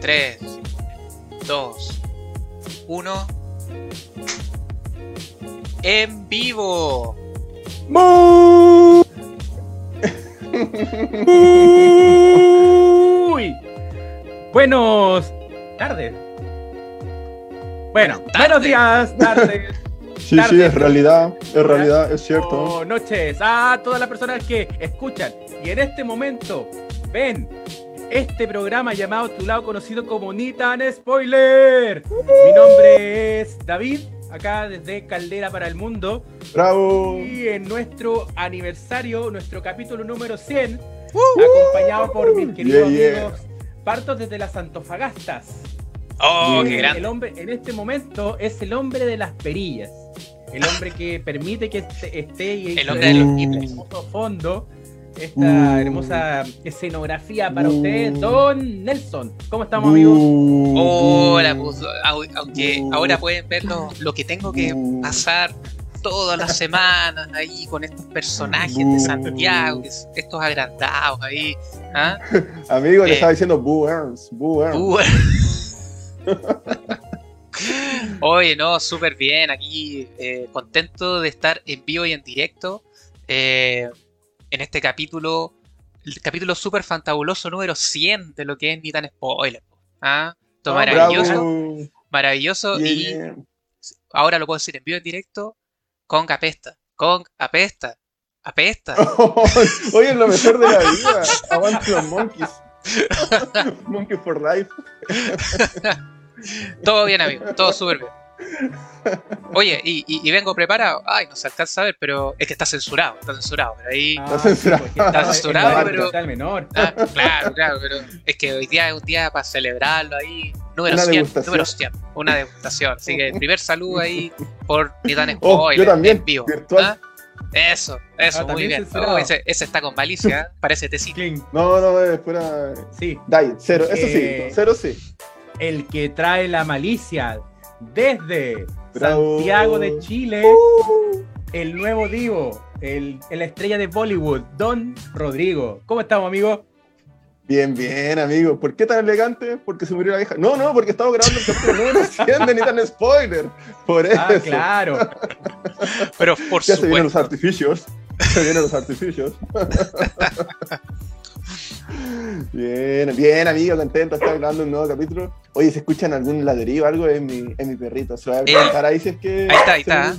3, 2, 1. En vivo. Uy. Buenos tardes. Bueno, tardes. buenos días, tardes. Sí, Tarde. sí, es realidad, es realidad, es cierto. o noches a todas las personas que escuchan y en este momento ven este programa llamado Tu lado conocido como Ni tan Spoiler. Mi nombre es David, acá desde Caldera para el Mundo. Bravo. Y en nuestro aniversario, nuestro capítulo número 100, acompañado por mis queridos Yeah, yeah. amigos Partos desde las Antofagastas. Oh, qué el grande. hombre en este momento es el hombre de las perillas. El hombre que permite que este- esté y El hombre de los fondo, esta Mm. hermosa escenografía para Mm. ustedes, Don Nelson. ¿Cómo estamos, amigos? Bu, Hola, pues, au- aunque Uh. ahora pueden ver lo, lo que tengo que Uh. pasar todas las semanas ahí con estos personajes de Uh. Santiago, es- estos agrandados ahí. ¿ah? Amigo, le Eh. estaba diciendo Boo Earns, Boo Earns. Uh. Oye, no, súper bien. Aquí eh, contento de estar en vivo y en directo eh, en este capítulo, el capítulo súper fantabuloso número 100 de lo que es Ni tan spoiler. ¿ah? Esto Oh, maravilloso, Bravo. maravilloso. Y ahora lo puedo decir en vivo y en directo. Kong apesta, Kong apesta, apesta. Oye, es lo mejor de la vida. Aguante los monkeys. Monkey for life. Todo bien, amigo, todo súper bien. Oye, y, y- y vengo preparado. Ay, no se alcanza a ver, pero es que está censurado, está censurado. Pero ahí. Ah, Está censurado. estaba Está censurado, pero- capital menor. Ah, claro, claro, pero es que hoy día es un día para celebrarlo ahí. Número Una 100, degustación. número 100, una degustación. Así que primer saludo ahí por Ni tan Oh, spoiler yo también, en vivo. virtual. ¿Ah? Eso, eso, Ah, muy también bien. Oh, ese, ese está con malicia, parece tecito. No, no, es pura. Sí, Diet, cero. Eso sí, Eh. cero sí. el que trae la malicia desde Bravo. Santiago de Chile, el nuevo divo, el, la estrella de Bollywood, Don Rodrigo. ¿Cómo estamos, amigo? Bien, bien, amigo. ¿Por qué tan elegante? Porque se murió la vieja. No, no, porque estamos grabando el capítulo número 100 de Ni tan spoiler. Por eso. Ah, claro. Pero por Ya se vienen los supuesto. artificios. Se vienen los artificios. bien, bien, amigo, contento de estar grabando un nuevo capítulo. Oye, ¿se escuchan algún ladrillo o algo? Es mi, es mi perrito. Se va a Eh, preguntar ahí si es que. ahí está, ahí está.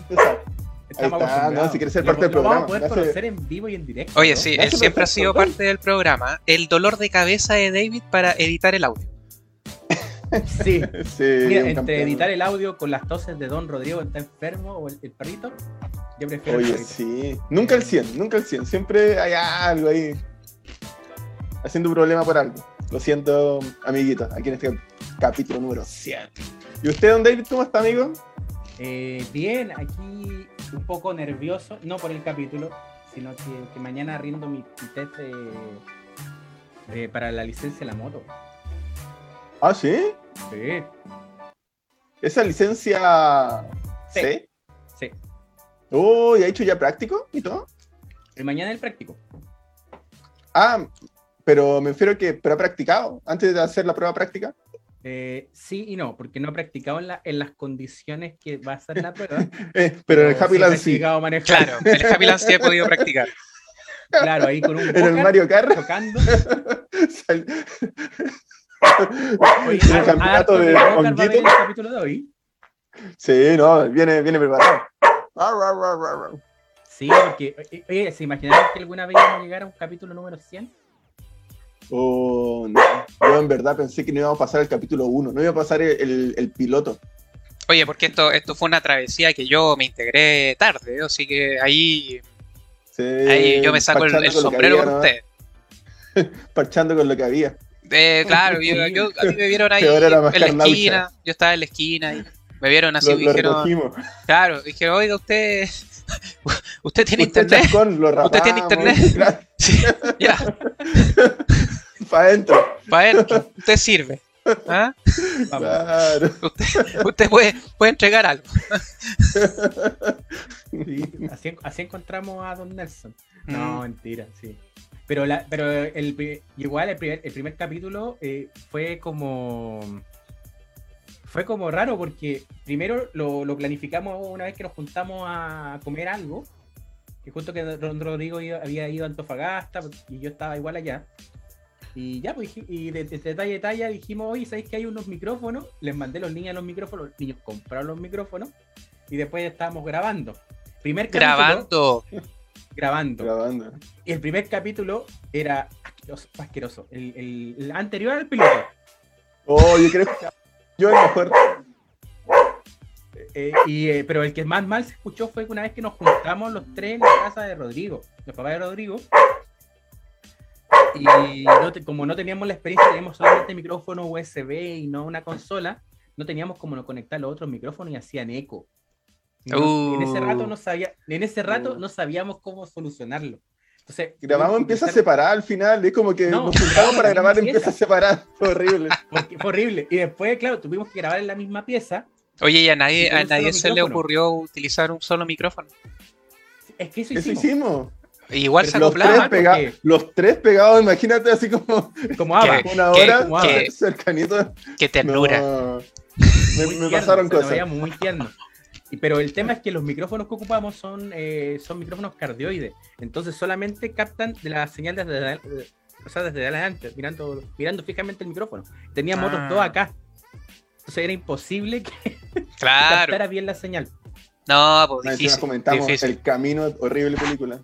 Estamos está, no, si quieres ser Lo- parte del lo vamos a programa, poder conocer en vivo y en directo. Oye, ¿no? sí, él siempre ha sido parte del programa. El dolor de cabeza de David para editar el audio. Sí. Sí, Mira, entre campeón. editar el audio con las toses de Don Rodrigo que está enfermo o el, el perrito, yo prefiero el Oye, perrito. sí. Nunca el 100, nunca el 100. Siempre hay algo ahí. Haciendo un problema por algo. Lo siento, amiguito, aquí en este capítulo número 100. ¿Y usted, don David, cómo está, amigo? Eh, bien, aquí un poco nervioso, no por el capítulo, sino que, que mañana rindo mi, mi test de- de- para la licencia de la moto. Ah, ¿sí? Sí, ¿Esa licencia Sí. C? sí. Oh, ¿y ha hecho ya práctico y todo? El mañana el práctico. Ah, pero me refiero que, pero ha practicado antes de hacer la prueba práctica. Eh, sí y no, porque no he practicado en, la- en las condiciones que va a ser la prueba. Eh, pero en el Happy Land sí. a manejar. Claro, el Happy Land sí he podido practicar. Claro, ahí con un En el Mario Kart. chocando. Sal- Oye, En el campeonato de a en Honguito. el capítulo de hoy. Sí, no, viene, viene preparado. Ar, ar, ar, ar, ar. Sí, porque, oye, ¿se imaginaron que alguna vez íbamos a llegar a un capítulo número 100? Oh, no. Yo en verdad pensé que no íbamos a pasar el capítulo 1, no iba a pasar el, el- el piloto. Oye, porque esto, esto fue una travesía que yo me integré tarde, ¿eh? así que ahí, Sí, ahí yo me saco el, con sombrero por ¿no? usted. Parchando con lo que había. Eh, claro, yo, yo- a mí me vieron ahí en la esquina, yo estaba en la esquina y me vieron así Lo, y lo dijeron, recogimos. claro, dijeron, oiga, usted, usted tiene Usted internet, chascón, lo ¿Usted tiene internet? claro, sí, ya, Para adentro. para adentro, usted sirve, ¿ah? Vamos. Claro. usted, usted puede, puede entregar algo. Sí, así, así encontramos a Don Nelson. Mm. No, mentira, sí. Pero, la, pero el, igual el primer, el primer capítulo eh, fue como. Fue como raro porque primero lo, lo planificamos una vez que nos juntamos a comer algo. Que justo que Don Rodrigo iba- había ido a Antofagasta y yo estaba igual allá. Y ya, pues, y de, de, de talla a talla dijimos, oye, ¿sabéis que hay unos micrófonos? Les mandé a los niños los micrófonos, los niños compraron los micrófonos y después estábamos grabando. Primer capítulo, Grabando. grabando. Grabando. Y el primer capítulo era asqueroso, asqueroso. El, el- el anterior al piloto. Oh, yo creo que yo el mejor. Eh, y, eh, pero el que más mal se escuchó fue una vez que nos juntamos los tres en la casa de Rodrigo, el papá de Rodrigo. Y no te- como no teníamos la experiencia, teníamos solamente micrófono USB y no una consola, no teníamos como no conectar los otros micrófonos y hacían eco. Y no- en ese rato no sabía, en ese rato Uh. no sabíamos cómo solucionarlo. Entonces, Grabamos que empieza empezar- separada al final. Es como que No, nos juntamos para grabar empieza pieza. separada. Fue horrible. Porque fue horrible. Y después, claro, tuvimos que grabar en la misma pieza. Oye, y a nadie, Y a nadie se le ocurrió utilizar un solo micrófono. Es que eso Eso hicimos. hicimos. Igual se Los tres, pega- los tres pegados, imagínate así como Como. ¿Qué? una hora Como ¿Qué? cercanito. Qué ternura. No. Me, Muy me tierno, pasaron cosas. veía muy tierno. Y, pero el tema es que los micrófonos que ocupamos son, eh, son micrófonos cardioides. Entonces solamente captan de la señal desde, o sea, desde adelante, mirando, mirando fijamente el micrófono. Teníamos Ah. otros dos acá. Entonces era imposible que Claro. captara bien la señal. No, pues difícil. comentamos difícil. El Camino, horrible película.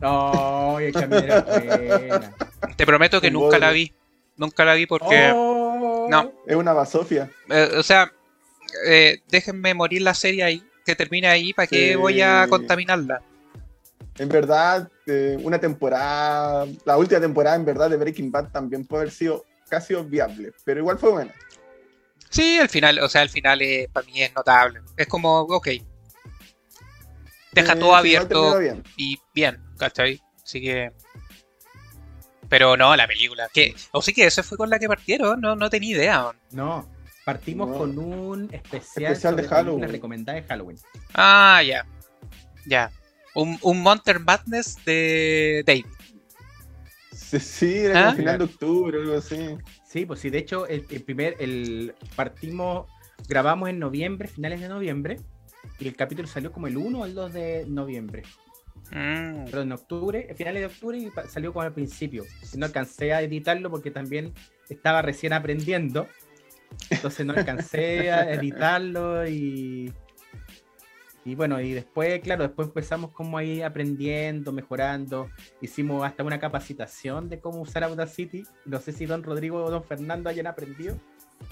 No, el camino era buena. Te prometo que nunca la vi. Nunca la vi porque. Oh. No. Es una basofia. eh, o sea, eh, déjenme morir la serie ahí. Que termine ahí. ¿Para qué Sí. voy a contaminarla? En verdad, eh, una temporada, la última temporada en verdad de Breaking Bad también puede haber sido casi obviable, pero igual fue buena. Sí, el final, o sea, el final es, para mí es notable. Es como, ok. Deja Eh, todo abierto bien. y bien, ¿cachai? Así que. Pero no, la película. ¿Qué? O sí que esa fue con la que partieron, no, no tenía idea. man. No, partimos No. con un especial, Especial de Halloween. recomendadas de Halloween. Ah, ya. Ya. Un, un Monster Madness de Dave. Sí, sí, era como ¿Ah? final de octubre, algo así. Sí, pues sí, de hecho, el, el primer, el partimos, grabamos en noviembre, finales de noviembre, y el capítulo salió como el 1 o el 2 de noviembre. Mm. Pero en octubre, finales de octubre, y salió como al principio. No alcancé a editarlo porque también estaba recién aprendiendo. Entonces no alcancé a editarlo y. Y bueno, y después, claro, después empezamos como ahí aprendiendo, mejorando. Hicimos hasta una capacitación de cómo usar Audacity. No sé si don Rodrigo o don Fernando hayan aprendido.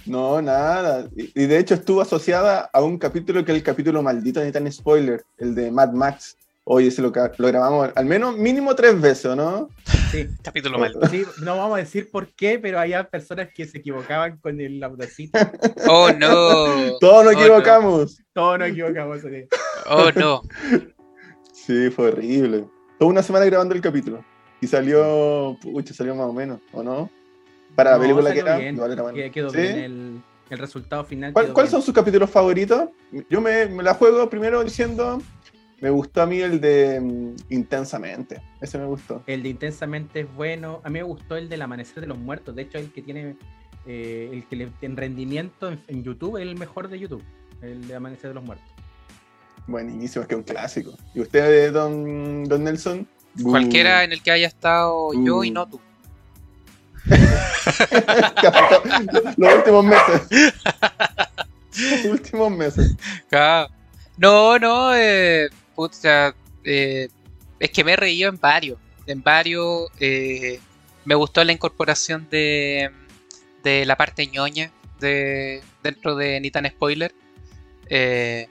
No, nada. Y, de hecho estuvo asociada a un capítulo que es el capítulo maldito de Tan Spoiler, el de Mad Max. Oye, ese lo, lo grabamos al menos mínimo tres veces, ¿o ¿no? Sí, Capítulo mal. sí, no vamos a decir por qué, pero había personas que se equivocaban con el Audacity. Oh no. Todos nos Oh, no. equivocamos. Todos nos equivocamos. sí. Oh no. Sí, fue horrible. Toda una semana grabando el capítulo. Y salió, pucha, salió más o menos, ¿o no? Para la No, película que era, bien, igual era bueno. que- Quedó ¿Sí? bien el, el resultado final. ¿Cuál- ¿Cuáles bien. son sus capítulos favoritos? Yo me, me la juego primero diciendo, me gustó a mí el de mm, Intensamente. Ese me gustó. El de Intensamente es bueno. A mí me gustó el del Amanecer de los Muertos. De hecho, el que tiene eh, el que le, en rendimiento en, en YouTube es el mejor de YouTube. El de Amanecer de los Muertos. Buenísimo, es que es un clásico. ¿Y usted, don, don Nelson? Uh, Cualquiera en el que haya estado yo y Uh. no tú. Los últimos meses. Los últimos meses. Claro. No, no, eh, eh, es que me he reído en varios. En varios. eh, me gustó la incorporación de, la parte ñoña de, dentro de Ni tan Spoiler. Eh,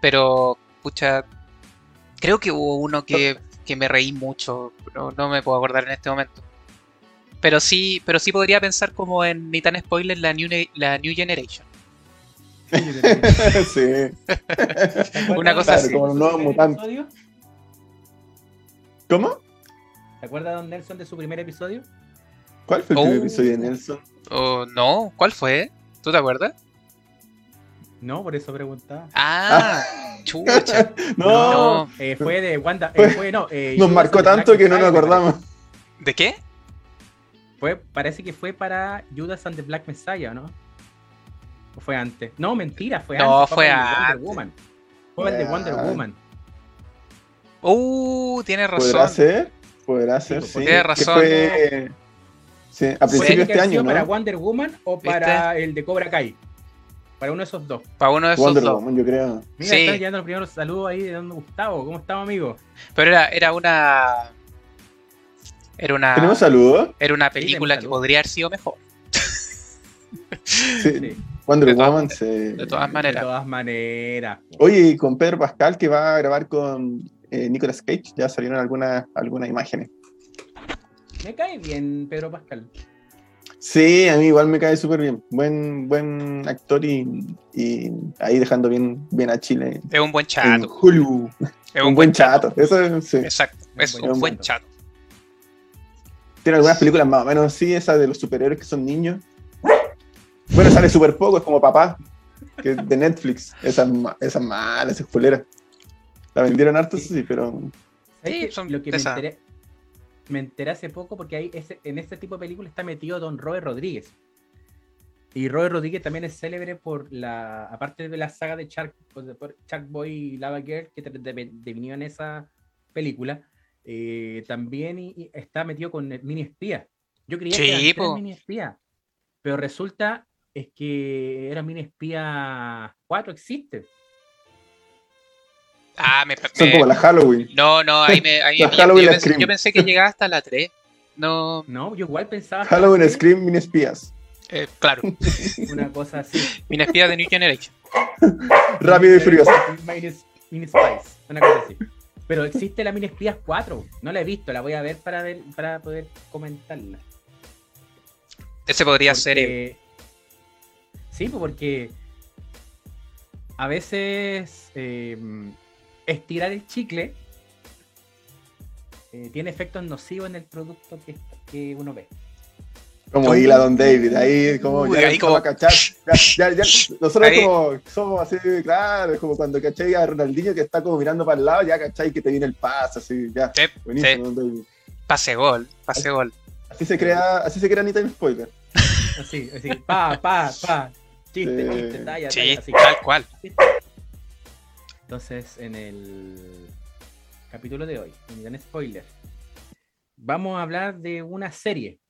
pero, pucha, creo que hubo uno que, me reí mucho. no me puedo acordar en este momento. Pero sí, pero sí podría pensar como en Ni tan Spoiler la New, la new Generation. Sí. Una cosa Claro, así. como? ¿Cómo? ¿Te acuerdas, don Nelson, de su primer episodio? ¿Cuál fue el Oh. primer episodio de Nelson? Oh, no, ¿cuál fue? ¿Tú te acuerdas? No, por eso preguntaba. Ah, chucha. No, No. Eh, fue de Wanda. Fue- eh, fue, no, eh, nos marcó tanto que no nos acordamos. ¿De qué? parece. Fue, parece que fue para Judas and the Black Messiah, ¿no? ¿O fue antes? No, mentira, fue No, antes. fue para el de antes. Wonder Woman. Fue el de Fue Wonder. Woman. Uh, tienes ¿Podrá razón. ser? Podrá ser, pues, sí. tienes Que razón. fue- Sí, a Puede principio de que este año, para ¿no? Wonder Woman o para el de Cobra Kai. Para uno de esos dos. Para uno de esos Wonder dos. Woman, yo creo. Mira, Sí. están llegando los primeros saludos ahí de don Gustavo. ¿Cómo estamos, amigo? Pero era, era una. Era una. ¿Tenemos saludos? Era una película que podría haber sido mejor. Sí. Sí, Wonder De todas Woman, sí. De todas de maneras. todas maneras. Oye, y con Pedro Pascal que va a grabar con eh, Nicolas Cage, ya salieron algunas, algunas imágenes. Me cae bien Pedro Pascal. Sí, a mí igual me cae súper bien. Buen, buen actor y, y ahí dejando bien, bien a Chile. Es un buen En chato. Es un, buen chato. Eso es- sí. Exacto. Es buen un buen chato. chato. Tiene algunas películas más o menos así, esa de los superhéroes que son niños. Bueno, sale súper poco, es como papá, que de Netflix. Esa esa es mala, esa. La vendieron harto, Sí. sí, pero. ¿Sabes Sí, son lo que me enteré, me enteré hace poco porque ahí ese- en este tipo de películas está metido Don Robert Rodríguez. Y Robert Rodríguez también es célebre por la, aparte de la saga de Shark, Shark Boy y Lava Girl que te- de- devinió en esa película, eh, también y- y está metido con el Mini Espía. Yo creía Sí, que po. Mini Espía, pero resulta es que era Mini Espía 4 existe. Ah, me. Son me- como la Halloween. No, no, ahí me. ahí La me- Halloween yo, la pensé, Scream. yo pensé que llegaba hasta la 3. No, No, yo igual pensaba que Halloween Scream Mini Espías. eh, claro. una cosa así. Mina espía de New Generation. Rápido y furioso. Mini, Mini Spice, una cosa así. Pero existe la Mini Espías 4. No la he visto, la voy a ver para ver para poder comentarla. Ese podría ser. eh, Sí, pues porque a veces eh, estirar el chicle eh, tiene efectos nocivos en el producto que, que uno ve. Como Hila Don David, ahí como Uy, ya ahí como- a cachar. Ya, ya, ya, nosotros Ahí- como somos así, claro, es como cuando cachai a Ronaldinho que está como mirando para el lado, ya cachai que te viene el pase, así, ya. Sí, Buenísimo, sí. Don David. Pase gol, pase gol. Así se crea, así se crea Anita en spoiler. Así, así, pa, pa, pa. Chiste, Sí. chiste, talla, Sí, talla, así. tal cual. Entonces, en el capítulo de hoy, en Gran Spoiler, vamos a hablar de una serie.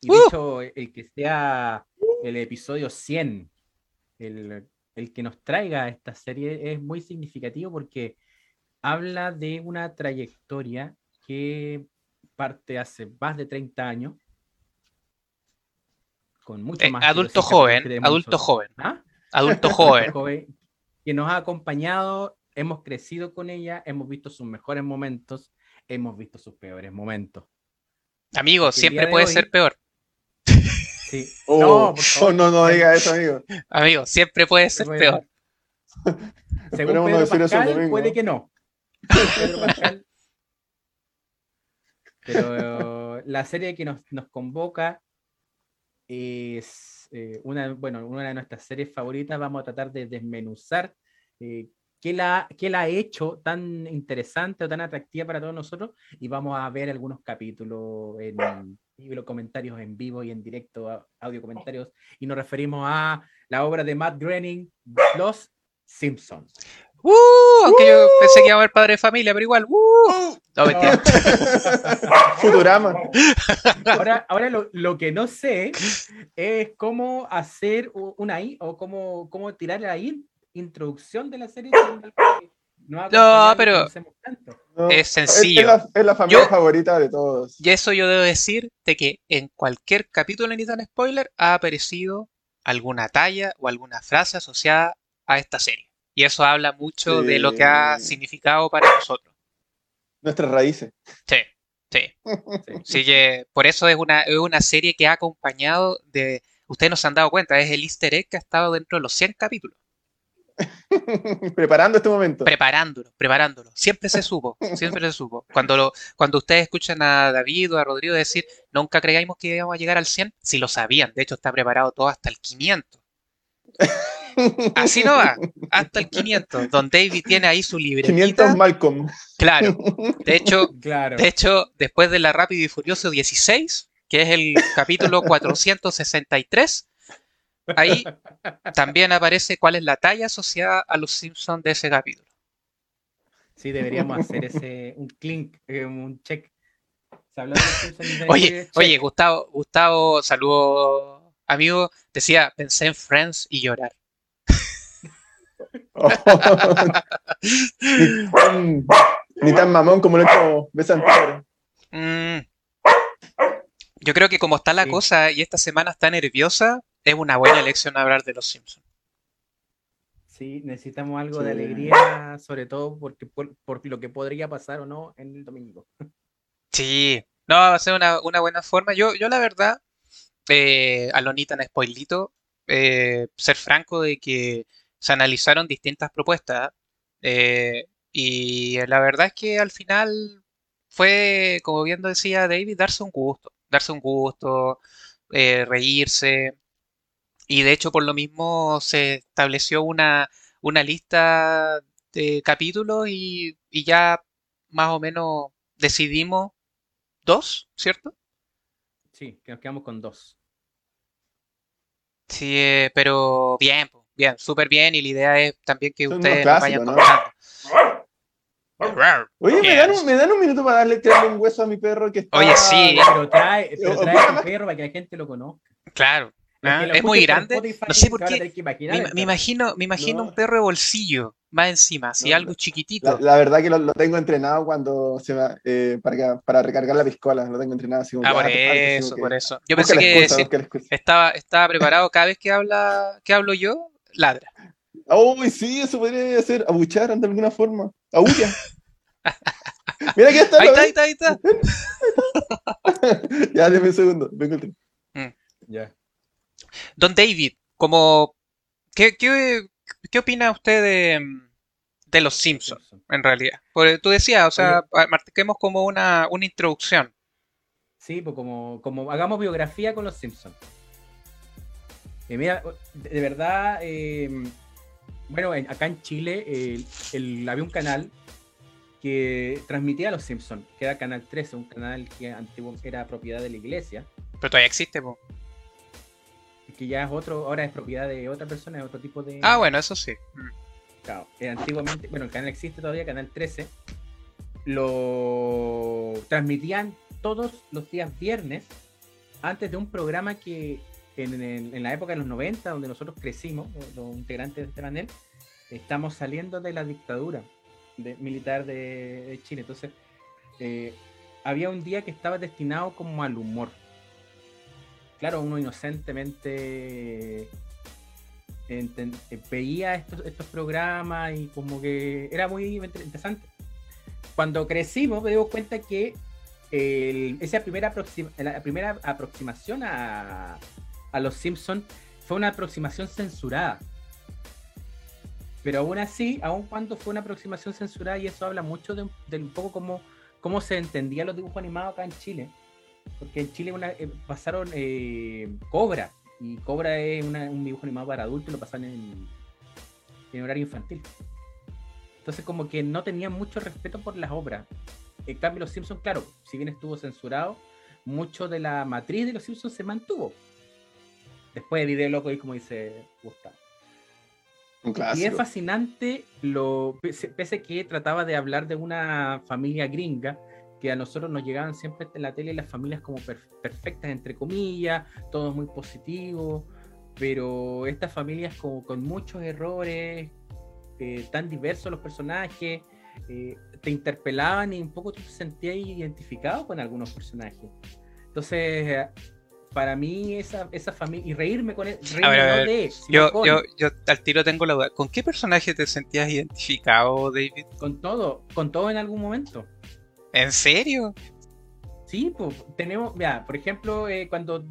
Y de ¡Uh! hecho, el que sea el episodio 100, el, el que nos traiga esta serie es muy significativo porque habla de una trayectoria que parte hace más de 30 años. Con mucho Eh, más adulto joven, adulto nosotros. joven, ¿Ah? adulto joven. joven que nos ha acompañado, hemos crecido con ella, hemos visto sus mejores momentos, hemos visto sus peores momentos. Amigo, Porque el siempre puede hoy- ser peor. Sí. Oh, no, por oh, no, no diga eso, amigo. Amigo, siempre puede ser peor. Según no decir Pascal, puede que no. Pedro Pascal. Pero la serie que nos, nos convoca es eh, una, bueno, una de nuestras series favoritas. Vamos a tratar de desmenuzar eh, qué, la, qué la ha hecho tan interesante o tan atractiva para todos nosotros. Y vamos a ver algunos capítulos en los comentarios en vivo y en directo, audio comentarios. Y nos referimos a la obra de Matt Groening, Los Simpsons. Uh, aunque yo pensé que iba a haber padre de familia, pero igual. Uh. No, mentira. Futurama. Ahora, ahora lo, lo que no sé es cómo hacer una I o cómo, cómo tirar la in- introducción de la serie. No, y pero-. No, Es sencillo. Es, la, es la familia Yo- favorita de todos. Y eso yo debo decir de que en cualquier capítulo de Nissan Spoiler ha aparecido alguna talla o alguna frase asociada a esta serie. Y eso habla mucho de lo que ha significado para nosotros. Nuestras raíces. Sí, sí. Sí. Así que por eso es una, es una serie que ha acompañado de. Ustedes no se han dado cuenta, es el easter egg que ha estado dentro de los 100 capítulos. Preparando este momento. Preparándolo, preparándolo. Siempre se supo, siempre se supo. Cuando, lo, cuando ustedes escuchan a David o a Rodrigo decir, nunca creíamos que íbamos a llegar al 100, si lo sabían. De hecho, está preparado todo hasta el 500. Así no va, hasta el 500. Don David tiene ahí su 500 libretita. Malcolm. Claro, de hecho, Claro. de hecho, después de la Rápido y Furioso 16, que es el capítulo 463, ahí también aparece cuál es la talla asociada a los Simpsons de ese capítulo. Sí, deberíamos hacer ese, un clink, eh, un check. Oye, oye, Gustavo, Gustavo, saludo, amigo, decía, pensé en Friends y llorar. Ni, tan, ni tan mamón como lo hecho veces anteriores. Mm. Yo creo que como está la Sí. cosa y esta semana está nerviosa, es una buena elección hablar de los Simpsons. Sí, necesitamos algo de alegría, sobre todo porque por, por lo que podría pasar o no en el domingo. Sí, no, va a ser una, una buena forma. Yo, yo la verdad, eh, a Lonita en spoilito, eh, ser franco de que se analizaron distintas propuestas eh, y la verdad es que al final fue, como bien decía David, darse un gusto, darse un gusto, eh, reírse y de hecho por lo mismo se estableció una, una lista de capítulos y, y ya más o menos decidimos dos, ¿cierto? Sí, que nos quedamos con dos. Sí, eh, pero bien, bien, súper bien y la idea es también que Son ustedes nos vayan clásicos, contando. Oye, ¿me dan, un, ¿me dan un minuto para darle tirarle un hueso a mi perro que está... Oye, sí. Pero trae, pero trae a tu perro para que la gente lo conozca. Claro, ah, es muy grande. Spotify No sé por qué. Me, imagino, me imagino No. un perro de bolsillo, más encima, así No, algo chiquitito. La, la verdad que lo, lo tengo entrenado cuando se va, eh, para, que- para recargar la piscola, lo tengo entrenado así como Ah, por eso, por que- eso. Yo pensé que excusa, sí, estaba, estaba preparado cada vez que habla, que hablo yo, ladra. Uy, sí, eso podría ser abuchar de alguna forma. Aúlla. Mira que está, Ahí ¿lo está, ahí está, ahí está. Ya, déjame un segundo. Vengo el tren. Ya. Don David, como, ¿qué, qué, qué opina usted de, de los Simpsons, Simpson. en realidad? Porque tú decías, o sea, marquemos como una, una introducción. Sí, pues como, como hagamos biografía con los Simpsons. Eh, mira, de, verdad, eh, bueno, en- acá en Chile eh, el- había un canal que transmitía a los Simpsons, que era Canal 13, un canal que antiguo era propiedad de la iglesia, Pero todavía existe, po. que ya es otro, ahora es propiedad de otra persona, es otro tipo de... Ah, bueno, eso sí. Mm. Claro, eh, antiguamente, bueno, el canal existe todavía, Canal 13, lo transmitían todos los días viernes antes de un programa que en, la época de los 90, donde nosotros crecimos, los- los integrantes de este panel, estamos saliendo de la dictadura de- militar de, Chile. Entonces, eh, había un día que estaba destinado como al humor. Claro, uno inocentemente eh, veía estos, programas y como que era muy inter- interesante. Cuando crecimos me dimos cuenta que el- esa primera, aproxima- la primera aproximación a, a los Simpsons fue una aproximación censurada. Pero aún así, aun cuando fue una aproximación censurada, y eso habla mucho de, un poco cómo, cómo se entendían los dibujos animados acá en Chile. Porque en Chile eh, pasaron eh, Cobra, y Cobra es una- un dibujo animado para adultos lo pasan en, en horario infantil. Entonces como que no tenían mucho respeto por las obras. En cambio los Simpsons, claro, si bien estuvo censurado, mucho de la matriz de los Simpsons se mantuvo. Después de Video Loco y como dice Gustavo. Y es fascinante, lo, pese, pese que trataba de hablar de una familia gringa, que a nosotros nos llegaban siempre en la tele las familias como per- perfectas, entre comillas, todo muy positivo, pero estas familias como con muchos errores, eh, tan diversos los personajes, eh, te interpelaban y un poco tú te sentías identificado con algunos personajes. Entonces, para mí esa, esa familia, y reírme con él, reírme A ver, a no ver, de, Yo, con- yo, yo al tiro tengo la duda. ¿Con qué personaje te sentías identificado, David? con todo, con todo en algún momento. ¿En serio? Sí, pues tenemos, mira, por ejemplo, eh, cuando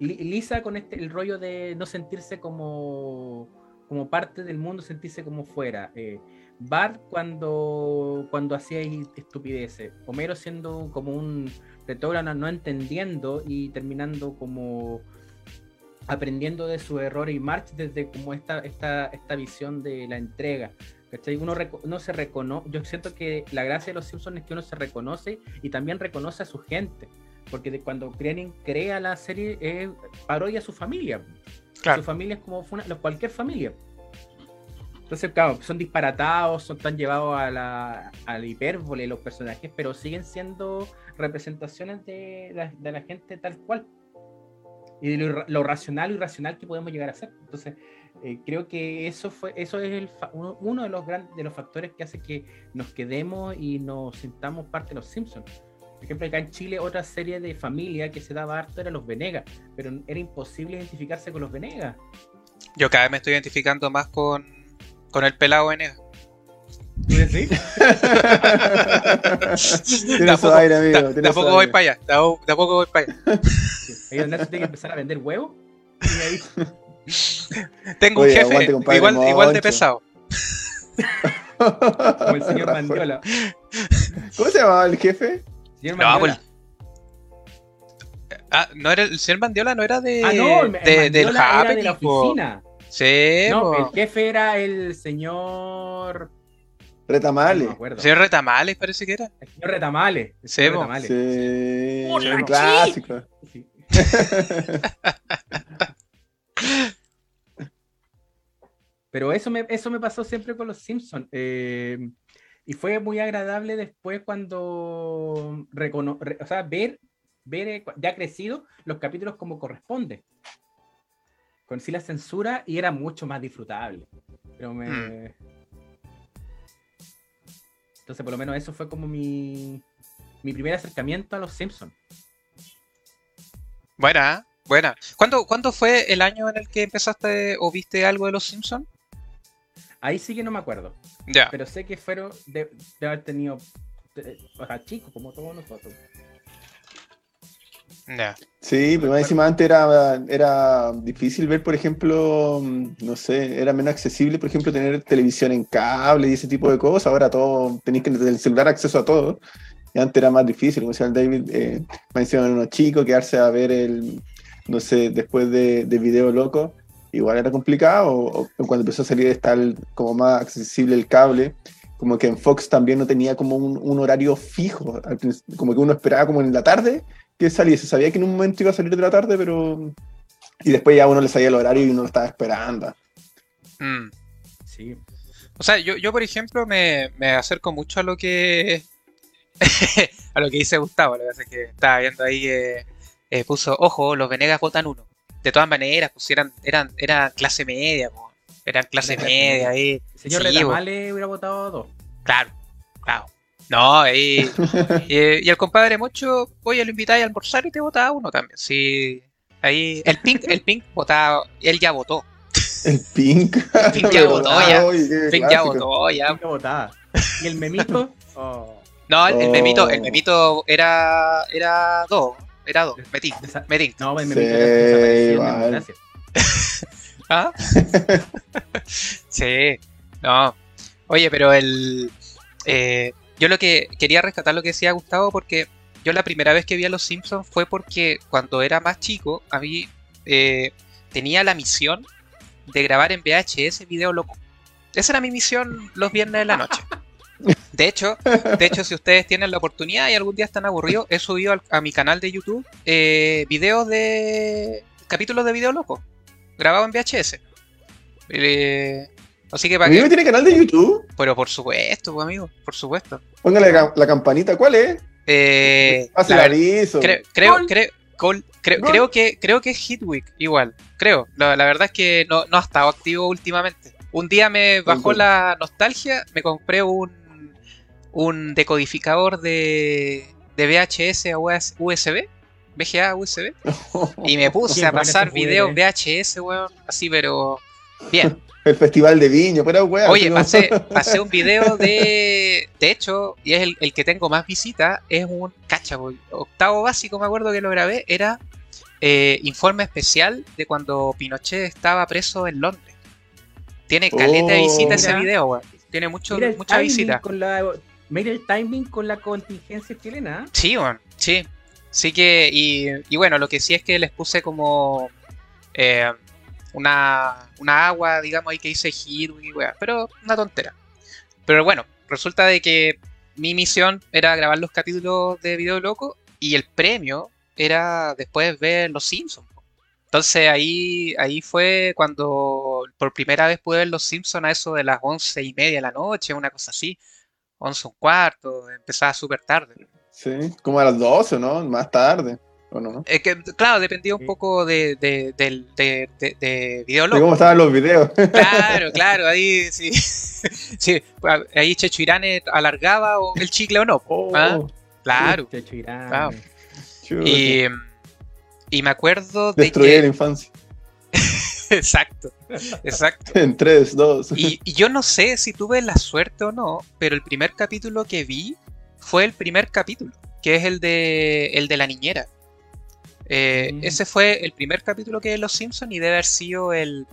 Li- Lisa con este el rollo de no sentirse como, como parte del mundo, sentirse como fuera. Eh, Bart cuando, cuando hacía estupideces. Homero siendo como un retógrafo, no entendiendo y terminando como aprendiendo de su error y March desde como esta, esta, esta visión de la entrega. ¿cachai? Uno, uno se reconoce, yo siento que la gracia de los Simpsons es que uno se reconoce y también reconoce a su gente, porque de cuando Groening crea la serie eh, parodia a su familia. Claro. Su familia es como una- cualquier familia. Entonces, claro, son disparatados, son tan llevados a la, a la hipérbole los personajes, pero siguen siendo representaciones de la, de la gente tal cual. Y de lo, racional y irracional que podemos llegar a ser. Entonces, eh, creo que eso fue eso es uno de los grandes de los factores que hace que nos quedemos y nos sintamos parte de los Simpsons. Por ejemplo, acá en Chile otra serie de familia que se daba harto era los Venegas, pero era imposible identificarse con los Venegas. Yo cada vez me estoy identificando más con, con el pelado Venegas. ¿Tú decís? Tiene su Tampoco- aire, amigo. Tampoco voy para allá. tampoco- voy para allá. Ahí donde tiene que empezar a vender huevos. Y ahí, Tengo Oye, un jefe aguante, compadre, igual, igual de pesado. como el señor Mandiola. ¿Cómo se llamaba el jefe? Señor No, Mandiola. Ah, no era el señor Mandiola, no era de, ah, no, de- del Mandiola era de la oficina. Sí, No, po. el jefe era el señor. No Retamale. me acuerdo. señor Retamales parece que era. El señor Retamales. el Sí, señor. Retamales. Sí, Hola, un clásico. Sí. Pero eso me, eso me pasó siempre con los Simpsons. eh, y fue muy agradable después cuando recono re- o sea, ver, ver eh, ya crecido los capítulos como corresponde. Con sí la censura y era mucho más disfrutable. Pero me... Mm. Entonces, por lo menos eso fue como mi, mi primer acercamiento a los Simpsons. Buena, buena. ¿Cuándo, ¿Cuándo fue el año en el que empezaste o viste algo de los Simpsons? Ahí sí que no me acuerdo. Ya. Pero sé que fueron de, de haber tenido, eh, o sea, chicos, como todos nosotros. Ya. Sí, pero más encima antes era, era difícil ver, por ejemplo, mm, no sé, era menos accesible, por ejemplo, tener televisión en cable y ese tipo de cosas. Ahora todo, tenéis que desde el celular acceso a todo. Y antes era más difícil, como decía el David, eh, más encima unos chicos, quedarse a ver el, no sé, después de, de video loco, igual era complicado. O, o cuando empezó a salir estar como más accesible el cable, como que en Fox también no tenía como un, un horario fijo, como que uno esperaba como en la tarde que saliese. Sabía que en un momento iba a salir de la tarde, pero. Y después ya uno le salía el horario y uno lo estaba esperando. Mm. Sí. O sea, yo, yo por ejemplo me, me acerco mucho a lo que a lo que dice Gustavo. Lo que pasa es que estaba viendo ahí que eh, puso, ojo, los Venegas votan uno. De todas maneras, pues eran, eran, eran clase media, po. eran clase media. ahí. El señor Sí, Retamale hubiera votado dos. Claro, claro. No, ahí. y, y el compadre Mocho, oye, lo invitáis a almorzar y te votaba uno también. Sí. Ahí. El Pink, el Pink votaba, él ya votó. El Pink. El Pink ya votó, ya. El Pink ya votó, ya. Y el memito. oh, No, el, el Oh. memito, el memito era, era dos, era dos, metín, metín. no, el Sí, memito era desaparecido en igual. democracia. ¿Ah? sí, no. Oye, pero el. eh, yo lo que quería rescatar lo que decía Gustavo, porque yo la primera vez que vi a Los Simpsons fue porque cuando era más chico, a mí eh, tenía la misión de grabar en VHS video loco. Esa era mi misión los viernes de la noche. De hecho, de hecho, si ustedes tienen la oportunidad y algún día están aburridos, he subido a mi canal de YouTube eh, videos de capítulos de video loco, grabado en VHS. Eh, así que para ¿Amigo que, tiene canal de YouTube? pero por supuesto, pues, amigo, por supuesto. Póngale la, la campanita. ¿Cuál es? Eh, Hace la aviso. creo, creo, Gol. creo, gol, creo, Gol. creo que creo que es Hitwick igual, creo. La, la verdad es que no, no ha estado activo últimamente. Un día me bajó la nostalgia, me compré un un decodificador de, de VHS a US USB, VGA a USB, y me puse a pasar videos. VHS, weón, así, pero bien. El Festival de Viño, pero weón. Oye, pasé, pasé un video de. De hecho, y es el, el que tengo más visitas, es un. Cacha, octavo básico, me acuerdo que lo grabé, era eh, informe especial de cuando Pinochet estaba preso en Londres. Tiene caleta de Oh. visita ese Mira. video, weón. Tiene mucho, mucha visita. Con la, mira el timing con la contingencia chilena. ¿eh? Sí, weón, sí. Sí que. Y, y bueno, lo que sí es que les puse como. eh, una, una agua, digamos, ahí que dice hit y weá, pero una tontera. Pero bueno, resulta de que mi misión era grabar los capítulos de Video Loco y el premio era después ver Los Simpsons. Entonces ahí, ahí fue cuando por primera vez pude ver Los Simpsons a eso de las once y media de la noche, una cosa así. Once un cuarto, empezaba súper tarde. Sí, como a las 12, ¿no? Más tarde. ¿O no? Es que, claro, dependía un poco de, de, de, de, de, cómo estaban los videos. Claro, claro, ahí sí. sí ahí Checho Irane alargaba o el chicle o no. Oh, ¿ah? Claro. Checho Irán. Claro. chuta. Y, y me acuerdo de Destruir la infancia. exacto, exacto. En 3, 2. Y, y yo no sé si tuve la suerte o no, pero el primer capítulo que vi fue el primer capítulo, que es el de, el de la niñera. Eh, Mm. Ese fue el primer capítulo que de Los Simpsons y debe haber sido el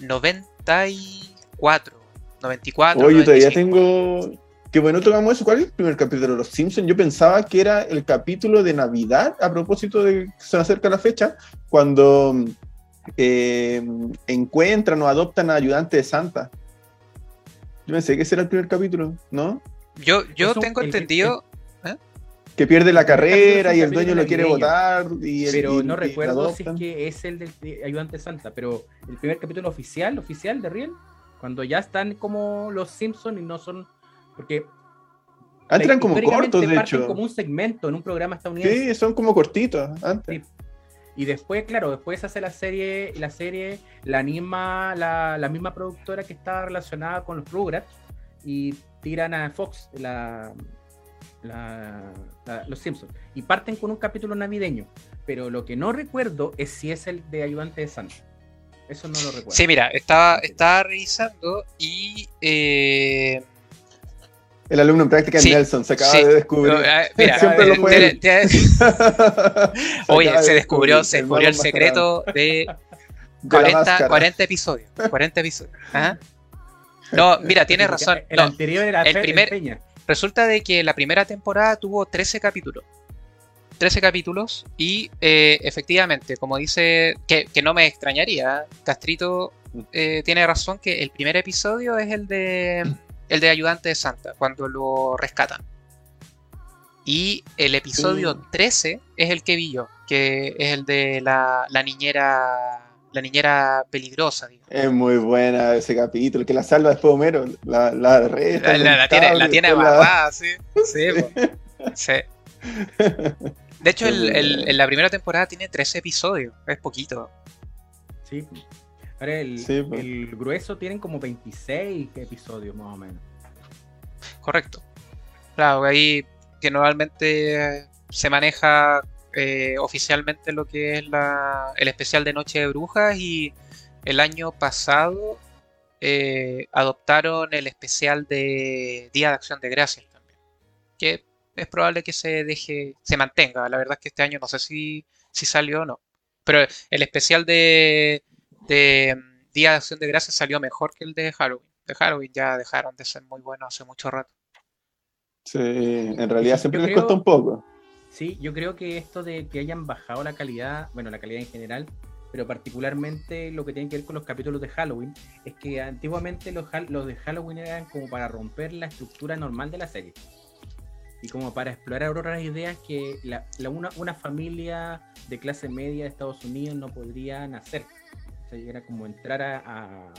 94, 94. Oye, todavía 95. tengo. Qué bueno tocamos eso. ¿Cuál es el primer capítulo de Los Simpsons? Yo pensaba que era el capítulo de Navidad, a propósito de que se acerca la fecha, cuando eh, encuentran o adoptan a ayudante de Santa. Yo pensé que ese era el primer capítulo, ¿no? Yo, yo Es un- tengo el- entendido. Que pierde la carrera y el dueño lo quiere votar. Y el- Pero y- no y recuerdo si es que es el del de ayudante Santa, pero el primer capítulo oficial, oficial de Riel, cuando ya están como los Simpsons y no son. Porque Antes eran como cortos, de hecho. como un segmento en un programa estadounidense. Sí, son como cortitos antes. Sí. Y después, claro, después hace la serie, la serie, la anima la, la misma productora que está relacionada con los Rugrats y tiran a Fox la, la- la- los Simpsons. Y parten con un capítulo navideño. Pero lo que no recuerdo es si es el de ayudante de Santa. Eso no lo recuerdo. Sí, mira, estaba, estaba revisando y. eh, El alumno en práctica Sí, Nelson se acaba sí. de descubrir. eh, mira, Siempre lo fue te- él. te- Se Oye, se descubrió, se el descubrió el secreto de de la 40, máscara. 40 episodios. 40 episodios. Ajá. No, mira, tienes razón. El No, anterior era el primer- Peña. Resulta de que la primera temporada tuvo 13 capítulos. 13 capítulos y eh, efectivamente, como dice, que, que no me extrañaría, Castrito eh, tiene razón que el primer episodio es el de el de Ayudante de Santa, cuando lo rescatan. Y el episodio Sí. 13 es el que vi yo, que es el de la, la niñera la niñera peligrosa, digo. Es muy buena ese capítulo, que la salva después Homero, la, la reta, La, la- la tiene, la tiene amarrada, sí. Sí. Sí. De hecho, el- el- en la primera temporada tiene 13 episodios, es poquito. Sí. Ahora el, Sí, pues. el grueso tienen como 26 episodios más o menos. Correcto. Claro, ahí que normalmente se maneja eh, oficialmente lo que es la, el especial de Noche de Brujas y el año pasado eh, adoptaron el especial de Día de Acción de Gracias también. Que es probable que se deje, se mantenga. La verdad es que este año no sé si, si salió o no. Pero el especial de, de mm, Día de Acción de Gracias salió mejor que el de Halloween. De Halloween ya dejaron de ser muy buenos hace mucho rato. Sí, en realidad Yo siempre les creo- cuesta un poco. Sí, yo creo que esto de que hayan bajado la calidad, bueno, la calidad en general, pero particularmente lo que tiene que ver con los capítulos de Halloween, es que antiguamente los, de Halloween eran como para romper la estructura normal de la serie. Y como para explorar otras ideas que la, la- una, una familia de clase media de Estados Unidos no podría nacer. O sea, era como entrar a, a,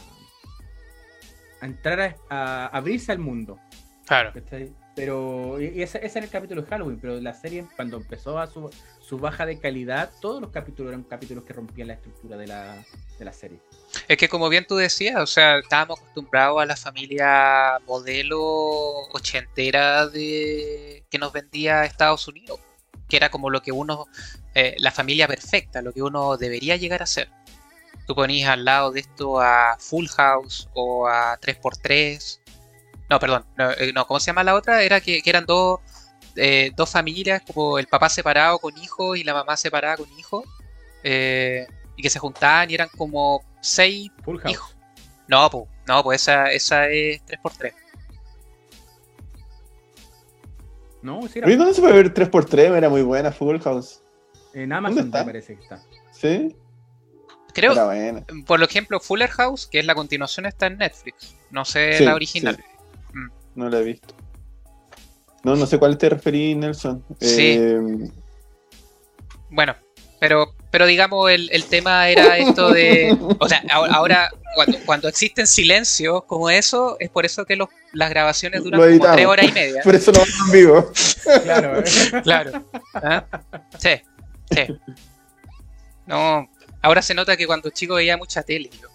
a entrar a, a abrirse al mundo. Claro. ¿cachai? Pero ese, ese era el capítulo de Halloween, pero la serie cuando empezó a su, su baja de calidad, todos los capítulos eran capítulos que rompían la estructura de la, de la serie. Es que como bien tú decías, o sea, estábamos acostumbrados a la familia modelo ochentera de que nos vendía Estados Unidos, que era como lo que uno, eh, la familia perfecta, lo que uno debería llegar a ser. Tú ponías al lado de esto a Full House o a 3x3. No, perdón, no, eh, no, ¿cómo se llama la otra? Era que, que eran dos, eh, dos familias, como el papá separado con hijos y la mamá separada con hijos. eh, y que se juntaban y eran como seis Full House. Hijo. No, pues, no, pues esa, esa es 3x3. No, sí era ¿dónde se puede ver 3x3? Era muy buena, Full House. en Amazon me parece que está. ¿Sí? Creo, por ejemplo, Fuller House, que es la continuación, está en Netflix. No sé Sí, la original. sí. No la he visto. No, no sé cuál te referí, Nelson. Sí. Eh, Bueno, pero, pero digamos, el, el tema era esto de. O sea, ahora, cuando, cuando existen silencios como eso, es por eso que los, las grabaciones duran Lo como tres horas y media. por eso no vamos en vivo. Claro, ¿eh? Claro. ¿Ah? Sí, sí. No, ahora se nota que cuando chico veía mucha tele. yo.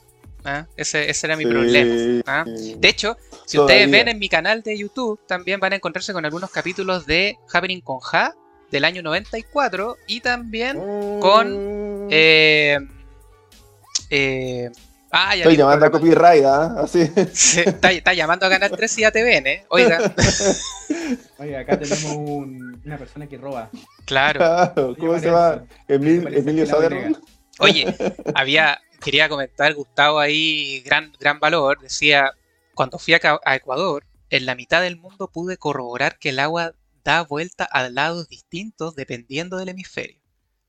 ¿Ah? Ese, ese era mi Sí. problema. ¿ah? De hecho, si Todavía. ustedes ven en mi canal de YouTube, también van a encontrarse con algunos capítulos de Happening con Ja del año 94 y también Con- eh, eh, ah, ya Estoy llamando a copyright, ¿ah? Así. Sí, está, está llamando a Canal 3 y a TVN, ¿eh? Oiga, Oye, acá tenemos un- una persona que roba. claro. Claro, ¿Cómo se llama? Emil- Emilio Saderno. Oye, había, quería comentar, Gustavo, ahí, gran, gran valor, decía, cuando fui a, Ecuador, en la mitad del mundo pude corroborar que el agua da vuelta a lados distintos dependiendo del hemisferio.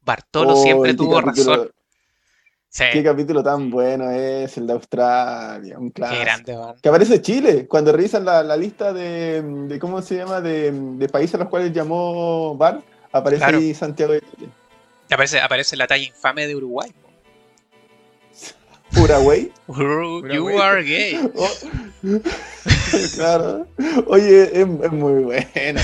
Bartolo Oh, siempre qué tuvo capítulo- razón. Sí, Qué capítulo tan bueno es el de Australia, un qué clásico. grande, man. Que aparece Chile, cuando revisan la, la lista de, de ¿cómo se llama? De, de países a los cuales llamó Bar, aparece Claro. ahí Santiago de Chile. Aparece, aparece la talla infame de Uruguay. Uruguay. You are gay. Oh. claro. Oye, es, es muy bueno.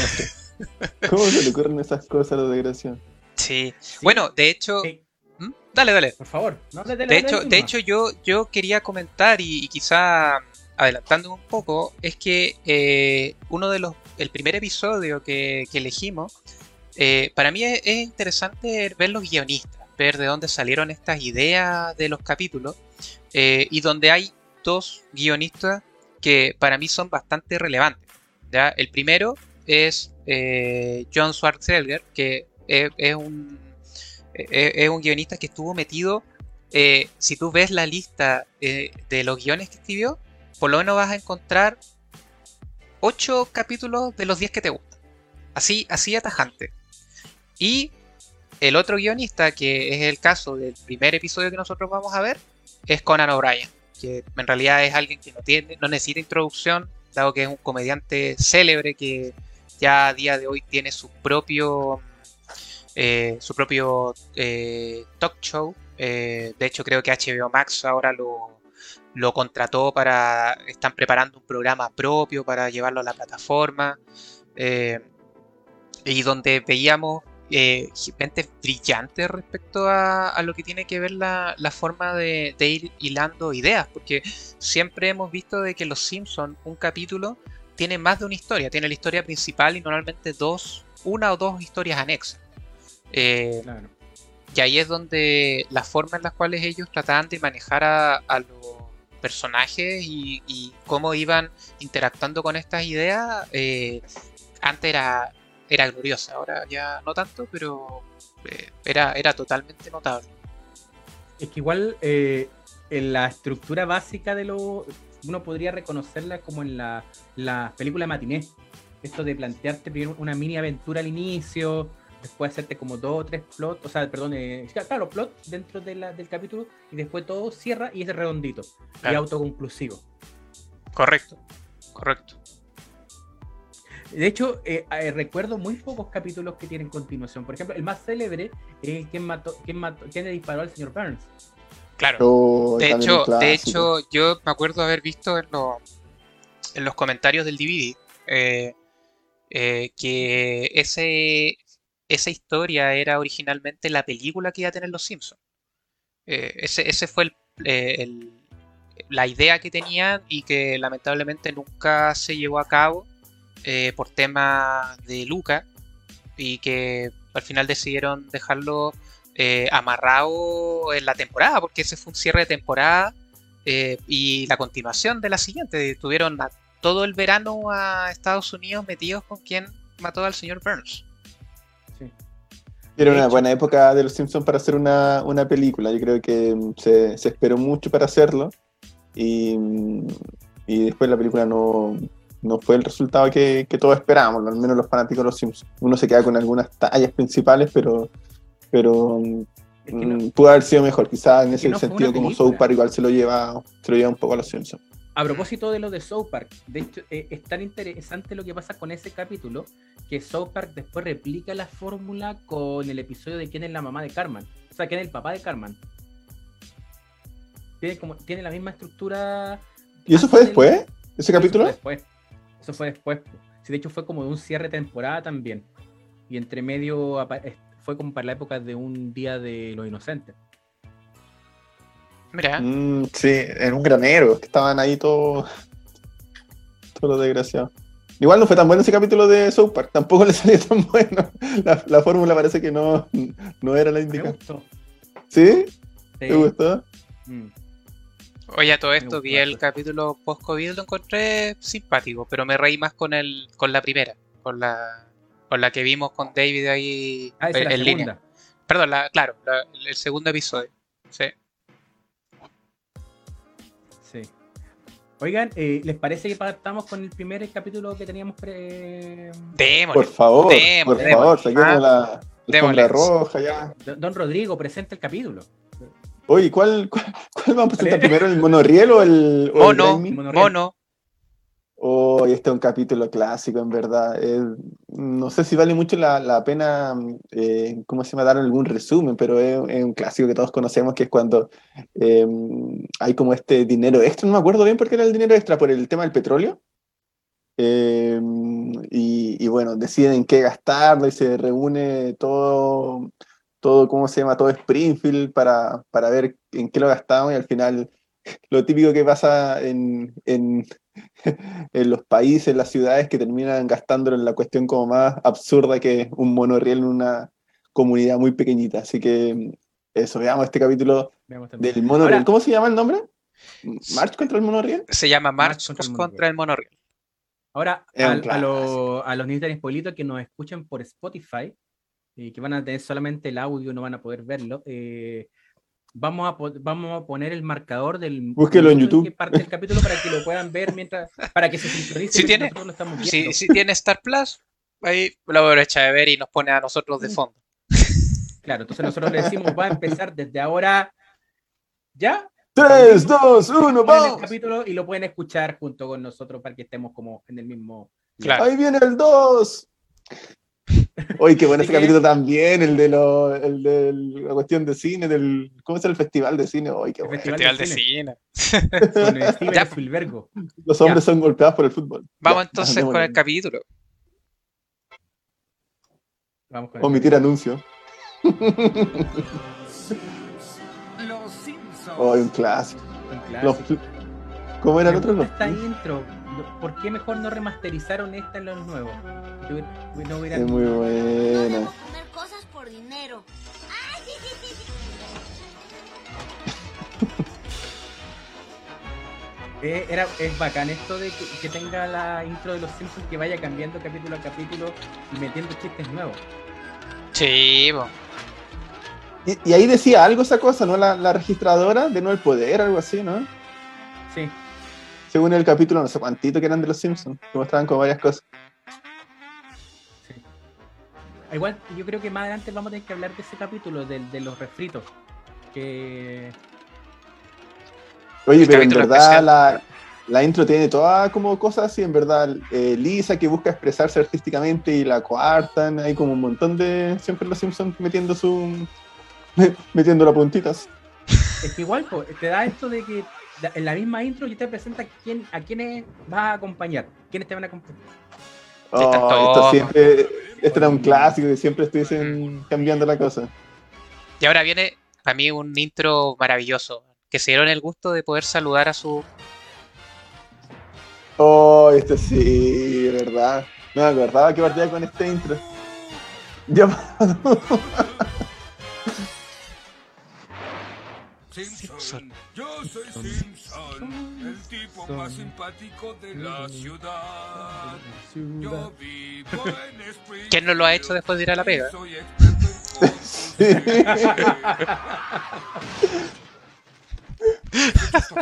¿Cómo se le ocurren esas cosas a los desgraciados? Sí. Sí. Bueno, de hecho. Eh, ¿Mm? Dale, dale. por favor, no le la De hora hecho, de hecho yo, yo quería comentar y, y quizá adelantando un poco, es que eh, uno de los, el primer episodio que, que elegimos, eh, para mí es, es interesante ver los guionistas, ver de dónde salieron estas ideas de los capítulos eh, y donde hay dos guionistas que para mí son bastante relevantes. ¿ya? El primero es eh, John Schwarzenegger, que es, un, es un guionista que estuvo metido eh, si tú ves la lista eh, de los guiones que escribió, por lo menos vas a encontrar 8 capítulos de los 10 que te gustan. Así, así atajante. Y el otro guionista, que es el caso del primer episodio que nosotros vamos a ver, es Conan O'Brien, que en realidad es alguien que no, tiene, no necesita introducción, dado que es un comediante célebre que ya a día de hoy tiene su propio, eh, su propio eh, talk show. Eh, de hecho, creo que HBO Max ahora lo, lo contrató para. Están preparando un programa propio para llevarlo a la plataforma. y donde veíamos eh, gente brillante respecto a, a lo que tiene que ver la, la forma de, de ir hilando ideas. Porque siempre hemos visto de que Los Simpsons, un capítulo, tiene más de una historia. Tiene la historia principal y normalmente dos, una o dos historias anexas. Eh, Claro. y ahí es donde la forma en las cuales ellos trataban de manejar a, a los personajes y, y cómo iban interactuando con estas ideas, eh, antes era, era gloriosa, ahora ya no tanto, pero eh, era, era totalmente notable. Es que igual eh, en la estructura básica de lo. Uno podría reconocerla como en la, la película matiné. Esto de plantearte primero una mini aventura al inicio, después hacerte como dos o tres plots, o sea, perdón, eh, claro, plots dentro de la- del capítulo y después todo cierra y es redondito y autoconclusivo. Correcto, correcto. De hecho, eh, eh, recuerdo muy pocos capítulos que tienen continuación. Por ejemplo, el más célebre es quien mató, quién mató, quién le disparó al señor Burns. Claro. Oh, De hecho, de hecho, yo me acuerdo haber visto en, lo- en los comentarios del DVD eh, eh, que ese, esa historia era originalmente la película que iba a tener Los Simpsons. Eh, ese, ese fue el- eh, el- la idea que tenían y que lamentablemente nunca se llevó a cabo eh, por temas de Luca y que al final decidieron dejarlo eh, amarrado en la temporada, porque ese fue un cierre de temporada eh, y la continuación de la siguiente. Tuvieron a- todo el verano a Estados Unidos metidos con quien mató al señor Burns. Sí. Era una buena época de los Simpsons para hacer una, una película. Yo creo que mm, se, se esperó mucho para hacerlo. Y, mm, y después la película no, no fue el resultado que, que todos esperábamos, al menos los fanáticos de los Simpsons. Uno se queda con algunas tallas principales, pero, pero mm, Es que no- pudo haber sido mejor, quizás en ese no sentido como. South Park igual se lo lleva, se lo lleva un poco a los Simpsons. A propósito de lo de South Park, de hecho, eh, es tan interesante lo que pasa con ese capítulo que South Park después replica la fórmula con el episodio de quién es la mamá de Carmen. O sea, quién es el papá de Carmen. Tiene, como, tiene la misma estructura. ¿Y eso fue después? ¿Ese Eso capítulo? fue después. Eso fue después. Sí, de hecho, fue como de un cierre de temporada también. Y entre medio fue como para la época de un día de los inocentes. Mira, Mm, sí, en un granero, que estaban ahí todos, todos los desgraciados. Igual no fue tan bueno ese capítulo de South Park, tampoco le salió tan bueno. La, la fórmula parece que no, no era la Me indicada. gustó. ¿Sí? Sí. ¿Te gustó? Mm. Oye, a todo esto vi el capítulo post-COVID, lo encontré simpático, pero me reí más con el, con la primera, con la, con la que vimos con David ahí Ah, eh, es la en segunda. línea. Perdón, la, claro, la- el segundo episodio. Sí. Sí. Oigan, eh, ¿les parece que partamos con el primer capítulo que teníamos pre... Démosle. Por favor, Démosle, por démosle. favor, saquemos Ah, la alfombra roja ya. Don- Don Rodrigo, presenta el capítulo. Oye, ¿cuál, cuál, cuál vamos a presentar primero? ¿El monorriel o el, o el Mono. Oh, este es un capítulo clásico, en verdad. Eh, no sé si vale mucho la, la pena, eh, ¿cómo se llama? Dar algún resumen, pero es, es un clásico que todos conocemos, que es cuando eh, hay como este dinero extra, no me acuerdo bien por qué era el dinero extra, por el tema del petróleo. Eh, y, y bueno, deciden en qué gastarlo y se reúne todo, todo, ¿cómo se llama? Todo Springfield para, para ver en qué lo gastamos y al final lo típico que pasa en, en, en los países, en las ciudades que terminan gastándolo en la cuestión como más absurda que un monorriel en una comunidad muy pequeñita. Así que eso, veamos este capítulo Veamos del monorriel. Ahora- ¿Cómo se llama el nombre? ¿March contra el monorriel? Se llama March March contra contra, el el monorriel. Ahora, al- a, los- a los niños de que nos escuchan por Spotify y que van a tener solamente el audio, no van a poder verlo, eh, vamos, a, po- vamos a poner el marcador del Búsquelo en YouTube. que parte el capítulo para que lo puedan ver mientras, para que se sincronice. Si tiene- nosotros lo estamos viendo. Si, si tiene Star Plus, ahí lo aprovecha de ver y nos pone a nosotros de fondo. Claro, entonces nosotros le decimos, va a empezar desde ahora ya. 3, 2, 1, Ponen el vamos. capítulo y lo pueden escuchar junto con nosotros para que estemos como en el mismo. Claro. Ahí viene el 2. Oye, qué bueno ese que- capítulo también, el de, lo, el de la cuestión de cine, del, ¿cómo es el festival de cine? Oye, qué El bueno. Festival Festival de de cine. cine. Con el Steven Ya. Spielbergo. Los hombres son golpeados por el fútbol. Vamos Ya, entonces con el capítulo. Vamos con el Omitir anuncio. Los Simpsons. Oye, un clásico. Un Los- clásico. ¿Cómo era el Me otro? esta intro. ¿Por qué mejor no remasterizaron esta en los nuevos? Yo hubiera- no hubiera- Es muy buena. Cosas por dinero. Eh, era, es bacán esto de que, que tenga la intro de los Simpsons que vaya cambiando capítulo a capítulo y metiendo chistes nuevos. Sí, y ahí decía algo esa cosa, ¿no? La, la registradora de no el poder, algo así, ¿no? Sí, Según el capítulo, no sé cuántito que eran de los Simpsons, que mostraban como varias cosas. sí. Igual, yo creo que más adelante vamos a tener que hablar de ese capítulo, del- de, los refritos. Que Oye, El pero en verdad la, la intro tiene todas como cosas así, en verdad. Eh, Lisa que busca expresarse artísticamente y la coartan, hay como un montón de. Siempre los Simpsons metiendo su. metiendo las puntitas. es que igual po, te da esto de que en la misma intro ya te presenta quién, a quiénes vas a acompañar, quiénes te van a acompañar. Oh, esto siempre. Este era un clásico que siempre estuviesen cambiando la cosa. Y ahora viene a mí un intro maravilloso. Que se dieron el gusto de poder saludar a su. Oh, este sí, de verdad. No me acordaba que partía con este intro. Ya Simpson. Yo soy Simpson, el tipo más simpático de la ciudad. Yo vivo en Springfield. ¿Quién no lo ha hecho después de ir a la pega? Soy experto en Sí.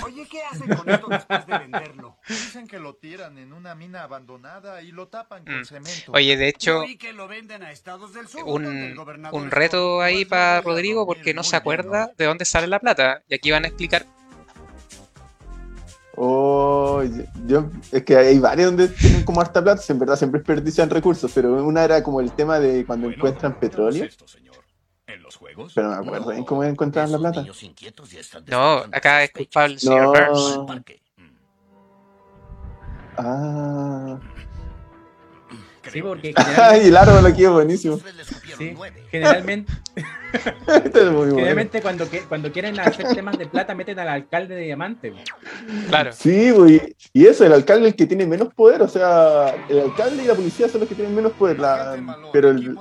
Oye, ¿qué hacen con esto después de venderlo? Dicen que lo tiran en una mina abandonada y lo tapan con Mm. cemento. Oye, de hecho, Y que lo venden a Estados del Sur, un, un reto ahí para Rodrigo porque no se acuerda de dónde sale la plata. Y aquí van a explicar. Oh, yo, es que hay varios donde tienen como harta plata, en verdad siempre desperdician recursos, pero una era como el tema de cuando Bueno, encuentran ¿cómo petróleo, es esto, señor? ¿En los juegos? pero no me acuerdo bien cómo encontraban la plata. No, acá es culpable el señor No. Parque. Mm, Ah, Sí, porque que- general- y el árbol aquí es buenísimo. Sí, generalmente, Este es muy bueno. generalmente cuando, que- cuando quieren hacer temas de plata meten al alcalde de diamante. Claro. Sí, güey. Y eso, el alcalde es el que tiene menos poder, o sea, el alcalde y la policía son los que tienen menos poder, la- pero el.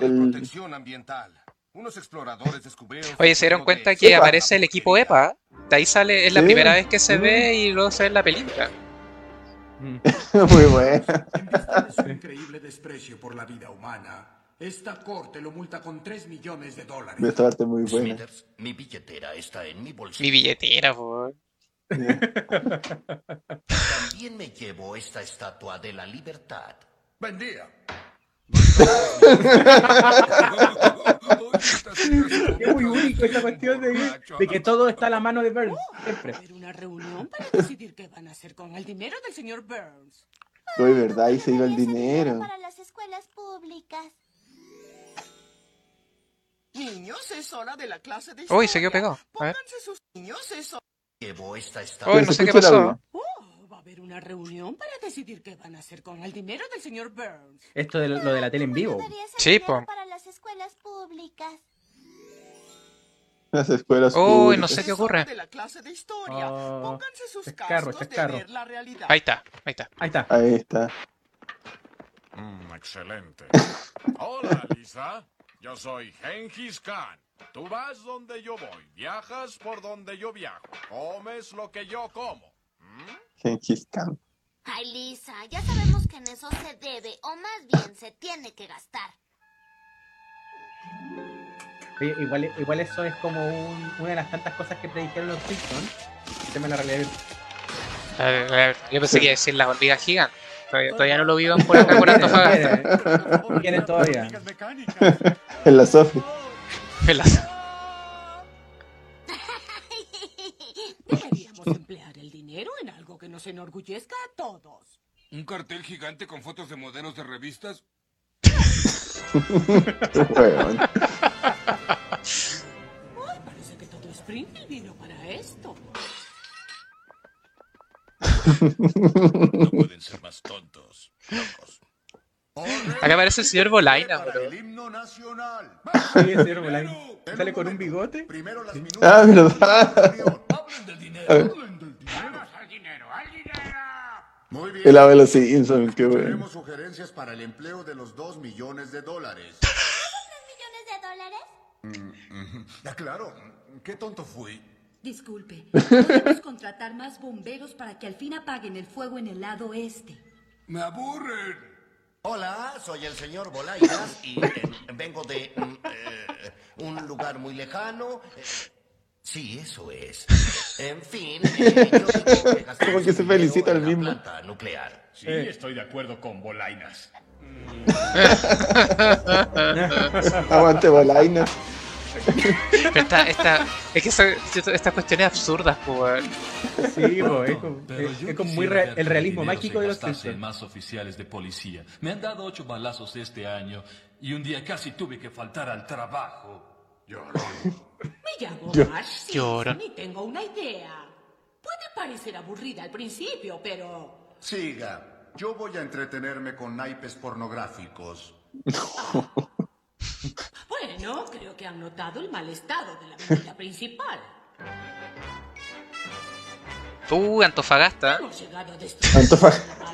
Unos exploradores descubrieron Oye, ¿se dieron cuenta que Epa. aparece el equipo EPA? De ahí sale, es la Sí. primera vez que se Mm. ve y luego se ve en la película. Mm. muy bueno. En su increíble desprecio por la vida humana, esta corte lo multa con 3 millones de dólares. Esta parte muy buena. Smithers, mi billetera está en mi bolsillo. Mi billetera, por. También me llevo esta estatua de la libertad. Buen día. Es muy único esta cuestión de, de que todo está a la mano de Burns, siempre. haber una reunión para decidir qué van a hacer con el dinero del señor Burns. Uy, verdad, ahí se iba el dinero. Para las escuelas públicas. Niños, es hora de la clase de Uy, se quedó pegado. A ver. Pónganse sus niños, es hora. Llevo esta Uy, no se sé qué pasó. audio. Oh, va a haber una reunión para decidir qué van a hacer con el dinero del señor Burns. Esto de lo de la tele en vivo. Sí, po. Para las escuelas públicas. Las escuelas Uy, públicas. no sé qué ocurre. de la clase de historia. Oh, Pónganse sus chascarro, cascos chascarro. de ver la realidad. Ahí está, ahí está. Ahí está. Ahí está. Mm, excelente. Hola, Lisa. Yo soy Genghis Khan. Tú vas donde yo voy, viajas por donde yo viajo, comes lo que yo como. Gengis Khan. Ay, Lisa, ya sabemos que en eso se debe, o más bien se tiene que gastar. Oye, igual, igual eso es como un- una de las tantas cosas que predijeron los Simpsons. El tema de la realidad. A ver, a ver, Yo pensé que iba a decir las hormigas gigantes. Todavía, todavía no lo vivan por acá, por Antofagasta. Quieren todavía. En la Sofi. Pelas. Deberíamos emplear el dinero en algo que nos enorgullezca a todos. ¿Un cartel gigante con fotos de modelos de revistas? Weón. Ay, parece que todo Springfield vino para esto. No pueden ser más tontos. Locos. Acá aparece el señor Bolaina, bro. el himno nacional. Sí, el señor Bolaño. Sale con un bigote. Primero las minutas. Ah, verdad. Hablen del dinero. Hablen del dinero. al dinero, al dinero! Muy bien. El ave de los Simpsons, qué bueno. Tenemos sugerencias para el empleo de los 2 millones de dólares. ¿Millones de dólares? Ah, claro. Qué tonto fui. Disculpe, podemos contratar más bomberos para que al fin apaguen el fuego en el lado este. ¡Me aburren! Hola, soy el señor Bolainas y eh, vengo de mm, eh, un lugar muy lejano. Eh, sí, eso es. En fin, eh, yo que Como que se felicita la mismo. planta nuclear. Sí, estoy de acuerdo con Bolainas. Aguante Bolaina. Pero esta, esta, es que son- estas cuestiones absurdas, pues. Sí, po, es como, Pero es- yo es como muy re- el realismo mágico de los Simpsons. más oficiales de policía. Me han dado ocho balazos este año y un día casi tuve que faltar al trabajo. Me llamo Yo- lloran. y tengo una idea. Puede parecer aburrida al principio, pero... Siga. Yo voy a entretenerme con naipes pornográficos. Bueno, creo que han notado el mal estado de la avenida principal. Uh, Antofagasta. Antofagasta.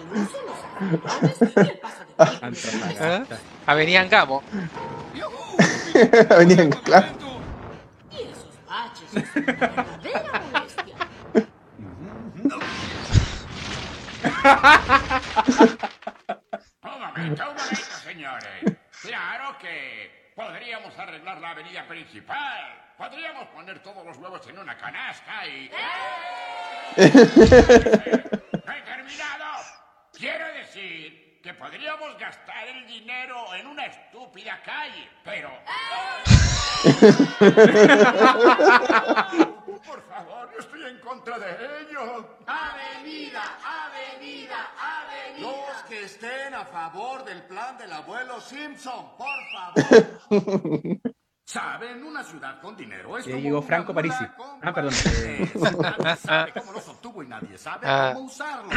Antofagasta. Avenida Angamo. Venían, claro. Y esos baches son una verdadera molestia. Un momento, un momento, señores. Claro que podríamos podríamos arreglar la avenida principal. Podríamos poner todos los huevos en una canasta y... ¡He terminado! Quiero decir que podríamos gastar el dinero en una estúpida calle, pero... Por favor, yo estoy en contra de ello. Avenida, avenida, avenida. Los que estén a favor del plan del abuelo Simpson, por favor. Saben, una ciudad con dinero es como llegó Franco Parisi. Ah, perdón. Eh, nadie sabe cómo los obtuvo y nadie sabe Ah. cómo usarlos.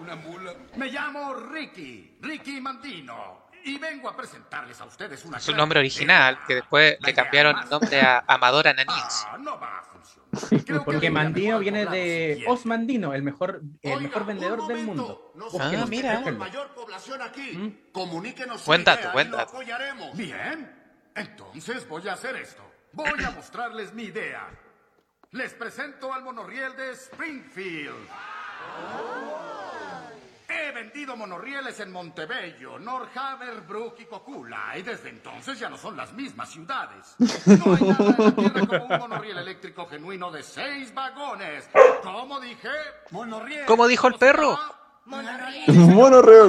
Una mula. Me llamo Ricky, Ricky Mandino, y vengo a presentarles a ustedes una Su nombre original, que después le cambiaron el nombre a Amador Ananins. Ah, no va a funcionar. Creo que Porque sería Mandino viene de siguiente. Osmandino, el mejor, el Oiga, mejor vendedor del mundo. Nosotros Ah, mira. mayor población aquí. ¿Mm? Comuníquenos Buen dato, idea buen dato. Bien, entonces voy a hacer esto. Voy a mostrarles mi idea. Les presento al monorriel de Springfield. He vendido monorrieles en Montebello, North Haverbrook y Cocula, y desde entonces ya no son las mismas ciudades. No hay nada en la tierra como un monorriel eléctrico genuino de seis vagones. Como dije, monorriel. ¿Cómo dijo el perro? Monorreal.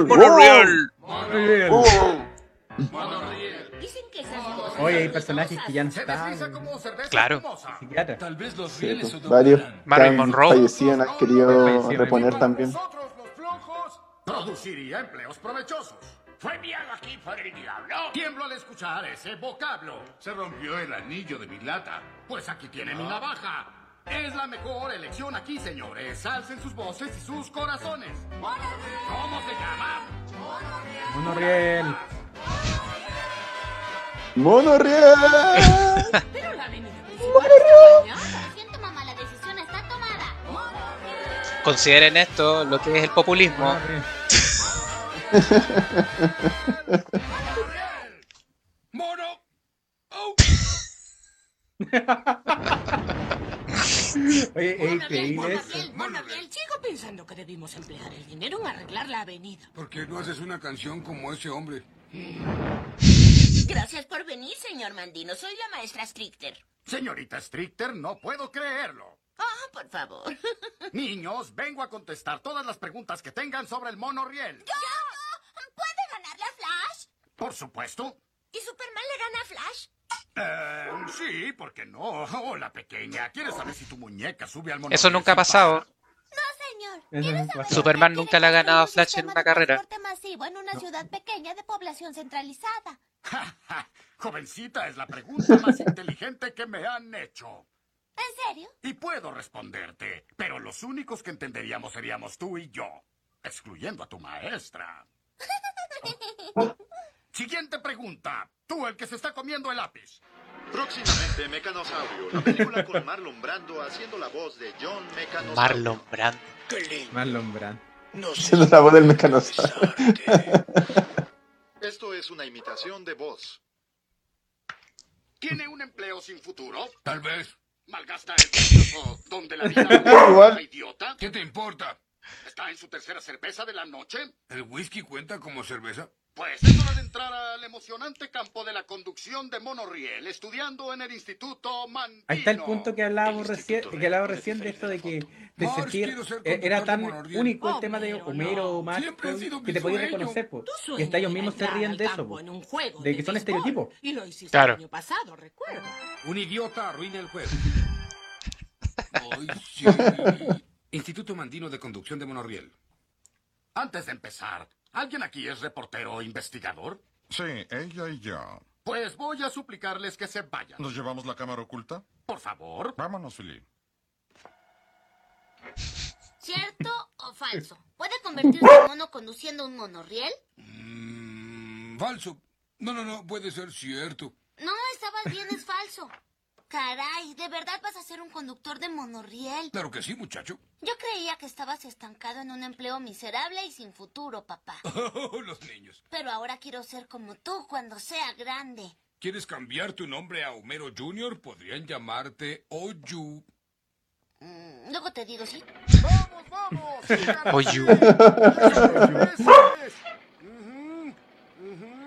Dicen que esas cosas. Oye, hay son personajes que ya no están. desliza como cerveza Claro. Tal vez los Sí, varios Marilyn Monroe. fallecido han querido reponer también. Nosotros los flojos produciría empleos provechosos. Fue enviado aquí por el diablo. Tiemblo al escuchar ese vocablo. Se rompió el anillo de mi lata. Pues aquí tiene mi navaja. Es la mejor elección aquí, señores. Alcen sus voces y sus corazones. ¿Cómo se llama? Monorriel. Tomada. Consideren esto lo que es el populismo. Monorriel. ¡Mono! Oye, es Monorriel, increíble eso. monorriel, monorriel. Sigo pensando que debimos emplear el dinero en arreglar la avenida. ¿Por qué no haces una canción como ese hombre? Gracias por venir, señor Mandino. Soy la maestra Stricter. Señorita Strichter, no puedo creerlo. Ah, por favor. Niños, vengo a contestar todas las preguntas que tengan sobre el monorriel. ¿Puede ganar la Flash? Por supuesto. ¿Y Superman le gana a Flash? Eh, sí, ¿por qué no? Hola, pequeña. ¿Quieres saber si tu muñeca sube al monorriel? Eso nunca ha pasado. No, señor. Eso ¿Quieres no saber pasa. Superman nunca le ha ganado a un Flash en una carrera. masivo en una ciudad pequeña de población centralizada. Ja, ja, Jovencita, es la pregunta más inteligente que me han hecho. ¿En serio? Y puedo responderte, pero los únicos que entenderíamos seríamos tú y yo, excluyendo a tu maestra. Siguiente pregunta. Tú, el que se está comiendo el lápiz. Próximamente Mecanosaurio, la película con Marlon Brando haciendo la voz de John Mecanosaurio. Marlon Brando. Marlon Brand. Siendo la voz del mecanosaurio. Esto es una imitación de voz. ¿Tiene un empleo sin futuro? Tal vez. ¿Malgasta el precioso donde la vida idiota? ¿Qué te importa? ¿Está en su tercera cerveza de la noche? ¿El whisky cuenta como cerveza? Pues es hora de entrar al emocionante campo de la conducción de monorriel, estudiando en el Instituto Mandino. Ahí está el punto que hablábamos recién, que hablaba Real recién de esto de que de sentir eh, era tan único el tema de Homero, o Max que te podías reconocer, po. Tu y hasta ellos mismos se ríen de eso, juego de que son estereotipos. Y lo hiciste Claro. el año pasado, recuerdo. Un idiota arruina el juego. Instituto Mandino de Conducción de Monorriel. Antes de empezar, ¿alguien aquí es reportero o investigador? Sí, ella y yo. Pues voy a suplicarles que se vayan. ¿Nos llevamos la cámara oculta? Por favor. Vámonos, Philip. ¿Cierto o falso? ¿Puede convertirse en mono conduciendo un monorriel? Mm, falso. No, no, no, puede ser cierto. No, estabas bien, es falso. Caray, ¿de verdad vas a ser un conductor de monorriel? Claro que sí, muchacho. Yo creía que estabas estancado en un empleo miserable y sin futuro, papá. Los niños. Pero ahora quiero ser como tú cuando sea grande. ¿Quieres cambiar tu nombre a Homero Jr.? Podrían llamarte Oyu. Mm, luego te digo, ¿sí? ¡Vamos, vamos! Oyu. Eso es. Ujú, ujú.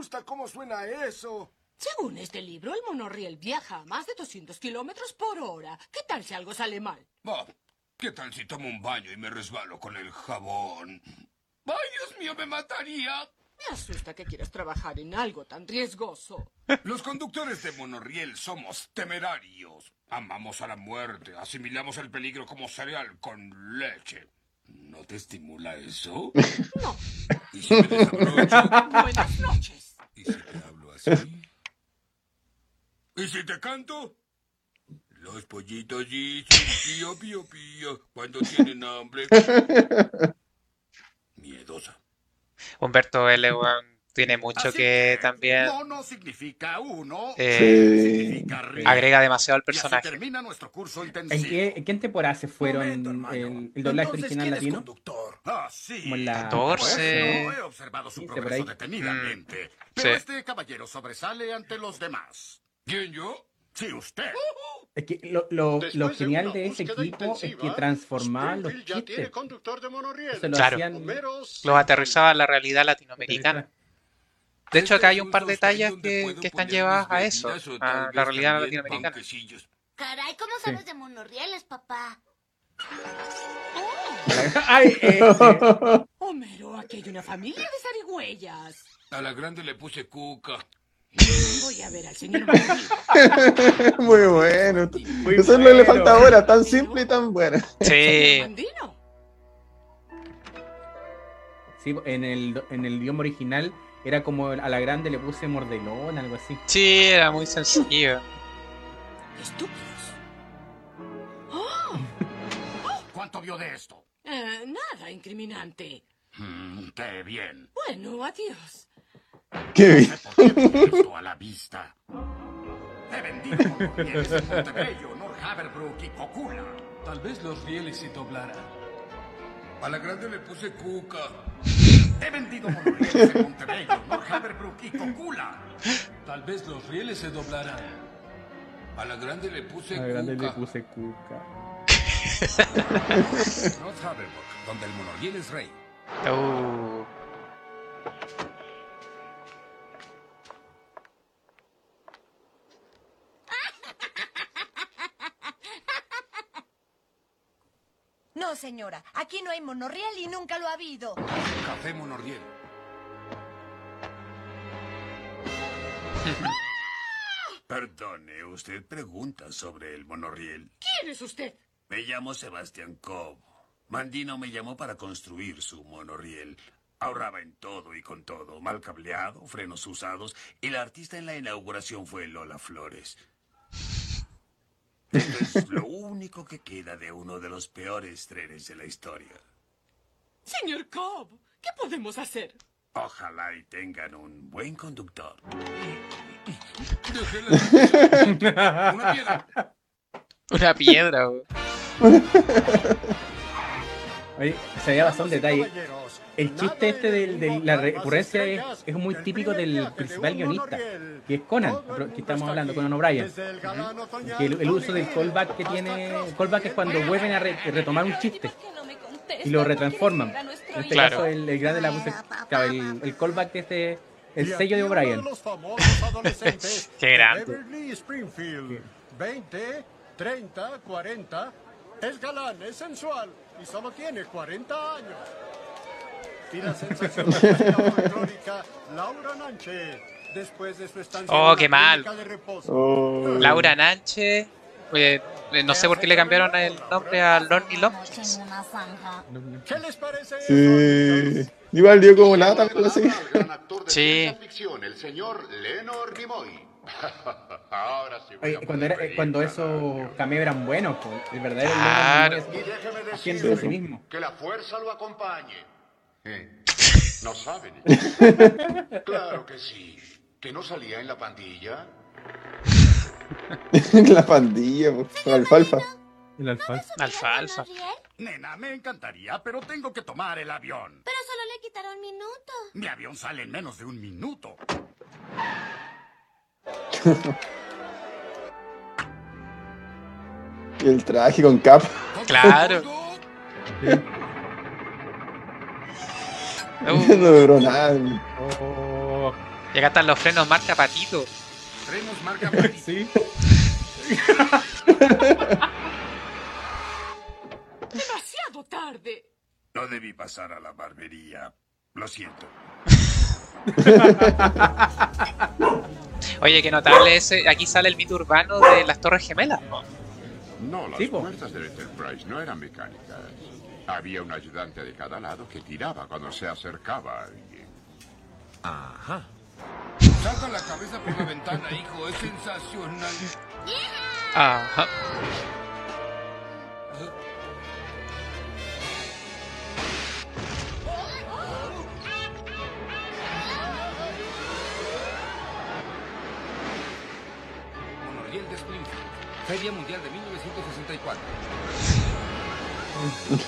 Gusta cómo suena eso. Según este libro, el monorriel viaja a más de 200 kilómetros por hora. ¿Qué tal si algo sale mal? Oh, ¿Qué tal si tomo un baño y me resbalo con el jabón? ¡Ay, Dios mío, me mataría! Me asusta que quieras trabajar en algo tan riesgoso. Los conductores de monorriel somos temerarios. Amamos a la muerte, asimilamos el peligro como cereal con leche. ¿No te estimula eso? No. ¿Y si me? Buenas noches. ¿Y si te hablo así? ¿Y si te canto? Los pollitos dicen pío, pío, pío cuando tienen hambre. Miedosa. Humberto L. weón, tiene mucho Así que también Mono significa uno. eh, agrega demasiado al personaje. termina nuestro curso ¿En qué, en qué temporada se fueron Momento, el, el doblaje Entonces, original ¿quién es latino? conductor? Ah, sí. Como en la 14. No he observado su 15 por progreso ahí. detenidamente. Mm, Pero sí. este caballero sobresale ante los demás. ¿Quién yo? Sí, usted. Es que lo, lo, genial de ese equipo es que intensiva, transformaban los chistes. conductor de monorriel. Se lo Claro. hacían Los aterrizaba a la realidad latinoamericana. De hecho, acá hay un par de tallas que, que están llevadas a eso, a la realidad latinoamericana. panquecillos. Caray, ¿cómo sabes de monorrieles, papá? Ay, eh, eh, Homero, aquí hay una familia de zarigüeyas. A la grande le puse cuca. Voy a ver al señor Mandino. Muy bueno. Muy Eso es lo que le bueno. falta ahora, tan simple y tan buena. Sí, sí, en el, en el idioma original era como a la grande le puse mordelón, algo así. sí, era muy sencillo. Estúpidos. ¿Cuánto vio de esto? Eh, nada incriminante. Mm, qué bien. Bueno, adiós. Qué bien. No sé por qué tengo esto a la vista. He vendido monorrieles en Montebello, North Haverbrook y Cocula. Tal vez los rieles se doblarán. A la grande le puse cuca. He vendido monorrieles en Montebello, North Haverbrook y Cocula. Tal vez los rieles se doblarán. A la grande le puse A la grande le cuca. puse cuca. North Haverbrook, donde el monorriel es rey. Uh, No, señora, aquí no hay monorriel y nunca lo ha habido. Café monorriel. Perdone, usted pregunta sobre el monorriel. ¿Quién es usted? Me llamo Sebastián Cobb. Mandino me llamó para construir su monorriel. Ahorraba en todo y con todo, mal cableado, frenos usados, y la artista en la inauguración fue Lola Flores. Esto es lo único que queda de uno de los peores trenes de la historia. Señor Cobb, ¿qué podemos hacer? Ojalá y tengan un buen conductor. Una piedra. una piedra. Oye, se pasado un detalle. El chiste este de, de la recurrencia es, es muy típico del principal guionista, que es Conan, que estamos hablando, Conan O'Brien. Que el, el uso del callback que tiene. El callback es cuando vuelven a re- retomar un chiste y lo retransforman. En este Claro. caso, el, el grande la puse. Claro, el, el callback de este. El sello de O'Brien. Qué de grande. Beverly Springfield. 20, 30, 40. Es galán, es sensual y solo tiene 40 años. Y la sensación de la folclórica Laura Nanche. Después de su estancia Oh, qué mal. clínica de reposo. Oh. Laura Nanche. eh, eh, no sé por qué le cambiaron el nombre a Lonnie Lopkins. ¿Qué les parece Sí. Igual dio como algo así. Sí. el señor Nimoy. Ahora sí Oye, cuando, era, esos cameos eran buenos, pues, el verdadero Claro. Es haciendo de sí mismo. que la fuerza lo acompañe. Eh, ¿No saben? Claro que sí. ¿Que no salía en la pandilla? la pandilla, con alfalfa. El alfalfa. Alfalfa. Nena, me encantaría, pero tengo que tomar el avión. Pero solo le quitaron minuto. Mi avión sale en menos de un minuto. Y el traje con cap. Claro. no duró nada. Oh, Y acá están los frenos marca patito. Frenos marca patito. Sí. Demasiado tarde. No debí pasar a la barbería. Lo siento. Oye, qué notable ese. Aquí sale el mito urbano de las Torres Gemelas. No, las Sí, puertas del Enterprise no eran mecánicas. Había un ayudante de cada lado que tiraba cuando se acercaba a alguien. Ajá. Saca la cabeza por la ventana, hijo. Es sensacional. Ajá. Monorriel de Springfield. Feria Mundial de 1964.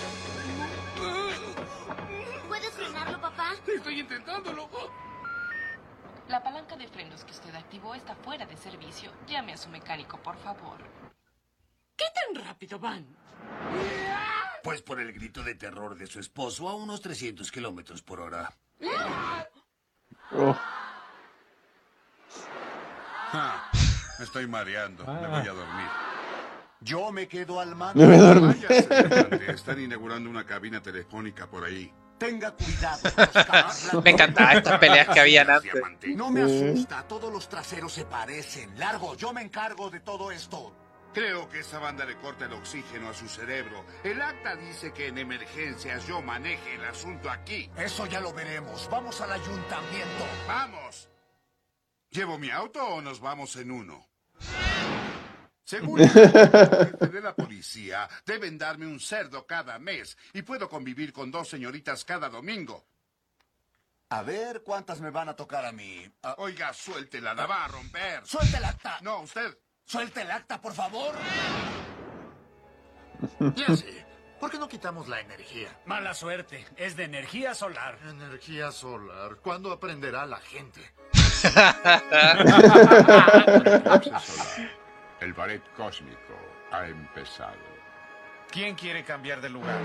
Estoy intentándolo. La palanca de frenos que usted activó está fuera de servicio. Llame a su mecánico, por favor. ¿Qué tan rápido van? Pues por el grito de terror de su esposo a unos 300 kilómetros por hora. Oh. Ah, me estoy mareando. Me voy a dormir. Yo me quedo al mando. Me voy a dormir. Están inaugurando una cabina telefónica por ahí. Tenga cuidado. Me encantaban estas peleas que habían antes. No me asusta. Todos los traseros se parecen. Largo, yo me encargo de todo esto. Creo que esa banda le corta el oxígeno a su cerebro. El acta dice que en emergencias yo maneje el asunto aquí. Eso ya lo veremos. Vamos al ayuntamiento. ¡Vamos! ¿Llevo mi auto o nos vamos en uno? Según el jefe de la policía, deben darme un cerdo cada mes y puedo convivir con dos señoritas cada domingo. A ver cuántas me van a tocar a mí. Ah, Oiga, suéltela, la va a romper. Suelte el acta. No, usted. Suelte el acta, por favor. Ya sé. ¿Por qué no quitamos la energía? Mala suerte. Es de energía solar. Energía solar. ¿Cuándo aprenderá la gente? El ballet cósmico ha empezado. ¿Quién quiere cambiar de lugar?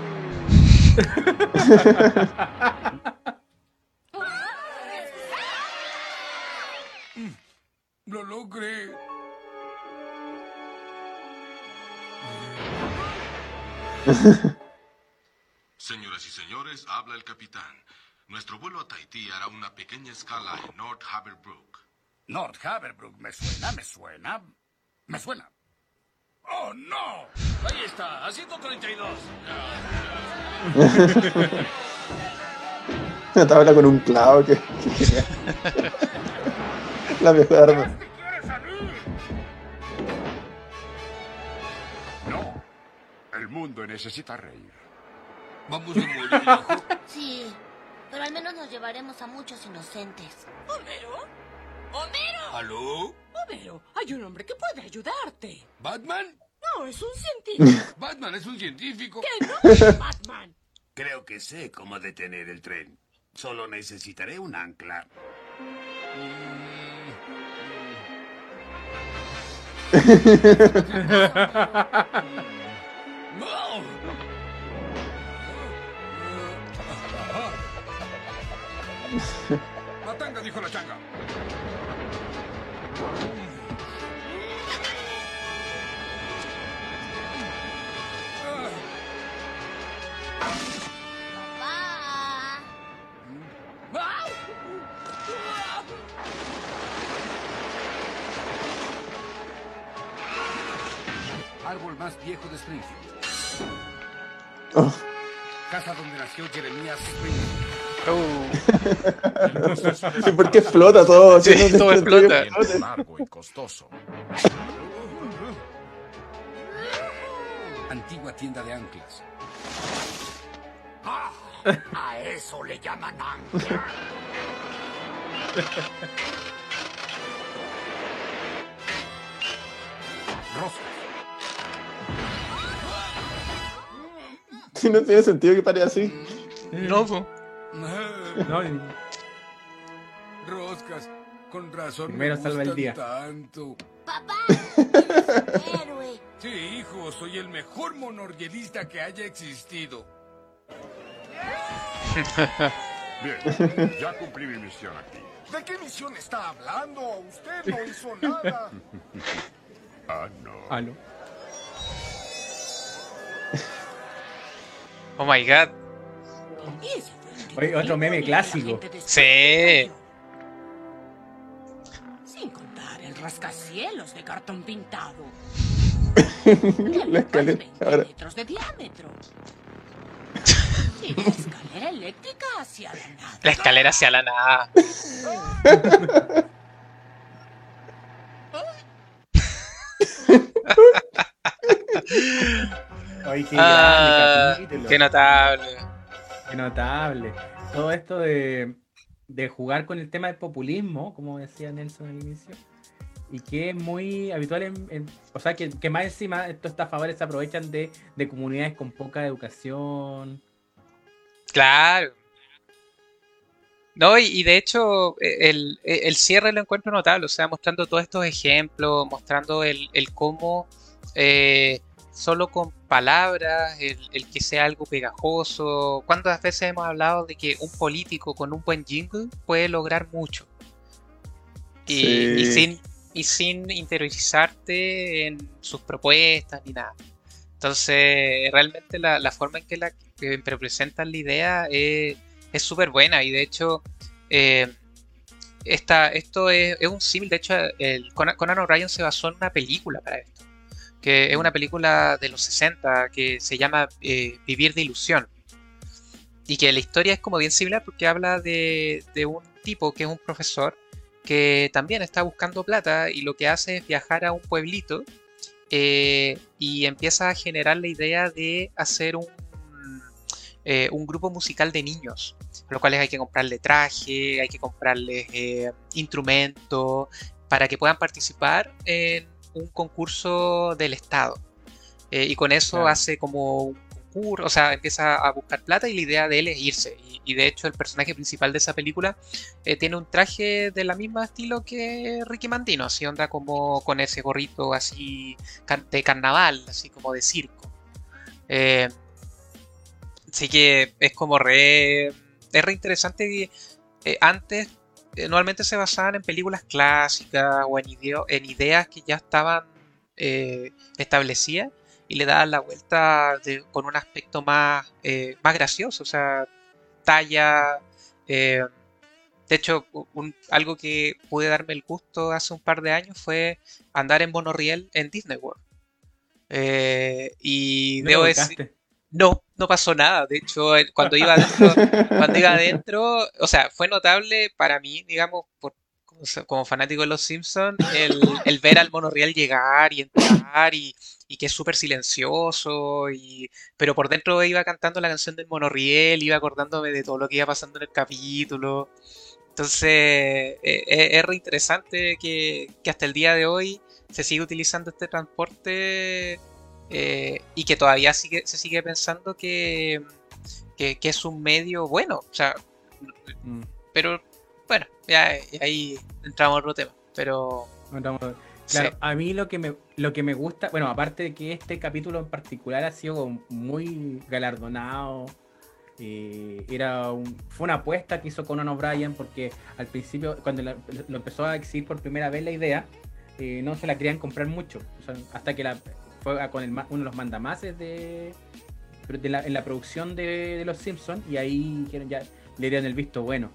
Lo logré. Señoras y señores, habla el capitán. Nuestro vuelo a Tahití hará una pequeña escala en North Haverbrook. North Haverbrook, me suena, me suena. Me suena. ¡Oh, no! Ahí está, a 132. Tabla con un clavo que, que. La mejor arma. No. El mundo necesita reír. Vamos a morir. Sí, pero al menos nos llevaremos a muchos inocentes. ¿Homero? ¡Homero! ¿Aló? Homero, hay un hombre que puede ayudarte. ¿Batman? No, es un científico. Batman es un científico. ¡Que no es Batman! Creo que sé cómo detener el tren. Solo necesitaré un ancla. La tanga, dijo la changa. Árbol más viejo de Springfield. Oh. Casa donde nació Jeremías Springfield. ¿Y por qué explota todo? Sí, todo explota. explote. largo y costoso. Antigua tienda de anclas. Ah, a eso le llaman ancla. Roscas. Si no tiene sentido que pare así. No. No, y- Roscas. Con razón Primero me salva el día. tanto. Papá. eres un héroe. Sí, hijo, soy el mejor monorrielista que haya existido. Bien, ya cumplí mi misión aquí. ¿De qué misión está hablando? Usted no hizo nada. Ah, no. Ah, no. Oh my god. Oye, otro meme clásico. Sí. Sin contar el rascacielos de cartón pintado. La escalera. Ahora. Metros de diámetro. Y la escalera eléctrica hacia la nada. La escalera hacia la nada. Ay, qué Ah, grande capítulo. qué notable. Qué notable. Todo esto de, de jugar con el tema del populismo, como decía Nelson al inicio, y que es muy habitual en, o sea, que, que más encima estos estafadores se aprovechan de, de comunidades con poca educación. Claro. No, y, de hecho eh, el, el cierre lo encuentro notable, o sea, mostrando todos estos ejemplos, mostrando el, el cómo eh, solo con palabras, el, el que sea algo pegajoso. ¿Cuántas veces hemos hablado de que un político con un buen jingle puede lograr mucho? Y, y Sí. sin, y sin interiorizarte en sus propuestas ni nada. Entonces, realmente la, la forma en que la que presentan la idea es súper buena y de hecho eh, esta, esto es, es un símil, de hecho el Conan, Conan O'Brien se basó en una película para esto, que es una película de los 60 que se llama eh, Vivir de Ilusión. Y que la historia es como bien similar porque habla de, de un tipo que es un profesor que también está buscando plata y lo que hace es viajar a un pueblito eh, y empieza a generar la idea de hacer un, eh, un grupo musical de niños, a los cuales hay que comprarle traje, hay que comprarles instrumentos para que puedan participar en un concurso del Estado. Eh, y con eso Claro. hace como un concurso, o sea, empieza a buscar plata y la idea de él es irse. Y, y de hecho el personaje principal de esa película eh, tiene un traje de la misma estilo que Ricky Mandino, así onda como con ese gorrito así de carnaval, así como de circo. Eh, así que es como re, es re interesante eh, antes normalmente se basaban en películas clásicas o en, ideo- en ideas que ya estaban eh, establecidas y le daban la vuelta de- con un aspecto más, eh, más gracioso, o sea, talla. eh, de hecho, un- algo que pude darme el gusto hace un par de años fue andar en monorriel en Disney World. Eh, y ¿No debo decir, no, no pasó nada. De hecho, cuando iba adentro, cuando iba adentro, o sea, fue notable para mí, digamos, por, como, fanático de los Simpsons, el, el ver al monorriel llegar y entrar y, y que es súper silencioso, y, pero por dentro iba cantando la canción del monorriel, iba acordándome de todo lo que iba pasando en el capítulo. Entonces, eh, eh, es re interesante que, que hasta el día de hoy se sigue utilizando este transporte eh, y que todavía sigue, se sigue pensando que, que, que es un medio bueno. O sea, Mm. pero bueno, ya ahí entramos en otro tema. Pero Claro, Sí. a mí lo que me lo que me gusta, bueno, aparte de que este capítulo en particular ha sido muy galardonado, eh, era un- fue una apuesta que hizo Conan O'Brien porque al principio cuando la- lo empezó a exhibir por primera vez la idea, eh, no se la querían comprar mucho, o sea, hasta que la, fue con el uno de los mandamases de, de la, en la producción de, de Los Simpsons y ahí ya le dieron el visto bueno.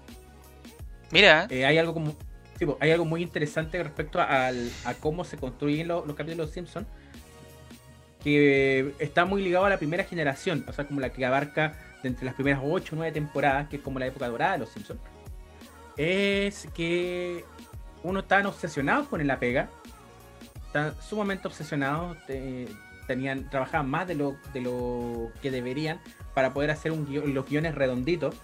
mira, Eh, hay algo como sí, hay algo muy interesante respecto a, al- a cómo se construyen lo- los capítulos de los Simpsons que está muy ligado a la primera generación, o sea, como la que abarca de entre las primeras 8 o 9 temporadas, que es como la época dorada de los Simpsons. Es que uno están obsesionados con la pega, están sumamente obsesionados, te- tenían, trabajaban más de lo, de lo que deberían para poder hacer los guiones redonditos.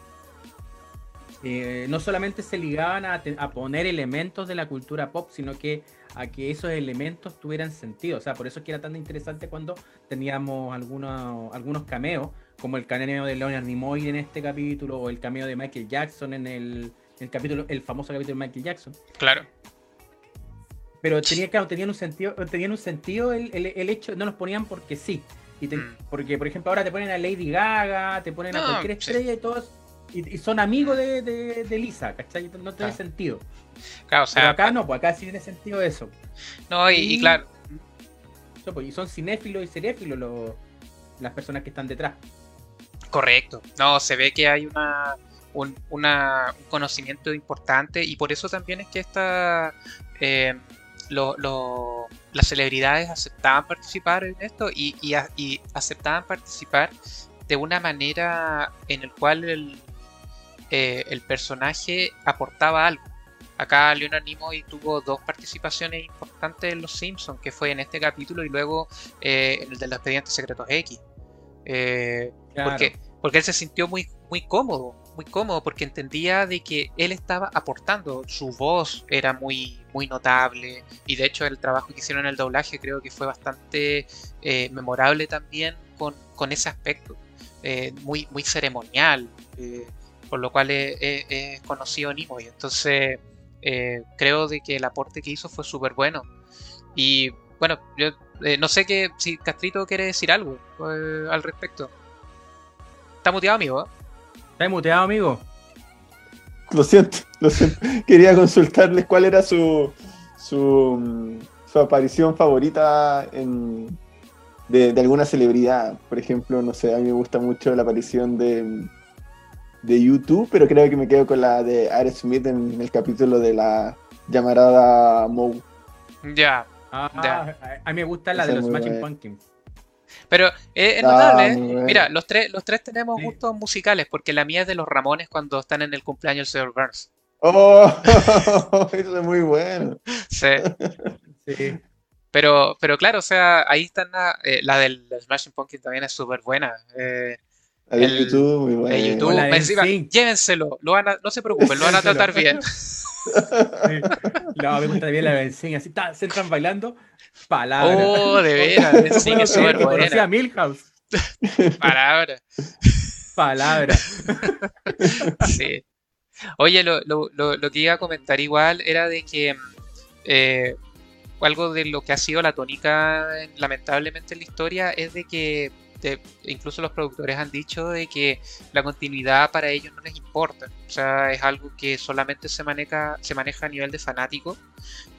Eh, no solamente se ligaban a, a poner elementos de la cultura pop, sino que a que esos elementos tuvieran sentido. O sea, por eso es que era tan interesante cuando teníamos algunos, algunos cameos, como el cameo de Leonard Nimoy en este capítulo, o el cameo de Michael Jackson en el, el capítulo, el famoso capítulo de Michael Jackson. claro. Pero tenía, claro, tenían un sentido, tenían un sentido el, el- el hecho, no los ponían porque sí. Y te- Mm. Porque, por ejemplo, ahora te ponen a Lady Gaga, te ponen a cualquier sí. estrella y todos, y, y son amigos de, de, de Lisa, ¿cachai? No tiene Ah. sentido. Claro, o Pero sea, acá no, pues acá sí tiene sentido eso. no, y, y claro, Eso, pues, Y son cinéfilos y seréfilos los, las personas que están detrás. Correcto. No, se ve que hay una, un, una- un conocimiento importante y por eso también es que esta, eh, lo- lo- las celebridades aceptaban participar en esto y, y a- y aceptaban participar de una manera en el cual el, eh, el personaje aportaba algo. Acá Leonard Nimoy tuvo dos participaciones importantes en Los Simpsons, que fue en este capítulo y luego eh, en el de los expedientes secretos X. Eh, Claro. porque, porque él se sintió muy, muy cómodo, muy cómodo, porque entendía de que él estaba aportando, su voz era muy, muy notable, y de hecho el trabajo que hicieron en el doblaje creo que fue bastante eh, memorable también con, con ese aspecto, eh, muy, muy ceremonial, eh, por lo cual es, conocido Nimoy. Entonces, eh, creo de que el aporte que hizo fue súper bueno. Y bueno, yo eh, no sé que, si Castrito quiere decir algo eh, al respecto. Está muteado, amigo. ¿Estás muteado, amigo? Lo siento, lo siento. Quería consultarles cuál era su, su, mm, su aparición favorita en, de, de alguna celebridad. Por ejemplo, no sé, a mí me gusta mucho la aparición de, de YouTube, pero creo que me quedo con la de Aerosmith en el capítulo de la llamarada Moe. Ya. Ah, Ya. a, a mí me gusta la Esa de los Smashing buena. Pumpkins. Pero eh, es Ah, notable, ¿eh? Mira, los tres, los tres tenemos gustos musicales, porque la mía es de los Ramones cuando están en el cumpleaños del señor Burns. ¡Oh! Eso es muy bueno. Sí. Sí. Pero, pero claro, o sea, ahí están la, eh, la del Smashing Pumpkins también es súper buena. Eh, De el- YouTube, muy buena. de YouTube, O la de me encima, NSYNC. llévenselo, lo van a- no se preocupen, lo van a tratar bien. Sí. No, me gusta bien la benzina, así, ta, se entran bailando. Palabra. Oh, de veras, sí, Bueno, es súper que Conocía a buena. Milhouse. Palabra. Palabra. Sí. Oye, lo, lo- lo- lo que iba a comentar igual era de que eh, algo de lo que ha sido la tónica, en- lamentablemente, en la historia es de que de- incluso los productores han dicho de que la continuidad para ellos no les importa. O sea, es algo que solamente se maneja, se maneja a nivel de fanático.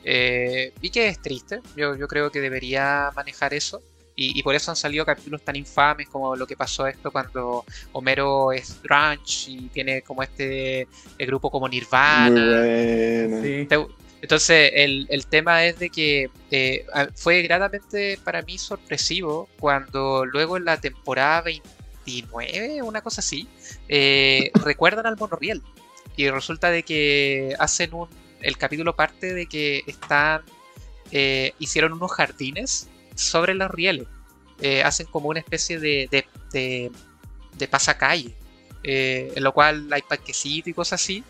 eh, y que es triste. Yo, yo creo que debería manejar eso. Y, y por eso han salido capítulos tan infames como lo que pasó esto cuando Homero es grunge y tiene como este el grupo como Muy Nirvana. bueno. Sí. Te- Entonces, el, el tema es de que eh, fue gratamente para mí sorpresivo cuando luego en la temporada 29, una cosa así, eh, recuerdan al monorriel. Y resulta de que hacen un. El capítulo parte de que están. eh, hicieron unos jardines sobre los rieles. Eh, hacen como una especie de, de, de, de pasacalle. en lo cual hay parquecito y cosas así.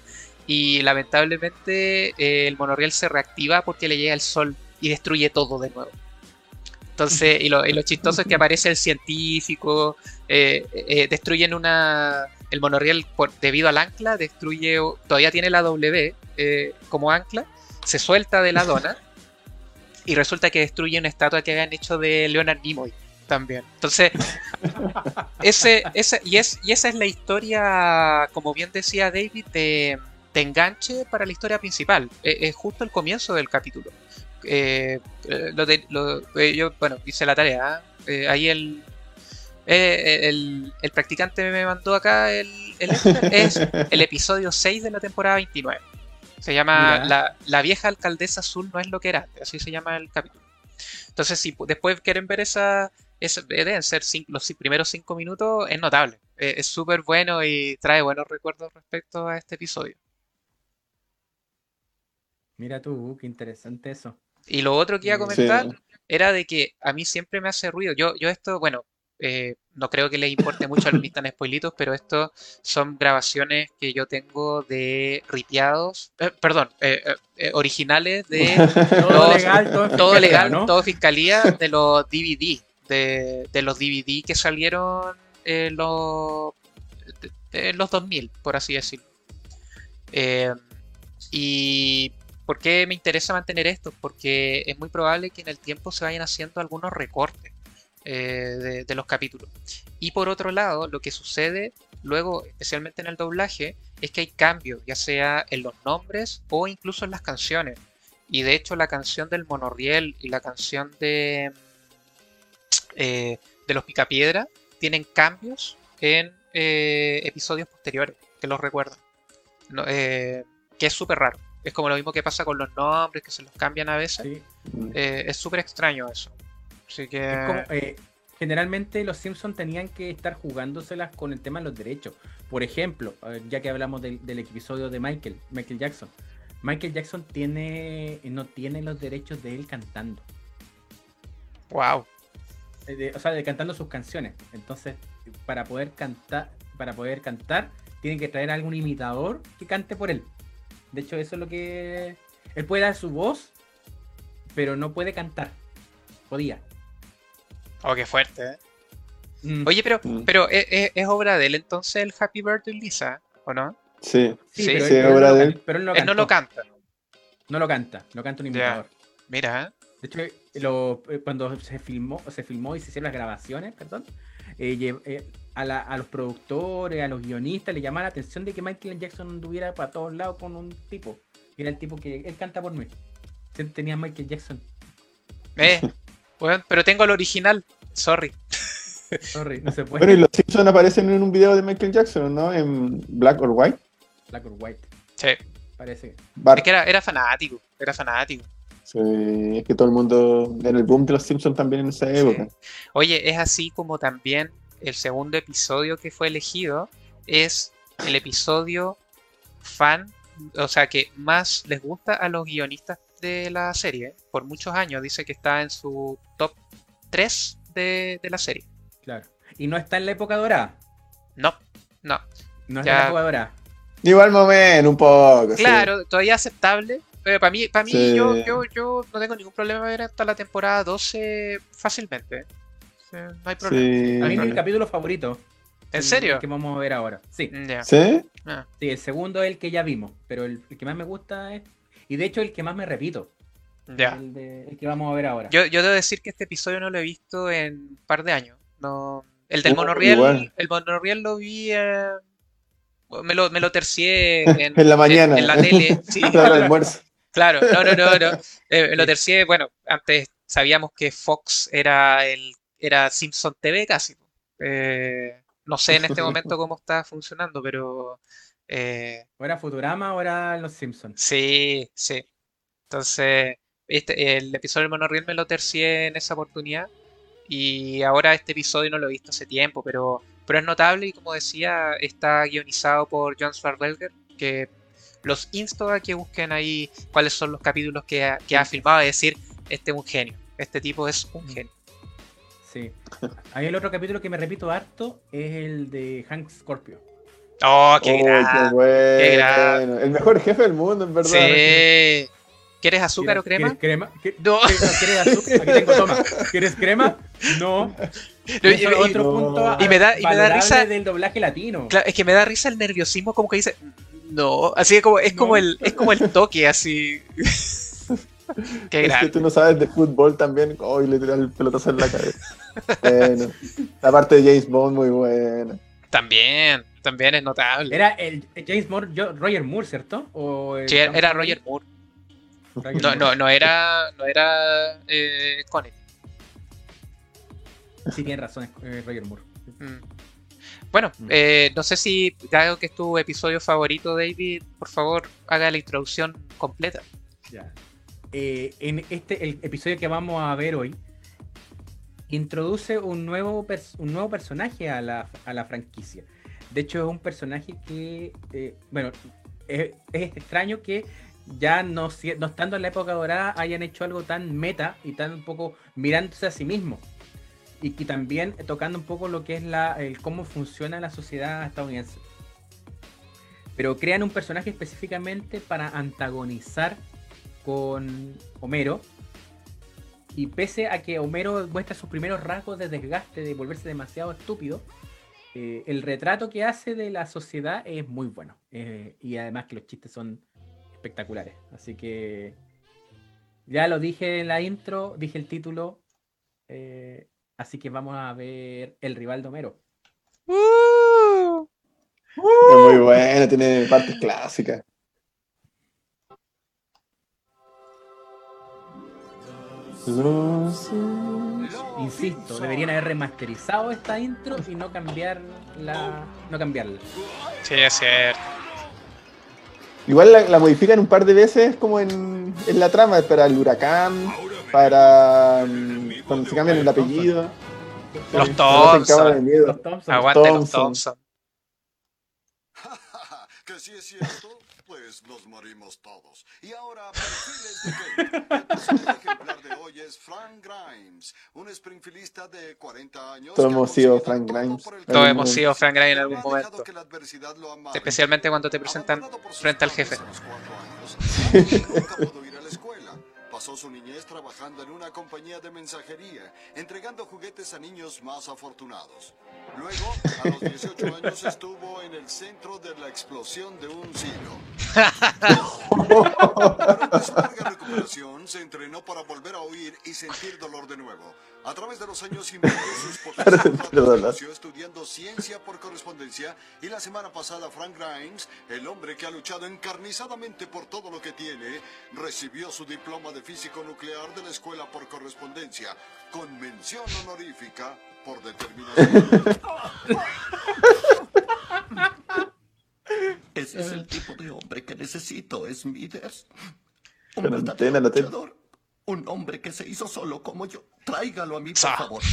Y lamentablemente eh, el monorriel se reactiva porque le llega el sol y destruye todo de nuevo. Entonces, y lo, chistoso es que aparece el científico, eh, eh, destruyen una. El monorriel, debido al ancla, destruye. Todavía tiene la W como ancla, se suelta de la dona y resulta que destruye una estatua que habían hecho de Leonard Nimoy también. Entonces, ese, ese, y, es, y esa es la historia, como bien decía David, de, de enganche para la historia principal. Eh, es justo el comienzo del capítulo. Eh, eh, lo de- lo- yo, bueno, hice la tarea. ahí el, el, el practicante me mandó acá el, el es el episodio 6 de la temporada 29. Se llama la, la vieja alcaldesa azul no es lo que era, así se llama el capítulo. Entonces, si pu- después quieren ver esa, esa- deben ser cin- los primeros cinco minutos, es notable. Es súper bueno y trae buenos recuerdos respecto a este episodio. Mira tú, qué interesante eso. Y lo otro que iba a Sí. comentar era de que a mí siempre me hace ruido. Yo, yo esto, bueno, eh, no creo que les importe mucho a los listan spoilitos, pero esto son grabaciones que yo tengo de ripiados, eh, perdón, eh, eh, originales de Todo los- legal, todo en todo fiscalía, legal, ¿no? todo fiscalía de los DVD, de, de los DVD que salieron en los, en los 2000, por así decirlo. Eh, y ¿por qué me interesa mantener esto? Porque es muy probable que en el tiempo se vayan haciendo algunos recortes. eh, de, los capítulos. Y por otro lado, lo que sucede luego, especialmente en el doblaje, es que hay cambios, ya sea en los nombres o incluso en las canciones. Y de hecho la canción del monorriel y la canción de, eh, de los Picapiedra tienen cambios en eh, episodios posteriores, que los recuerdan. No, eh, que es súper raro. Es como lo mismo que pasa con los nombres, que se los cambian a veces. Eh, es súper extraño eso. Así que... Es como, eh, generalmente los Simpsons tenían que estar jugándoselas con el tema de los derechos. Por ejemplo, eh, ya que hablamos del, del episodio de Michael, Michael Jackson. Michael Jackson tiene, no tiene los derechos de él cantando. Wow. Eh, de- o sea, de cantando sus canciones. Entonces, para poder cantar, para poder cantar, tienen que traer a algún imitador que cante por él. De hecho, eso es lo que. Él puede dar su voz, pero no puede cantar. Podía. Oh, qué fuerte, ¿eh? Mm. Oye, pero, pero ¿es, es- es obra de él entonces el Happy Birthday Lisa, ¿o no? Sí, Sí, Sí, pero, sí, obra no de lo él. pero él no, Él no lo canta. No lo canta, lo canta un imitador. Mira, ¿eh? De hecho, eh, lo- eh, cuando se filmó, se filmó y se hicieron las grabaciones, perdón, eh, eh, a, la- a los productores, a los guionistas, le llamaba la atención de que Michael Jackson anduviera para todos lados con un tipo. Era el tipo que él canta por mí. Siempre Tenía Michael Jackson. Eh, bueno, pero tengo el original. Sorry. Sorry, no se puede. Bueno, y los Simpsons aparecen en un video de Michael Jackson, ¿no? En Black or White. Black or White, Sí. parece. Bart. Es que era, era fanático. Era fanático. Sí, es que todo el mundo en el boom de los Simpsons también en esa época. Oye, es así como también el segundo episodio que fue elegido es el episodio fan, o sea, que más les gusta a los guionistas de la serie. Por muchos años dice que está en su top 3 de, de la serie. Claro. Y no está en la época dorada. No, no. No es Ya. en la época dorada. Igual momento, un poco. sí. Claro, todavía aceptable. Pero para mí, para mí Sí. yo, yo, yo no tengo ningún problema ver hasta la temporada 12 fácilmente. No hay problema. Sí. A mí es mi capítulo favorito. ¿En El- serio? el que vamos a ver ahora. Sí. ¿Sí? Ah. Sí, el segundo es el que ya vimos, pero el, el que más me gusta es. Y de hecho, el que más me repito. Ya. El, de- el que vamos a ver ahora. Yo, yo debo decir que este episodio no lo he visto en un par de años. No, el del Oh, monorriel, igual. el monorriel lo vi, eh, me lo, me lo tercié en, En la mañana. en, la tele. Sí, el almuerzo. claro, no, no, no, no. Eh, me lo tercié, bueno, antes sabíamos que Fox era el era Simpson TV casi. Eh, no sé en este momento cómo está funcionando, pero eh, ¿O era Futurama o era Los Simpsons? Sí, sí. Entonces, este, el episodio del monorriel me lo tercié en esa oportunidad. Y ahora este episodio no lo he visto hace tiempo, pero, pero es notable y como decía, está guionizado por John Swartzwelder, que los insto a que busquen ahí cuáles son los capítulos que ha, que ha filmado y decir, este es un genio, este tipo es un genio. Sí. A mí el otro capítulo que me repito harto es el de Hank Scorpio. ¡Oh, qué Oh, grande! qué bueno. qué. El mejor jefe del mundo, en verdad. Sí. ¿Quieres azúcar o crema? ¿Quieres crema? ¿Qué- No. ¿Quieres azúcar? Aquí tengo, toma. ¿Quieres crema? No. Y- otro no. punto Y me da- y me da risa- del doblaje latino. Claro, es que me da risa el nerviosismo, como que dice, no, así que como, es como el, es como el toque, así. Qué Es que tú no sabes de fútbol también. Hoy le tira el pelotazo en la cabeza. bueno, la parte de James Bond muy buena. También, también es notable. Era el James Moore, yo- Roger Moore, ¿cierto? O Sí, era, era. Roger Moore. Roger No, Moore. no, no era, no era eh, Connery. Sí, tienes razón, eh, Roger Moore. Mm. Bueno, eh, no sé si, dado que es tu episodio favorito, David, por favor, haga la introducción completa. Ya. Eh, en este, el episodio que vamos a ver hoy, introduce un nuevo, un nuevo personaje a la, a la franquicia. De hecho, es un personaje que, eh, bueno, es, extraño que ya no, no estando en la época dorada hayan hecho algo tan meta y tan un poco mirándose a sí mismo. Y que también tocando un poco lo que es la, cómo funciona la sociedad estadounidense. Pero crean un personaje específicamente para antagonizar con Homero. Y pese a que Homero muestra sus primeros rasgos de desgaste, de volverse demasiado estúpido, eh, el retrato que hace de la sociedad es muy bueno. Eh, y además que los chistes son espectaculares. Así que ya lo dije en la intro, dije el título. eh, Así que vamos a ver el rival de Homero. Es muy bueno, tiene partes clásicas. Insisto, deberían haber remasterizado esta intro y no cambiar la. no cambiarla. Sí, es cierto. Igual la, la modifican un par de veces como en, en la trama, para el huracán, para mm, cuando se cambian el apellido. Los Sí, Thompson. Los Thompson. Aguante los Thompson. Thompson. Que si es cierto, pues nos morimos todos. Y ahora, perfiles de Kate. El ejemplar de hoy es Frank Grimes, un springfieldista de 40 años. Todos hemos sido Frank todo Grimes. Todos hemos sido Frank Grimes en algún momento. Especialmente cuando te presentan frente al jefe. Pasó su niñez trabajando en una compañía de mensajería, entregando juguetes a niños más afortunados. Luego, a los 18 años, estuvo en el centro de la explosión de un silo. Durante su larga recuperación, se entrenó para volver a oír y sentir dolor de nuevo. A través de los años inventó sus estudiando ciencia por correspondencia y la semana pasada Frank Grimes, el hombre que ha luchado encarnizadamente por todo lo que tiene, recibió su diploma de físico nuclear de la escuela por correspondencia, con mención honorífica por determinación. Ese es el tipo de hombre que necesito, Smithers. Un verdadero antena, la tele. luchador. Un hombre que se hizo solo como yo. Tráigalo a mí, por favor.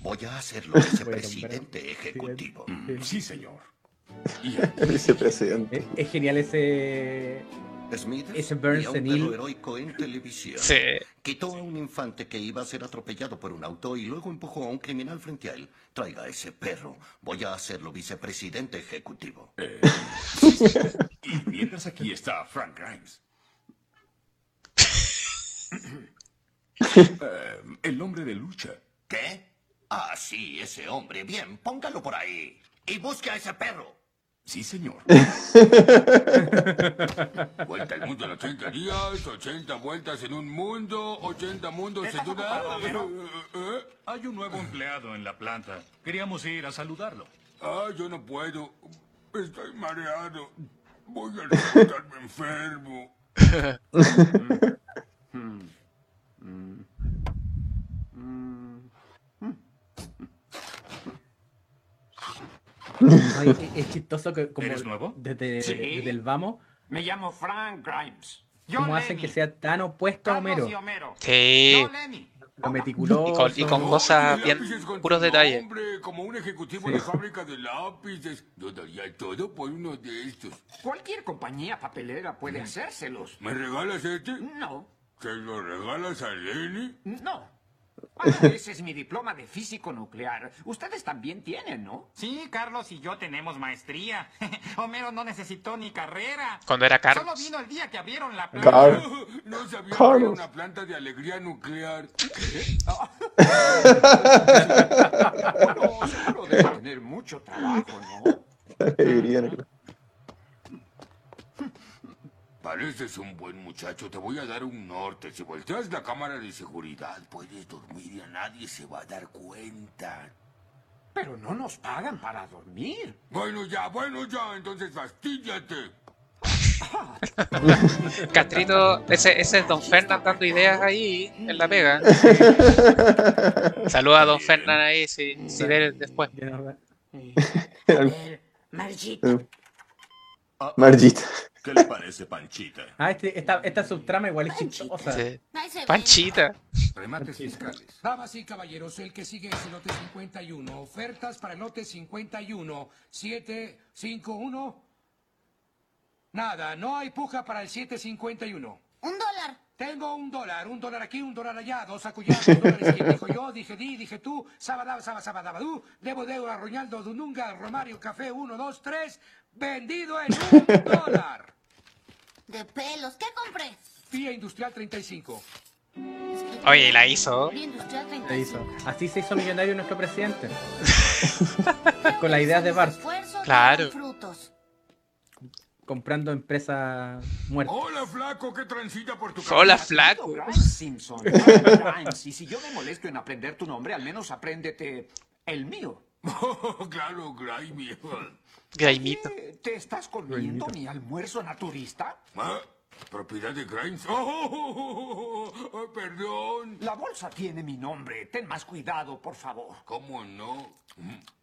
Voy a hacerlo vicepresidente ejecutivo. Sí. Sí, señor. El vicepresidente. Es, es genial ese. Smithers Ese Burns un heroico en televisión. Sí. Quitó a un infante que iba a ser atropellado por un auto y luego empujó a un criminal frente a él. Traiga a ese perro. Voy a hacerlo vicepresidente ejecutivo. Y mientras aquí está Frank Grimes. Eh, el hombre de lucha. ¿Qué? Ah, sí, ese hombre. Bien, póngalo por ahí. Y busque a ese perro. Sí, señor. Vuelta al mundo en 80 días, 80 vueltas en un mundo, 80 mundos en una... ¿Eh? Hay un nuevo empleado en la planta. Queríamos ir a saludarlo. Ah, yo no puedo. Estoy mareado. Voy a resultarme enfermo. Ay, es- es chistoso que como ¿Eres nuevo? Desde, Sí. desde el vamos, Me llamo Frank Grimes. Yo cómo hacen que sea tan opuesto a Homero. Homero. Sí. Yo Lenny. Lo meticuloso. Y con, y con cosas bien con puros detalles. nombre, como un ejecutivo de fábrica de lápices. Yo daría todo por uno de estos. Cualquier compañía papelera puede hacérselos. ¿Me regalas este? No, ¿Se lo regalas a Lenny? no. Ah, ese es mi diploma de físico nuclear. Ustedes también tienen, ¿no? Sí, Carlos y yo tenemos maestría. Homero no necesitó ni carrera. Cuando era Solo Carlos. vino el día que abrieron la planta. Car- No sabía que era Carlos. una planta de alegría nuclear. Bueno, seguro debe tener mucho trabajo, ¿no? Alegría, ¿no? Pareces un buen muchacho, te voy a dar un norte. Si volteas la cámara de seguridad, puedes dormir y a nadie se va a dar cuenta. Pero no nos pagan para dormir. Bueno ya, bueno ya, entonces fastíllate. Castrito, ese, ese es Don Fernand dando ideas ahí en la pega. Saluda a Don Fernand ahí si, si ve después. Margita. Margita. ¿Qué le parece, Panchita? Ah, este, esta, esta subtrama igual es chistosa. Sí. Panchita. Remates fiscales. Damas y caballeros, el que sigue es el lote 51. Ofertas para el lote 51. 751. Nada, no hay puja para el 751. Un dólar. Tengo un dólar, un dólar aquí, un dólar allá, dos acullados, dos dólares. ¿Quién dijo yo? Dije di, dije tú, sabadaba, saba, sabadabadú, debo de a Roñaldo, Dununga, Romario, Café, uno, dos, tres, vendido en un dólar. De pelos. ¿Qué compré? Vía Industrial 35. Oye, y la hizo. Vía Industrial 35. Se hizo. Así se hizo millonario nuestro presidente. Con las ideas de Bart. Claro. frutos. comprando empresas muertas. Hola, flaco, ¿qué transita por tu Hola, cabeza? flaco. Simpson. Y si yo me molesto en aprender tu nombre, al menos apréndete el mío. Oh, claro, Grimy. Graimito. ¿Te estás comiendo mi almuerzo naturista? ¿Ah? ¿Propiedad de Grimes? Oh, oh, perdón. La bolsa tiene mi nombre. Ten más cuidado, por favor. ¿Cómo no?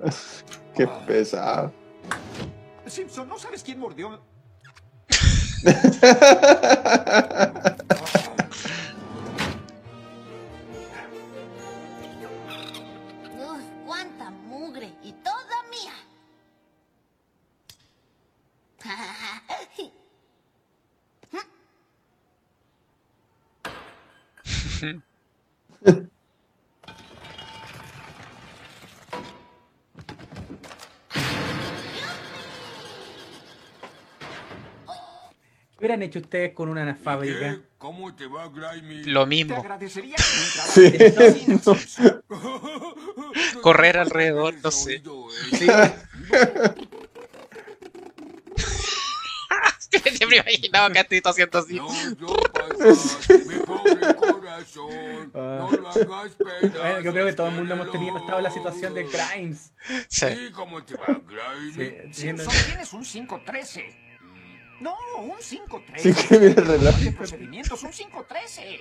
Qué pesado. Simpson, ¿no sabes quién mordió? Uf, mugre y toda mía. ¿Qué hubieran hecho ustedes con una fábrica? ¿Cómo te va, Grimy? Lo Te mismo. agradecería un trabajo Sí. Simpson. Correr alrededor, no sé. Siempre imaginaba que Astito haciendo así. No, yo pasaste, mi pobre corazón. Ah. No lo hagas Bueno, yo creo que todo el mundo hemos pedazos, tenido estado en la situación de Grimes. Sí. Sí, ¿cómo te va, Grimy? Sí, Simpson, tienes un 513. No, un 513. Sí, que mira el reloj. Procedimientos, un 513.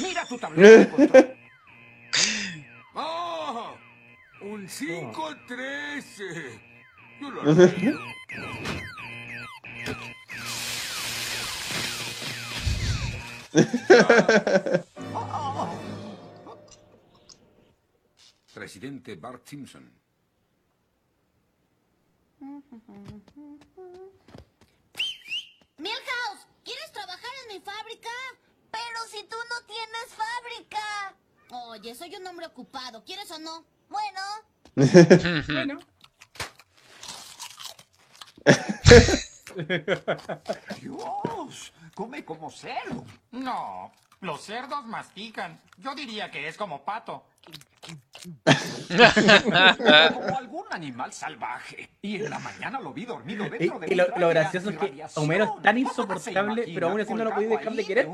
Mira tu de control. ¡Ah! Un 513. Yo lo arreglo. Presidente Bart Simpson. Milhouse, ¿quieres trabajar en mi fábrica? Pero si tú no tienes fábrica. Oye, soy un hombre ocupado, ¿quieres o no? Bueno, Bueno. Dios, come como cerdo. No, los cerdos mastican. Yo diría que es como pato. como algún animal salvaje. Y en la mañana lo vi dormido Y, dentro de y lo, lo gracioso es que. Homero es tan ¿Se insoportable, pero aún así no lo podéis dejar de querer.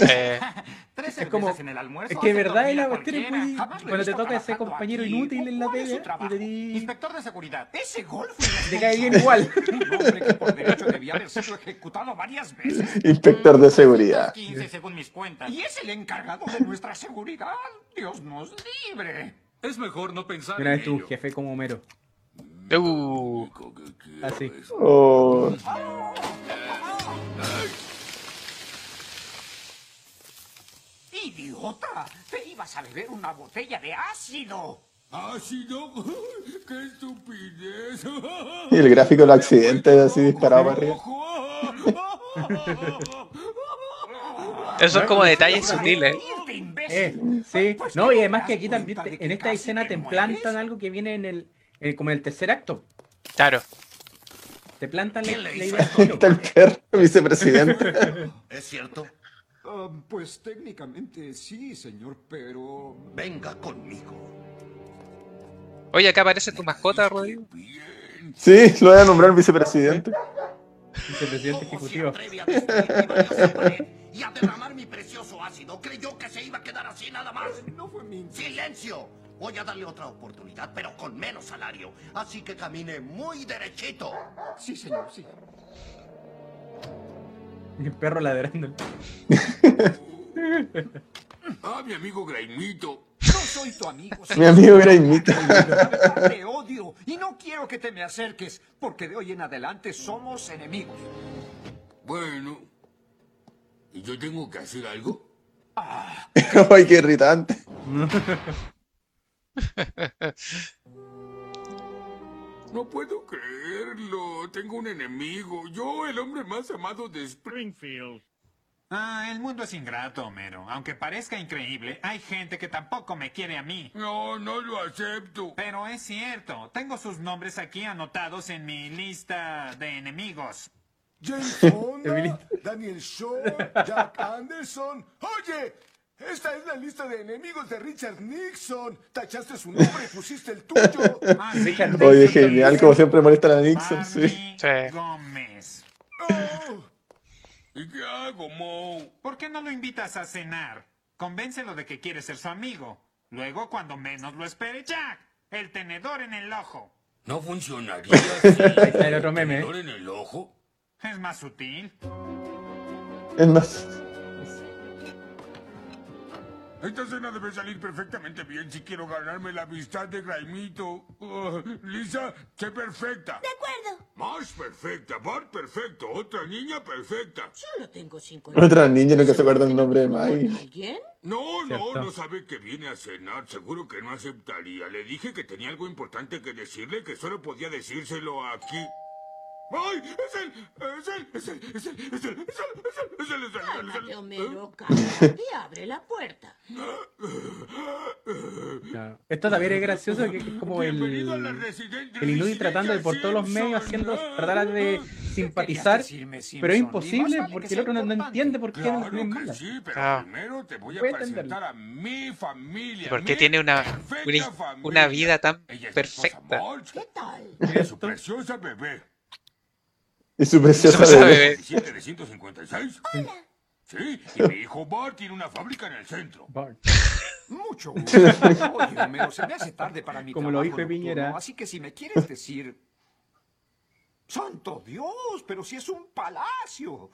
Eh, Tres Es como- cervezas en el almuerzo Es que de verdad dormir la cuestión es muy. Cuando te toca ese compañero aquí. inútil en la ¿Cuál es pega y trabajo? te di. Inspector de seguridad. Ese golf Te cae bien igual. Un hombre que por derecho debía haber sido ejecutado varias veces. Inspector de seguridad. 15 según mis cuentas. Y es el encargado de nuestra seguridad. Dios nos libre. Es mejor no pensar Una en vez un jefe como Homero. Uh, Así. Oh. ¡Idiota! Te ibas a beber una botella de ácido. ¿Ácido? ¡Qué estupidez! Y el gráfico del accidente así disparado para arriba. Esos son como detalles sutiles. Eh, sí. No, y además que aquí también, te- en esta escena te plantan algo que viene en el. en- como en el tercer acto. Claro. Te plantan la, la idea. Está el perro, vicepresidente. ¿Es cierto? Ah, pues técnicamente sí, señor, pero... Venga conmigo. Oye, acá aparece tu mascota, Rodrigo. Sí, lo voy a nombrar vicepresidente. Vicepresidente ejecutivo. Mi y a derramar mi precioso ácido. ¿Creyó que se iba a quedar así nada más? No fue mi... ¡Silencio! Voy a darle otra oportunidad, pero con menos salario. Así que camine muy derechito. Sí, señor, sí. El perro ladrando. Ah, mi amigo Graimito. No soy tu amigo. Mi amigo Graimito. Te odio y no quiero que te me acerques, porque de hoy en adelante somos enemigos. Bueno. ¿Y yo tengo que hacer algo? Ay, qué irritante. No puedo creerlo. Tengo un enemigo. Yo, el hombre más amado de Springfield. Ah, el mundo es ingrato, Homero. Aunque parezca increíble, hay gente que tampoco me quiere a mí. No, no lo acepto. Pero es cierto. Tengo sus nombres aquí anotados en mi lista de enemigos. James Fonda, Daniel Shaw, Jack Anderson. Oye, esta es la lista de enemigos de Richard Nixon. Tachaste su nombre y pusiste el tuyo. Oye, genial, como siempre molestan a Nixon, sí. Gómez. ¿Y qué hago, Mo? ¿Por qué no lo invitas a cenar? Convéncelo de que quieres ser su amigo. Luego, cuando menos lo espere, Jack, el tenedor en el ojo. ¿No funcionaría así? El otro meme. ¿Tenedor en el ojo? Es más sutil. Es más. Esta cena debe salir perfectamente bien si quiero ganarme la amistad de Graimito. Uh, Lisa, sé perfecta. De acuerdo. Marsh perfecta, Bart perfecto, otra niña perfecta. Solo tengo cinco Otra niña nunca se acuerda el nombre de Maggie. ¿Alguien? No, no, Cierto. no sabe que viene a cenar. Seguro que no aceptaría. Le dije que tenía algo importante que decirle, que solo podía decírselo aquí. ¡Ay! ¡Es él! ¡Es él! ¡Es él! ¡Es él! ¡Es él! ¡Es él! ¡Es él! ¡Es él! ¡Es él! ¡Es él! Cálmate, Homero, cálmate y abre la puerta. Esto también es gracioso, que es como el, el inútil tratando de por todos los medios haciendo, tratar de simpatizar, pero es imposible porque que el otro no, entiende por qué no es mala. sí, pero Ah. primero te voy a presentar entenderlo. a mi familia. Porque mi tiene una, una, una vida tan es perfecta. ¿Qué tal? y su preciosa bebé. Y su preciosa Preciosa bebé. bebé. 17 de 156. Sí, y mi hijo Bart tiene una fábrica en el centro. Mucho gusto. Oye, Homero, se me hace tarde para mi Como lo trabajo dijo Piñera. nocturno, así que si me quieres decir... ¡Santo Dios! Pero si es un palacio.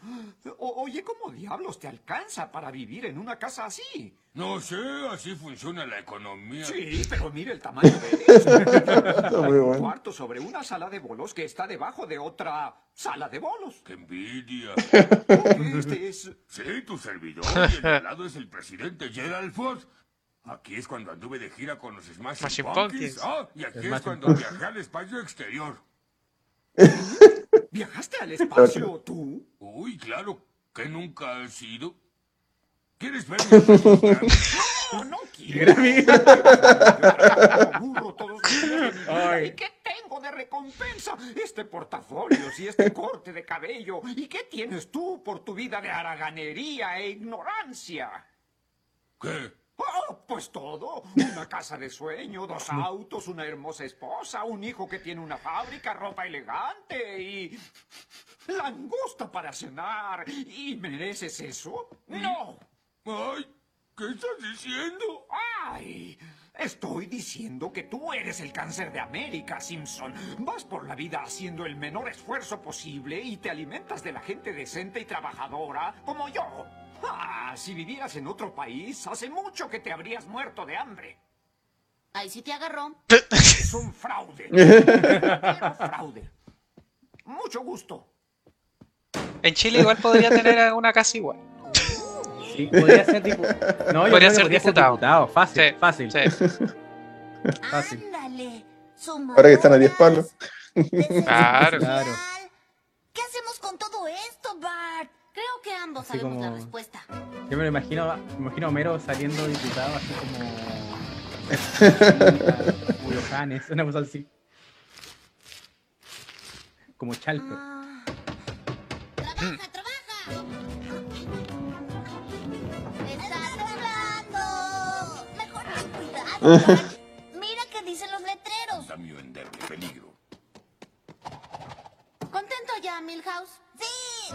O- oye, ¿cómo diablos te alcanza para vivir en una casa así? No sé, así funciona la economía. Sí, pero mire el tamaño de esto. Está muy un cuarto sobre una sala de bolos que está debajo de otra sala de bolos. ¡Qué envidia! Este es... Sí, tu servidor. Y el lado es el presidente Gerald Ford. Aquí es cuando anduve de gira con los Smashing Pumpkins. Ah, y aquí es cuando viajé al espacio exterior. ¿Viajaste al espacio tú? Uy, claro, que nunca has ido. ¿Quieres ver mi película? No, no quiero. Burro todos. ¿Y qué tengo de recompensa? Este portafolio y este corte de cabello. ¿Y qué tienes tú por tu vida de haraganería e ignorancia? ¿Qué? Oh, pues todo. Una casa de sueño, dos autos, una hermosa esposa, un hijo que tiene una fábrica, ropa elegante y... Langosta para cenar. ¿Y mereces eso? No. Ay, ¿qué estás diciendo? ¡Ay! Estoy diciendo que tú eres el cáncer de América, Simpson. Vas por la vida haciendo el menor esfuerzo posible y te alimentas de la gente decente y trabajadora como yo. Ah, si vivieras en otro país, hace mucho que te habrías muerto de hambre. Ahí sí te agarró. Es un fraude. Fraude. Mucho gusto. En Chile igual podría tener una casa igual. Sí, podría ser diputado. No, Podría ser podría diputado. ser diputado. Fácil, Sí, fácil. sí. Fácil. Ándale. Ahora que están a 10 palos. Claro. Claro. ¿Qué hacemos con todo esto, Bart? Creo que ambos Así sabemos la como- respuesta. Yo me lo imagino, me imagino a Homero saliendo diputado así como. Julio Janes, una cosa así. Como Chalper. ¡Trabaja, trabaja! ¡Estás hablando! Mejor ten cuidado. Mira qué dicen los letreros. Cambio endeble, peligro. ¿Contento ya, Milhouse? ¡Sí!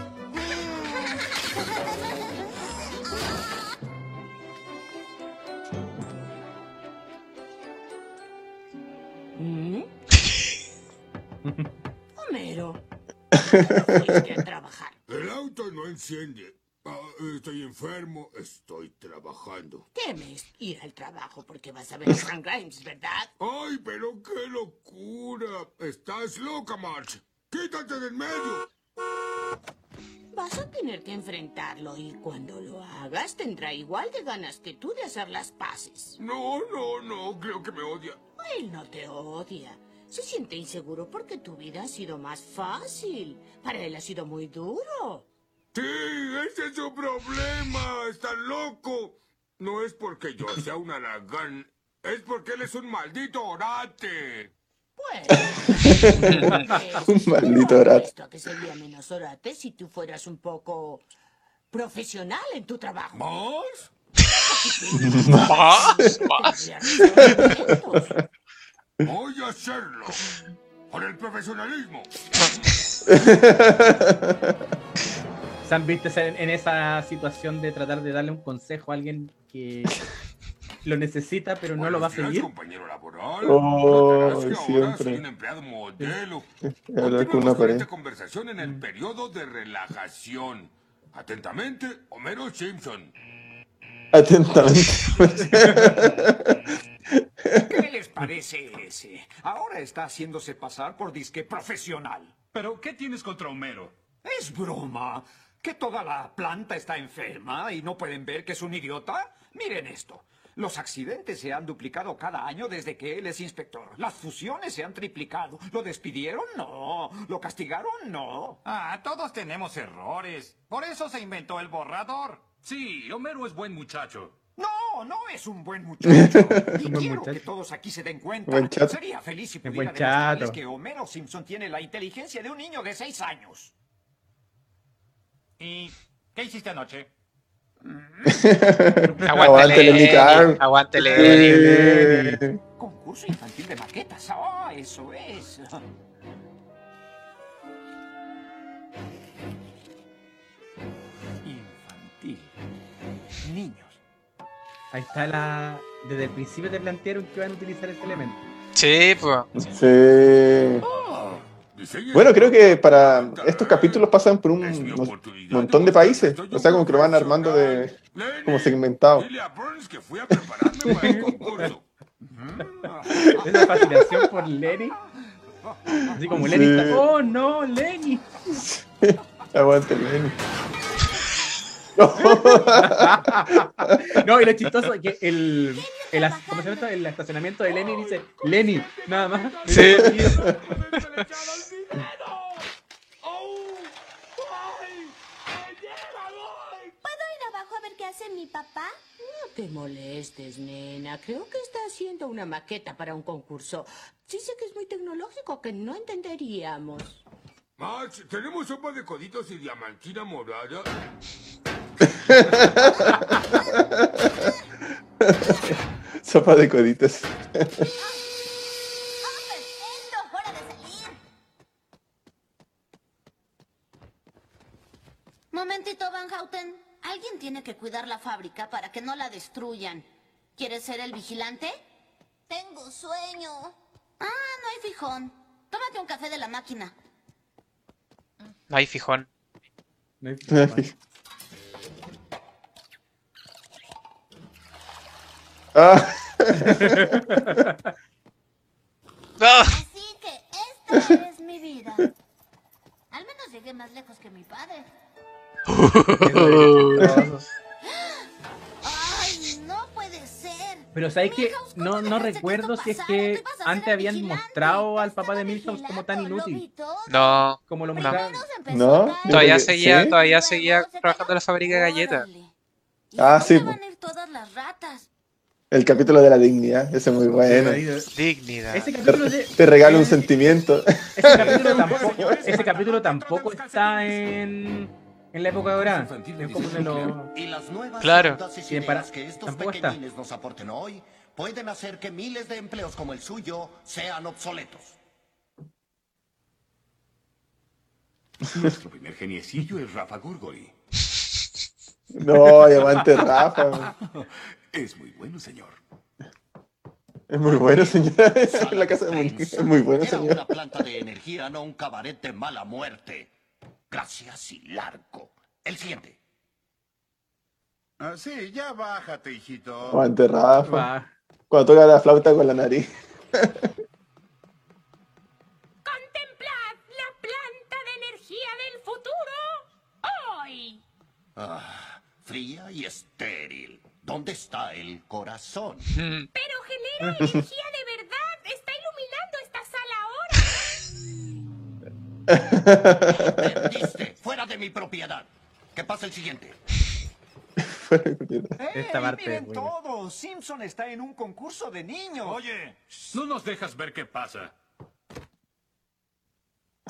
¿Mm? Homero, ¿por qué no fuiste a trabajar? El auto no enciende. Ah, estoy enfermo, estoy trabajando. Temes ir al trabajo porque vas a ver a Frank Grimes, ¿verdad? ¡Ay, pero qué locura! Estás loca, Marge. ¡Quítate del medio! Vas a tener que enfrentarlo y cuando lo hagas tendrá igual de ganas que tú de hacer las paces. No, no, no, creo que me odia. Él no te odia. Se siente inseguro porque tu vida ha sido más fácil. Para él ha sido muy duro. Sí, ese es su problema. Está loco. No es porque yo sea un aragán. Es porque él es un maldito orate. Un maldito orato. Esto que sería menos orate si tú fueras un poco profesional en tu trabajo. ¿Más? ¿Más? ¿Más? Voy a hacerlo. Por el profesionalismo. ¿Se han visto en, en esa situación de tratar de darle un consejo a alguien que lo necesita pero no lo va a seguir? compañero laboral. Oh, Recordarás que ahora siempre. soy un empleado modelo. Hablar con una pared. esta conversación en el periodo de relajación. Atentamente, Homero Simpson. Atentamente. ¿Qué les parece ese? Ahora está haciéndose pasar por disque profesional. ¿Pero qué tienes contra Homero? Es broma. ¿Que toda la planta está enferma y no pueden ver que es un idiota? Miren esto. Los accidentes se han duplicado cada año desde que él es inspector. Las fusiones se han triplicado. ¿Lo despidieron? No. ¿Lo castigaron? No. Ah, todos tenemos errores. Por eso se inventó el borrador. Sí, Homero es buen muchacho. No, no es un buen muchacho. Y quiero muchacho. que todos aquí se den cuenta. Buen chato. Sería feliz si pudiera buen demostrarles chato. que Homero Simpson tiene la inteligencia de un niño de seis años. ¿Y qué hiciste anoche? Aguante Aguántele, Lenny. Eh, Concurso infantil de maquetas. Ah, eso es. Infantil. Niños. Ahí está la. Desde el principio te plantearon que van a utilizar este elemento. Sí, pues. Sí. Bueno, creo que para estos capítulos pasan por un mon- montón de países. O sea, como que lo van armando de como segmentado. Dile a Burns que fui a prepararme para el concurso. Esa fascinación por Lenny. Así como Lenny Sí. está. ¡Oh no, Lenny! Aguante, Lenny. No, y lo chistoso es que el, el, as- ¿cómo se llama el estacionamiento de Lenny dice Lenny, nada más. Sí. ¿Puedo ir abajo a ver qué hace mi papá? No te molestes, nena. Creo que está haciendo una maqueta para un concurso. Dice que es muy tecnológico, que no entenderíamos. Max, ¿tenemos sopa de coditos y diamantina morada? Sopa de coditos. Momentito, Van Houten. Alguien tiene que cuidar la fábrica para que no la destruyan. ¿Quieres ser el vigilante? Tengo sueño. Ah, no hay fijón. Tómate un café de la máquina. No hay fijón. Ah. Así que esta es mi vida. Al menos llegué más lejos que mi padre. Ay, no puede ser. Pero sabes que no, no recuerdo si es que antes habían mostrado al papá de Milhouse como tan inútil. No. Como lo No. mostraron. ¿No? Todavía seguía, ¿sí? todavía seguía trabajando en la fábrica de galletas. Ah, sí. Van a ir todas las ratas. El capítulo de la dignidad. Ese es muy bueno. Dignidad. Ese Te, capítulo, de- te regalo un sentimiento. ese capítulo tampoco, ese capítulo tampoco está en, en la época dorada. Es como de los- Y las nuevas Claro. ideas que estos tampoco está. pequeñines nos aporten hoy pueden hacer que miles de empleos como el suyo sean obsoletos. Nuestro primer geniecillo es Rafa Gurgori. No, y aguante Rafa. Es muy bueno, señor. Es muy bueno, señora. Esa es la casa de Es muy bueno, Era señora. una planta de energía, no un cabaret de mala muerte. Gracias y largo. El siguiente. Ah, sí, ya bájate, hijito. Aguante Rafa. Va. Cuando toca la flauta con la nariz. ¡Contemplad la planta de energía del futuro hoy! Ah, fría y estéril. ¿Dónde está el corazón? Pero genera energía de verdad. Está iluminando esta sala ahora. Perdiste. Fuera de mi propiedad. ¿Qué pasa el siguiente? Esta parte miren es todo. Simpson está en un concurso de niños. Oye, no nos dejas ver qué pasa.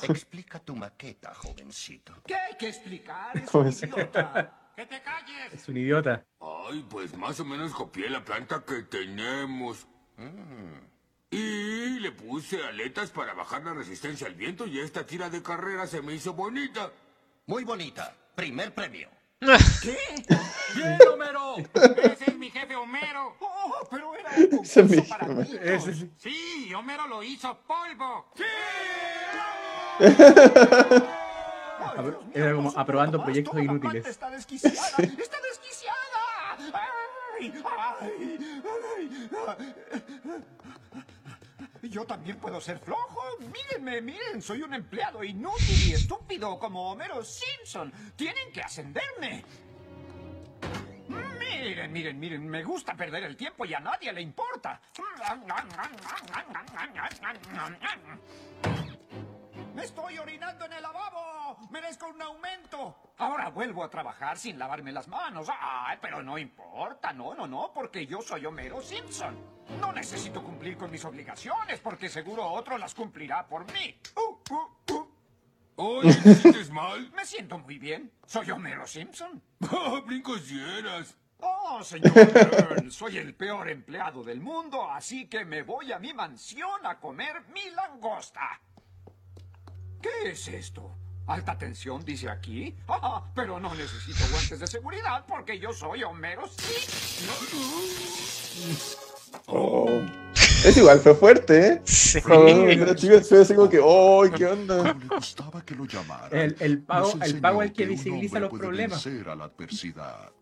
Explica tu maqueta, jovencito. ¿Qué hay que explicar? Es ¿Cómo un idiota. ¡Que te calles! Es un idiota. Ay, pues más o menos copié la planta que tenemos. Y le puse aletas para bajar la resistencia al viento y esta tira de carrera se me hizo bonita. Muy bonita. Primer premio. ¿Qué? ¡Bien, Homero! ¡Ese es mi jefe Homero! Oh, pero era un Ese es mi concurso para. Ese sí. Sí, Homero lo hizo polvo. Apro- Era como aprobando proyectos inútiles. Está desquiciada. Está desquiciada. Yo también puedo ser flojo. Mírenme, miren, soy un empleado inútil y estúpido como Homero Simpson. Tienen que ascenderme. Miren, miren, miren, me gusta perder el tiempo y a nadie le importa. ¡Me estoy orinando en el lavabo! ¡Merezco un aumento! Ahora vuelvo a trabajar sin lavarme las manos. ¡Ay, pero no importa! No, no, no, porque yo soy Homero Simpson. No necesito cumplir con mis obligaciones, porque seguro otro las cumplirá por mí. Uh, uh, uh. Ay, ¿te sientes mal? Me siento muy bien. Soy Homero Simpson. Ah, brincosieras. Oh, señor Burns, soy el peor empleado del mundo, así que me voy a mi mansión a comer mi langosta. ¿Qué es esto? ¿Alta tensión dice aquí? Ah, pero no necesito guantes de seguridad porque yo soy Homero Simpson. Oh. Es igual, fue fuerte, ¿eh? Sí. Oh, pero chicos, fue así como que, ¡oh, qué onda! Le gustaba que lo llamaran. El, el pago, el pago es enseñó el que visibiliza los problemas. a la adversidad.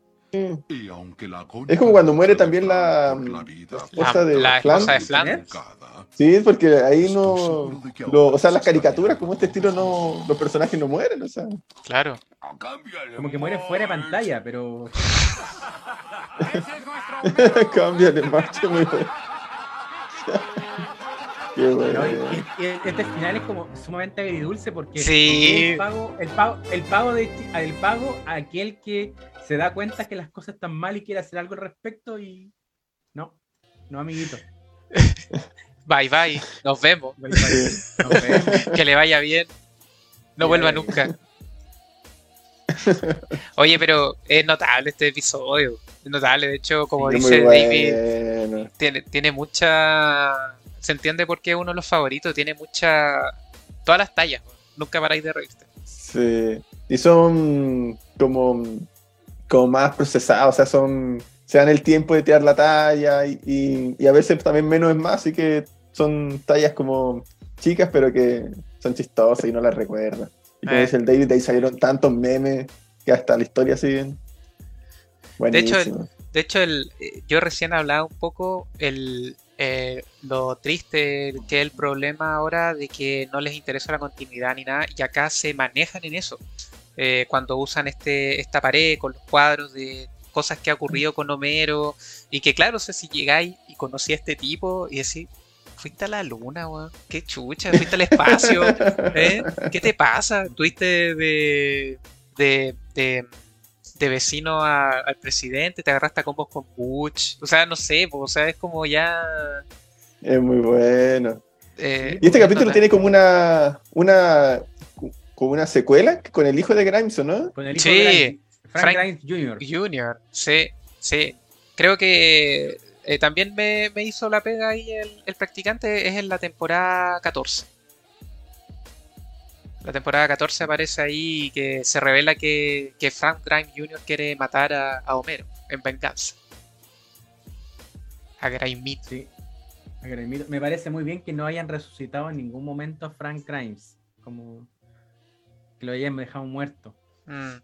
Mm. Y aunque la Es como cuando muere también la, la esposa de La Flan. esposa de. Sí, porque ahí no. lo- o sea, las caricaturas como este estilo no. Los personajes no mueren, o sea. Claro. Como que muere fuera de pantalla, pero. Cambia de marcha muy bueno. Bueno. Y- este final es como sumamente agridulce porque Sí. el pago, el pago, el pago de el pago a aquel que se da cuenta que las cosas están mal y quiere hacer algo al respecto y no, no amiguito. Bye bye. Nos vemos. Bye, bye. Nos vemos. que le vaya bien. No vuelva nunca. Oye, pero es notable este episodio. Es notable. De hecho, como Sí, dice David, bueno. tiene, tiene mucha. Se entiende por qué es uno de los favoritos. Tiene mucha. Todas las tallas. Nunca paráis de reírte. Sí. Y son como, como más procesados, o sea, son. Se dan el tiempo de tirar la talla y, y- y a veces también menos es más, así que son tallas como chicas, pero que son chistosas y no las recuerdas. Y como Eh. dice el David, de ahí salieron tantos memes que hasta la historia siguen. De hecho, Buenísimo. el- de hecho el, eh, yo recién hablaba un poco el, eh, lo triste que es el problema ahora de que no les interesa la continuidad ni nada, y acá se manejan en eso. Eh, cuando usan este, esta pared con los cuadros de cosas que ha ocurrido con Homero, y que claro, o sea, si llegáis y conocí a este tipo y decís, fuiste a la luna, weón, qué chucha, fuiste al espacio, ¿eh? ¿qué te pasa? Tuviste de, de, de, de vecino a- al presidente, te agarraste a combos con Butch, o sea, no sé, po, o sea, es como ya... Es muy bueno. eh, Y este capítulo tiene como una, una, como una secuela con el hijo de Grimes, ¿o no? Con el hijo Sí, de Grimes, Frank, Frank Grimes Jr. Junior, sí, sí. Creo que eh, también me, me hizo la pega ahí el, el practicante, es en la temporada 14. La temporada 14 aparece ahí que se revela que, que Frank Grimes Jr. quiere matar a, a Homero en venganza. A Grimes. Sí. A Grimito. Me parece muy bien que no hayan resucitado en ningún momento a Frank Grimes, como que lo hayan dejado muerto. Mm.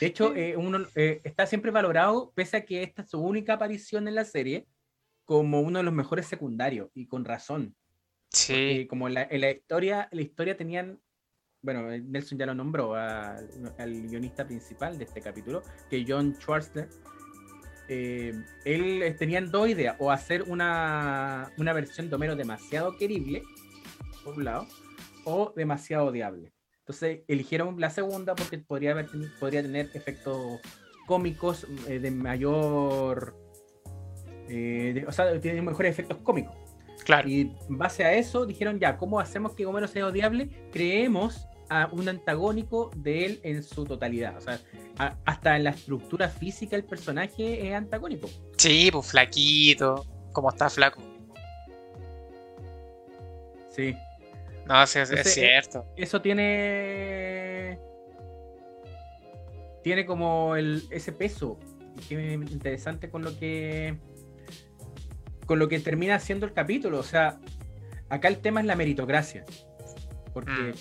De hecho, eh, uno eh, está siempre valorado, pese a que esta es su única aparición en la serie, como uno de los mejores secundarios, y con razón. Sí. Porque como la, en la historia, la historia tenían, bueno, eh, Nelson ya lo nombró al, guionista principal de este capítulo, que John Schwartzler. eh, él eh, tenían dos ideas, o hacer una, una versión de Homero demasiado querible, por un lado, o demasiado odiable. Entonces eligieron la segunda porque podría, haber, podría tener efectos cómicos eh, de mayor... o sea, tiene mejores efectos cómicos. Claro. Y en base a eso dijeron ya, ¿cómo hacemos que Homero sea odiable? Creemos a un antagónico de él en su totalidad. O sea, a- hasta en la estructura física el personaje es antagónico. Sí, pues flaquito. ¿Cómo está flaco? Sí. No, sí, es, es Entonces, cierto. eh, Eso tiene. Tiene como el, ese peso. Que es interesante con lo que. Con lo que termina siendo el capítulo. O sea, acá el tema es la meritocracia. Porque,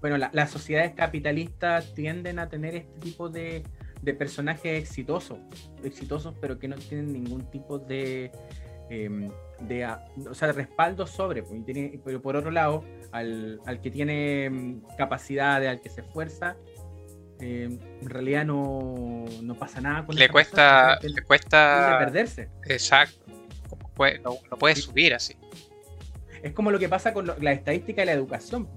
bueno, la- las sociedades capitalistas tienden a tener este tipo de, de personajes exitosos. Exitosos, pero que no tienen ningún tipo de. em, de, o sea, de respaldo sobre, pues, tiene- pero por otro lado, al, al que tiene mm, capacidades, al que se esfuerza, eh, en realidad no, no pasa nada con Le cuesta, persona, le cuesta. perderse. Exacto. Puede- no puede subir así. Es como lo que pasa con lo- la estadística de la educación.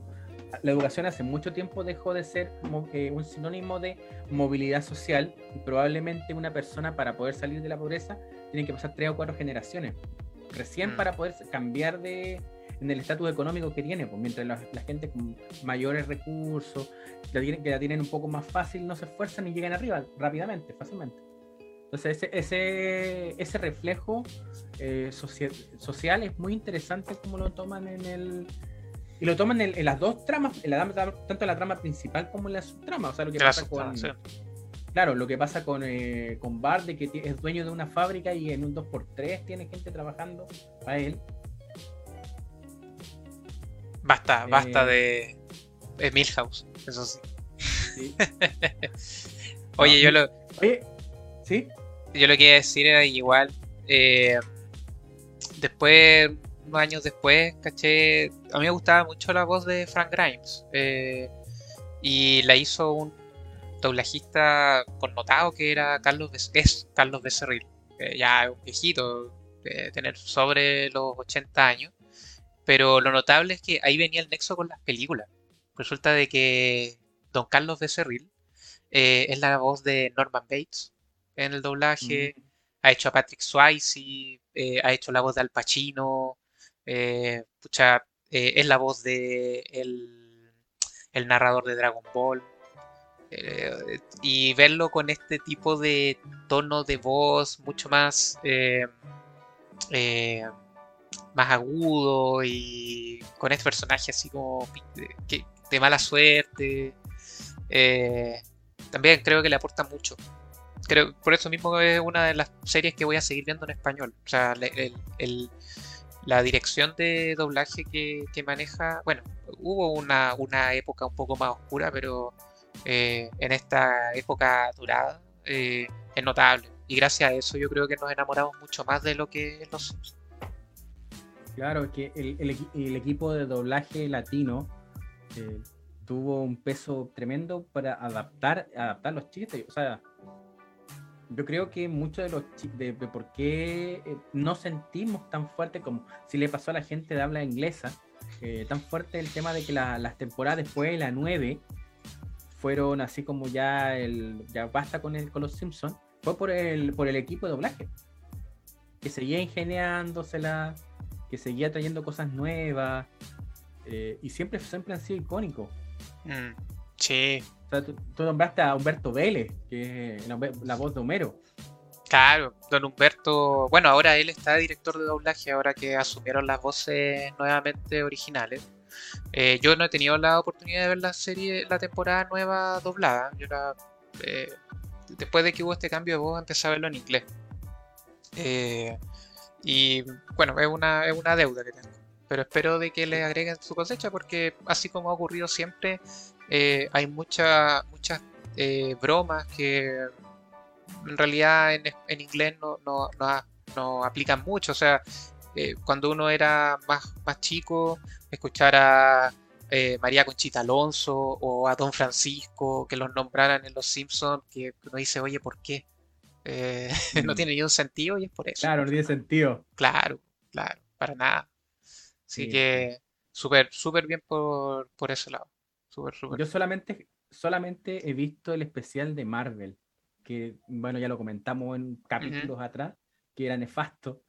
La educación hace mucho tiempo dejó de ser mo- eh, un sinónimo de movilidad social y probablemente una persona para poder salir de la pobreza tiene que pasar tres o cuatro generaciones recién Mm. para poder cambiar de en el estatus económico que tiene, pues mientras la, la gente con mayores recursos, la tienen- que la tienen un poco más fácil, no se esfuerzan y llegan arriba rápidamente, fácilmente. Entonces ese, ese, ese reflejo eh, socia- social es muy interesante como lo toman en el... Y lo toman en, en las dos tramas, en la, tanto en la trama principal como en la subtrama. O sea, lo que la pasa con... Claro, lo que pasa con, eh, con Bart, de que es dueño de una fábrica y en un 2x3 tiene gente trabajando para él. Basta, basta Eh, de, de Milhouse, eso sí. Sí. Oye, yo lo, Oye, ¿sí? yo lo que iba a decir era igual. eh, después, unos años después, caché. A mí me gustaba mucho la voz de Frank Grimes. eh, y la hizo un doblajista connotado que era Carlos Bes- es Carlos Becerril. que ya un viejito, tener sobre los 80 años. Pero lo notable es que ahí venía el nexo con las películas. Resulta de que Don Carlos Becerril eh, es la voz de Norman Bates en el doblaje. Ha hecho a Patrick Swayze, eh, ha hecho la voz de Al Pacino. eh, pucha, eh, es la voz de el, el narrador de Dragon Ball. y verlo con este tipo de tono de voz mucho más más agudo y con este personaje así como de, mala suerte eh, también creo que le aporta mucho creo por eso mismo es una de las series que voy a seguir viendo en español o sea el- el- la dirección de doblaje que, que maneja bueno hubo una, una época un poco más oscura pero eh, en esta época dorada eh, es notable y gracias a eso yo creo que nos enamoramos mucho más de lo que es los. Claro, que el, el equipo de doblaje latino eh, tuvo un peso tremendo para adaptar, adaptar los chistes. O sea, yo creo que muchos de los de, de por qué eh, no sentimos tan fuerte como si le pasó a la gente de habla inglesa, eh, tan fuerte el tema de que la- las temporadas después de la 9 fueron así como ya el ya basta con el con los Simpsons, fue por el por el equipo de doblaje que seguía ingeniándosela, que seguía trayendo cosas nuevas eh, y siempre siempre han sido icónicos. Mm, sí. O sea, tú, tú nombraste a Humberto Vélez, que es la, la voz de Homero. Claro, don Humberto, bueno, ahora él está director de doblaje, ahora que asumieron las voces nuevamente originales. Eh, yo no he tenido la oportunidad de ver la serie, la temporada nueva doblada. Yo la, eh, después de que hubo este cambio de voz, empecé a verlo en inglés. Eh, y bueno, es una, es una deuda que tengo. Pero espero de que le agreguen su cosecha porque así como ha ocurrido siempre, eh, hay mucha- muchas eh, bromas que en realidad en, en inglés no, no, no, no aplican mucho. O sea, eh, cuando uno era más, más chico, escuchar a María Conchita Alonso o a Don Francisco que los nombraran en Los Simpsons, que uno dice, oye, ¿por qué? No Mm. tiene ni un sentido y es por eso. Claro, no tiene sentido. Claro, claro, para nada. Así Sí, que súper, súper bien por, por ese lado. Súper, súper. Yo solamente, solamente he visto el especial de Marvel, que bueno, ya lo comentamos en capítulos atrás, que era nefasto.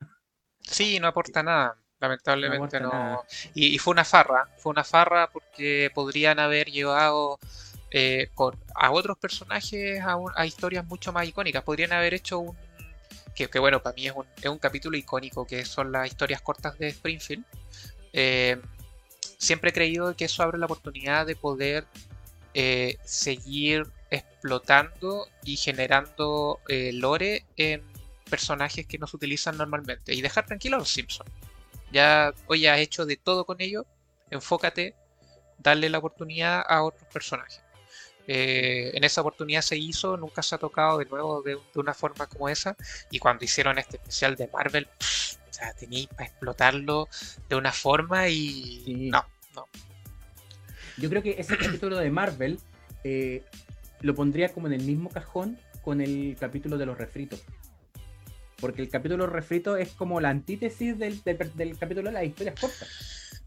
Sí, no aporta nada. Lamentablemente No no. aporta nada. Y, y fue una farra, fue una farra porque podrían haber llevado eh, con- a otros personajes a, un- a historias mucho más icónicas. Podrían haber hecho un. Que, que bueno, para mí es un, es un capítulo icónico, que son las historias cortas de Springfield. Eh, siempre he creído que eso abre la oportunidad de poder eh, seguir explotando y generando eh, lore en personajes que no se utilizan normalmente y dejar tranquilo a los Simpsons. Ya hoy has hecho de todo con ellos, enfócate, darle la oportunidad a otros personajes. Eh, en esa oportunidad se hizo, nunca se ha tocado de nuevo de, una forma como esa. Y cuando hicieron este especial de Marvel, sea, teníais para explotarlo de una forma y no, no. Yo creo que ese capítulo de Marvel eh, lo pondría como en el mismo cajón con el capítulo de los refritos. Porque el capítulo de los refritos es como la antítesis del, del- del capítulo de las historias cortas.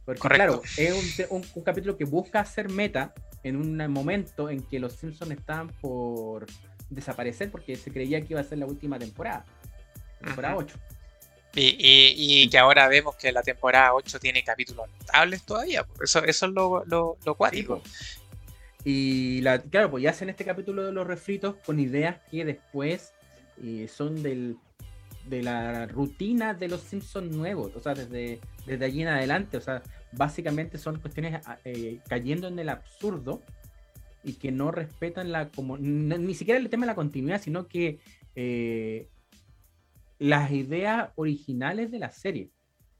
Porque Correcto. claro, es un, un- un capítulo que busca hacer meta en un momento en que los Simpsons estaban por desaparecer porque se creía que iba a ser la última temporada. Temporada Ujú. 8. Y, y- y que ahora vemos que la temporada 8 tiene capítulos notables todavía. Eso, eso es lo, lo, lo cuático. Y la, claro, pues ya hacen este capítulo de los refritos con ideas que después eh, son del, de la rutina de los Simpsons nuevos, o sea, desde, desde allí en adelante, o sea, básicamente son cuestiones a- eh, cayendo en el absurdo y que no respetan la como ni siquiera el tema de la continuidad, sino que eh, las ideas originales de la serie,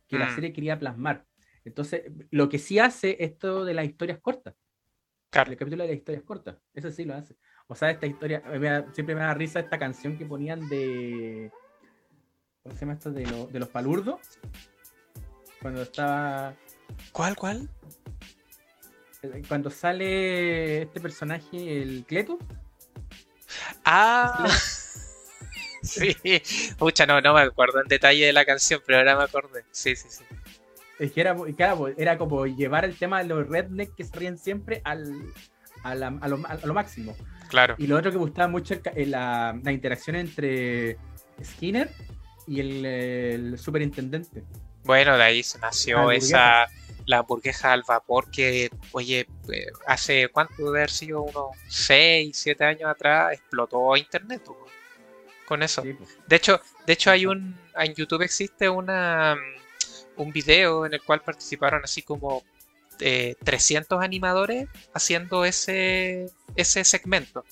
que la Mm. serie quería plasmar. Entonces, lo que sí hace esto de las historias cortas. El capítulo de las historias cortas. Eso sí lo hace. O sea, esta historia. me da- siempre me da risa esta canción que ponían de. ¿Cómo se llama esto? De, lo- de los palurdos. Cuando estaba. ¿Cuál, cuál? Eh, Cuando sale este personaje, el Cleto. Ah, sí. Pucha, no, no me acuerdo en detalle de la canción, pero ahora me acordé. Sí, sí, sí. Es que era, claro, era como llevar el tema de los rednecks que se ríen siempre al, a, la- a lo, a lo máximo. Claro. Y lo otro que me gustaba mucho es la, la interacción entre Skinner y el, el superintendente. Bueno, de ahí se nació esa. La hamburguesa al vapor que, oye, eh, hace cuánto debe haber sido unos 6, 7 años atrás, explotó internet po, con eso. De hecho, de hecho hay un en YouTube existe una mm, un video en el cual participaron así como eh, 300 animadores haciendo ese ese segmento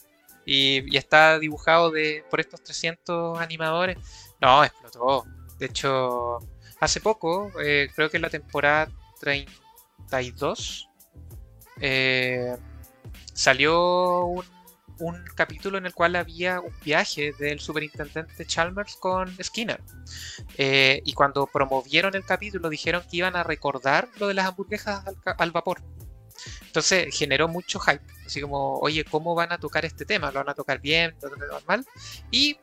y, y está dibujado de por estos 300 animadores. No, explotó. De hecho, hace poco, eh, creo que en la temporada 32, eh, salió un, un capítulo en el cual había un viaje del superintendente Chalmers con Skinner. Eh, y cuando promovieron el capítulo dijeron que iban a recordar lo de las hamburguesas al, vapor. Entonces generó mucho hype. Así como, oye, ¿cómo van a tocar este tema? ¿Lo van a tocar bien? ¿Lo van a tocar mal? Y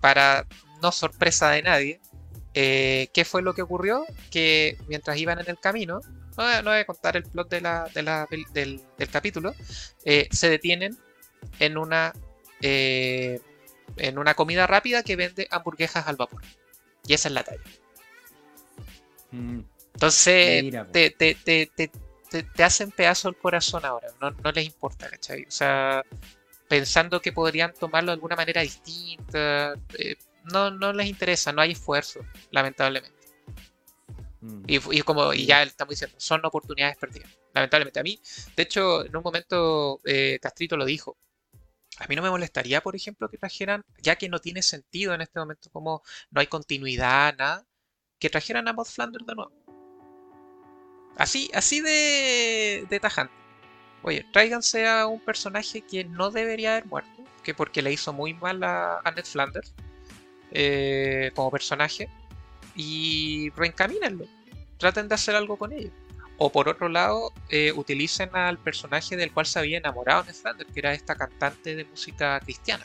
para no sorpresa de nadie, eh, ¿qué fue lo que ocurrió? Que mientras iban en el camino, no, no voy a contar el plot de la, del capítulo, eh, se detienen en una, eh, en una comida rápida que vende hamburguesas al vapor. Y esa es la talla. Entonces, Mira, te, te, te, te, hacen pedazo el corazón ahora. No, no les importa, ¿cachai? O sea, pensando que podrían tomarlo de alguna manera distinta. eh, no, no les interesa, no hay esfuerzo, lamentablemente. Y, y como y ya estamos diciendo, son oportunidades perdidas. Lamentablemente. A mí, de hecho, en un momento eh, Castrito lo dijo. A mí no me molestaría, por ejemplo, que trajeran, ya que no tiene sentido en este momento, como no hay continuidad, nada, que trajeran a Maud Flanders de nuevo. Así, así de, tajante. Oye, tráiganse a un personaje que no debería haber muerto, que porque le hizo muy mal a, a Ned Flanders eh, como personaje, y reencamínenlo. Traten de hacer algo con ello. O por otro lado, eh, utilicen al personaje del cual se había enamorado Ned Flanders, que era esta cantante de música cristiana.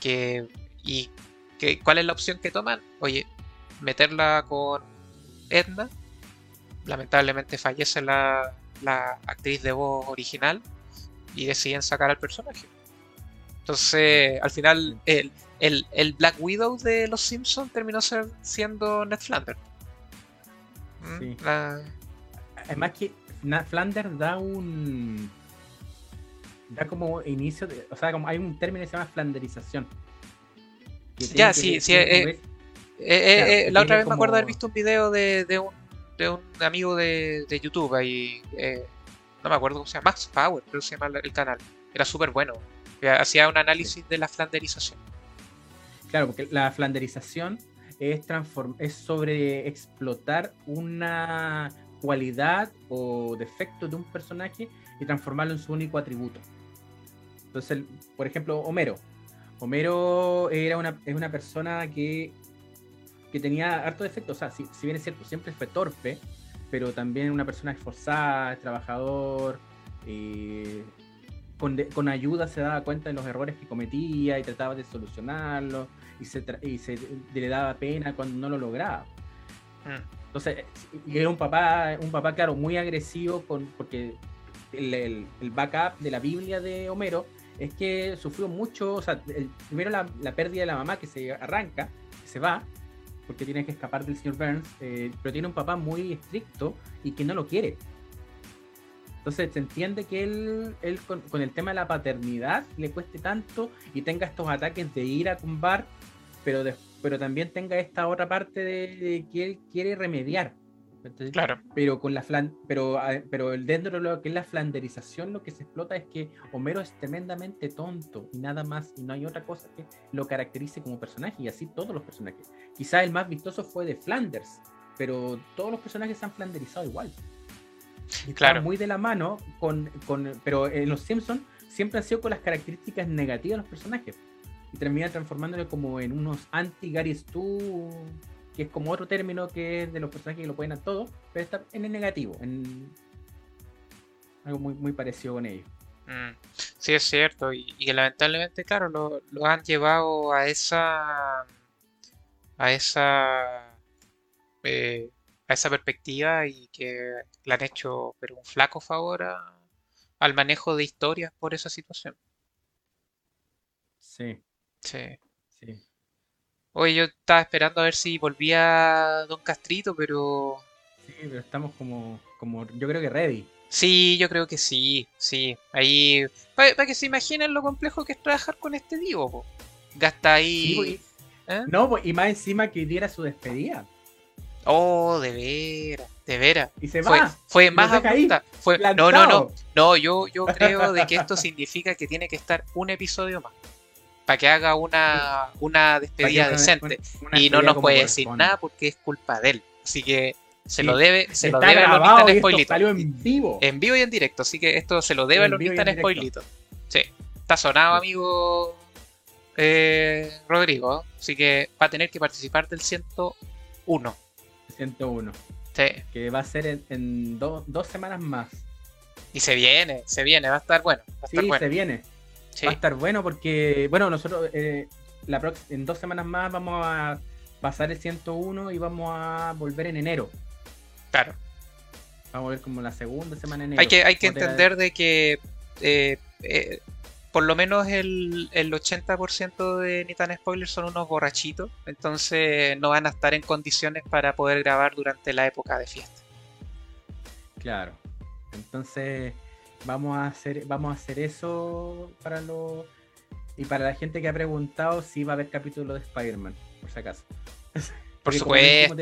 Que, ¿Y que, cuál es la opción que toman? Oye, meterla con Edna. Lamentablemente fallece la, la actriz de voz original y deciden sacar al personaje. Entonces, al final, el, el, el Black Widow de los Simpsons terminó ser- siendo Ned Flanders. Sí. La- Además que Flanders da un. Da como inicio, de- o sea, como hay un término que se llama flanderización. Ya, sí, eh, eh, eh, claro, la otra vez me acuerdo haber visto un video de, de, un, de un amigo de, de YouTube ahí. eh, no me acuerdo cómo se llama. Max Power, creo que se llama el canal. Era súper bueno. Hacía un análisis de la flanderización. Claro, porque la flanderización es, transform es sobre explotar una cualidad o defecto de un personaje y transformarlo en su único atributo. Entonces, por ejemplo, Homero. Homero era una, es una persona que, que tenía harto defecto. O sea, si, si bien es cierto, siempre fue torpe, pero también una persona esforzada, trabajador, eh, con, con ayuda se daba cuenta de los errores que cometía y trataba de solucionarlos y se, y se le daba pena cuando no lo lograba. Entonces, era un papá, un papá, claro, muy agresivo con, porque el, backup de la Biblia de Homero es que sufrió mucho, o sea, el- primero la, pérdida de la mamá que se arranca, que se va, porque tiene que escapar del señor Burns, eh, pero tiene un papá muy estricto y que no lo quiere. Entonces se entiende que él, él con, el tema de la paternidad le cueste tanto y tenga estos ataques de ira con Bart, pero, de- pero también tenga esta otra parte de, de que él quiere remediar. ¿cachai? Claro. Pero con la flan, pero, pero dentro de lo que es la flanderización, lo que se explota es que Homero es tremendamente tonto y nada más, y no hay otra cosa que lo caracterice como personaje, y así todos los personajes. Quizá el más vistoso fue de Flanders, pero todos los personajes se han flanderizado igual. Y Claro. muy de la mano con, con- pero en los Simpsons siempre han sido con las características negativas de los personajes y termina transformándolo como en unos anti Gary Stu que es como otro término que es de los personajes que lo pueden a todos pero está en el negativo en algo muy muy parecido con ellos Mm, Sí, es cierto. Y, y que lamentablemente, claro, lo, lo han llevado a esa. a esa. eh, a esa perspectiva y que le han hecho pero un flaco favor a- al manejo de historias por esa situación. sí Sí. sí Oye, yo estaba esperando a ver si volvía Don Castrito, pero. sí pero estamos como como yo creo que ready Sí, yo creo que sí, sí. Ahí. Para que se imaginen lo complejo que es trabajar con este Divo, po. Gasta ahí. Sí, ¿Eh? no y más encima que hoy día era su despedida Oh, de veras, de veras. Y se Fue, va, fue más deja ahí, abrupta. Fue, no, no, no. No, yo, yo creo de que esto significa que tiene que estar un episodio más. Para que haga una, una despedida decente. una- una y no nos puede decir nada porque es culpa de él. Así que se Sí, lo debe, se lo debe a grabado spoilito. salió en vivo En vivo y en directo. Así que esto se lo debe a Lonita en spoilito. Sí. Está sonado, amigo eh, Rodrigo. Así que va a tener que participar del 101. 101 Sí. que va a ser en, en do- dos semanas más Y se viene, se viene, va a estar bueno. Va a Sí, estar bueno. se viene. Sí. Va a estar bueno porque, bueno, nosotros eh, la en dos semanas más vamos a pasar el 101 y vamos a volver en enero. Claro. Vamos a ver como la segunda semana de enero. Hay que, hay que la- entender de que eh, eh, por lo menos el, el 80% de Nitan Spoilers son unos borrachitos, entonces no van a estar en condiciones para poder grabar durante la época de fiesta. Claro. Entonces, vamos a hacer, vamos a hacer eso para los. Y para la gente que ha preguntado si va a haber capítulo de Spider-Man, por si acaso. Dijimos supuesto.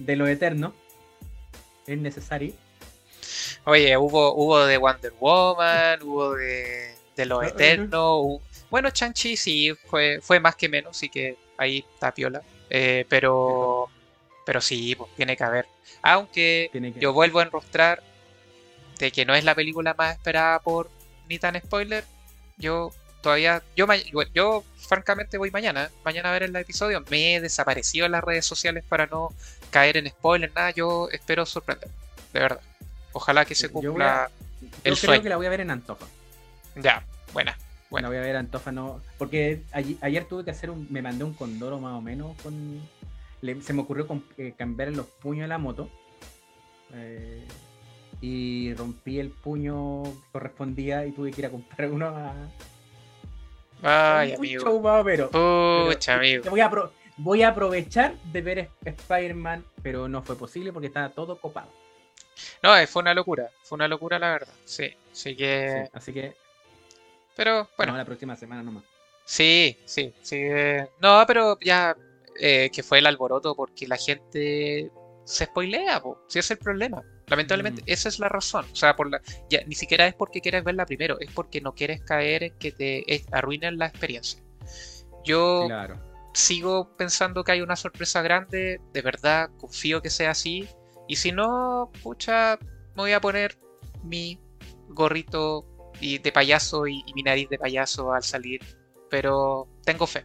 De, lo eterno, es necesario. Oye, hubo, hubo de Wonder Woman, hubo de, de Los Ah, Eternos. hu- Bueno, Chanchi sí, fue, fue más que menos, así que ahí está piola. Eh, pero, pero sí, pues, tiene que haber. Aunque Tiene que- yo vuelvo a enrostrar de que no es la película más esperada por ni tan spoiler. Yo todavía, yo, yo, yo francamente voy mañana, mañana a ver el episodio. Me he desaparecido en las redes sociales para no caer en spoiler, nada. Yo espero sorprender, de verdad. Ojalá que se Yo voy a- cumpla Yo el creo sueño. que la voy a ver en Antofa. Ya, buena. La voy a ver Antofa, no. Porque ayer, ayer tuve que hacer un. Me mandé un condoro más o menos con. le- se me ocurrió con- eh, cambiar los puños de la moto. eh, y rompí el puño que correspondía y tuve que ir a comprar uno a. Ay, un amigo. show más o menos. Pucha, Pero amigo. Voy, a pro- voy a aprovechar de ver Sp- Spider-Man, pero no fue posible porque estaba todo copado. No, eh, fue una locura. Fue una locura, la verdad. Sí. Así que. Sí, así que, Pero bueno. no, la próxima semana nomás. Sí, sí, sí. eh, No, pero ya eh, que fue el alboroto porque la gente se spoilea, po. Si es el problema. Lamentablemente, esa es la razón. O sea, por la, ya, ni siquiera es porque quieres verla primero, es porque no quieres caer en que te arruinen la experiencia. Yo Claro. sigo pensando que hay una sorpresa grande, de verdad, confío que sea así. Y si no, pucha, me voy a poner mi gorrito y de payaso y, y mi nariz de payaso al salir. Pero tengo fe,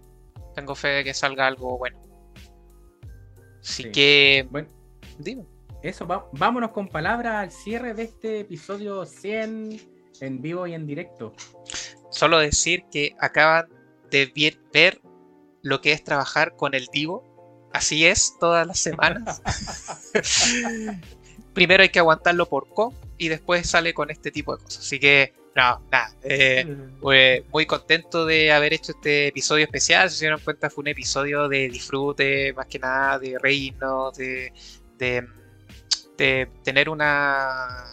tengo fe de que salga algo bueno. Así Sí. que, Bueno, dime. Eso, va- vámonos con palabras al cierre de este episodio 100 en vivo y en directo. Solo decir que acaban de ver lo que es trabajar con el Divo. Así es, todas las semanas. Primero hay que aguantarlo por co y después sale con este tipo de cosas. Así que, no, nada. eh, muy contento de haber hecho este episodio especial. Si se dieron cuenta, fue un episodio de disfrute, más que nada, de reírnos, de, de, de tener una,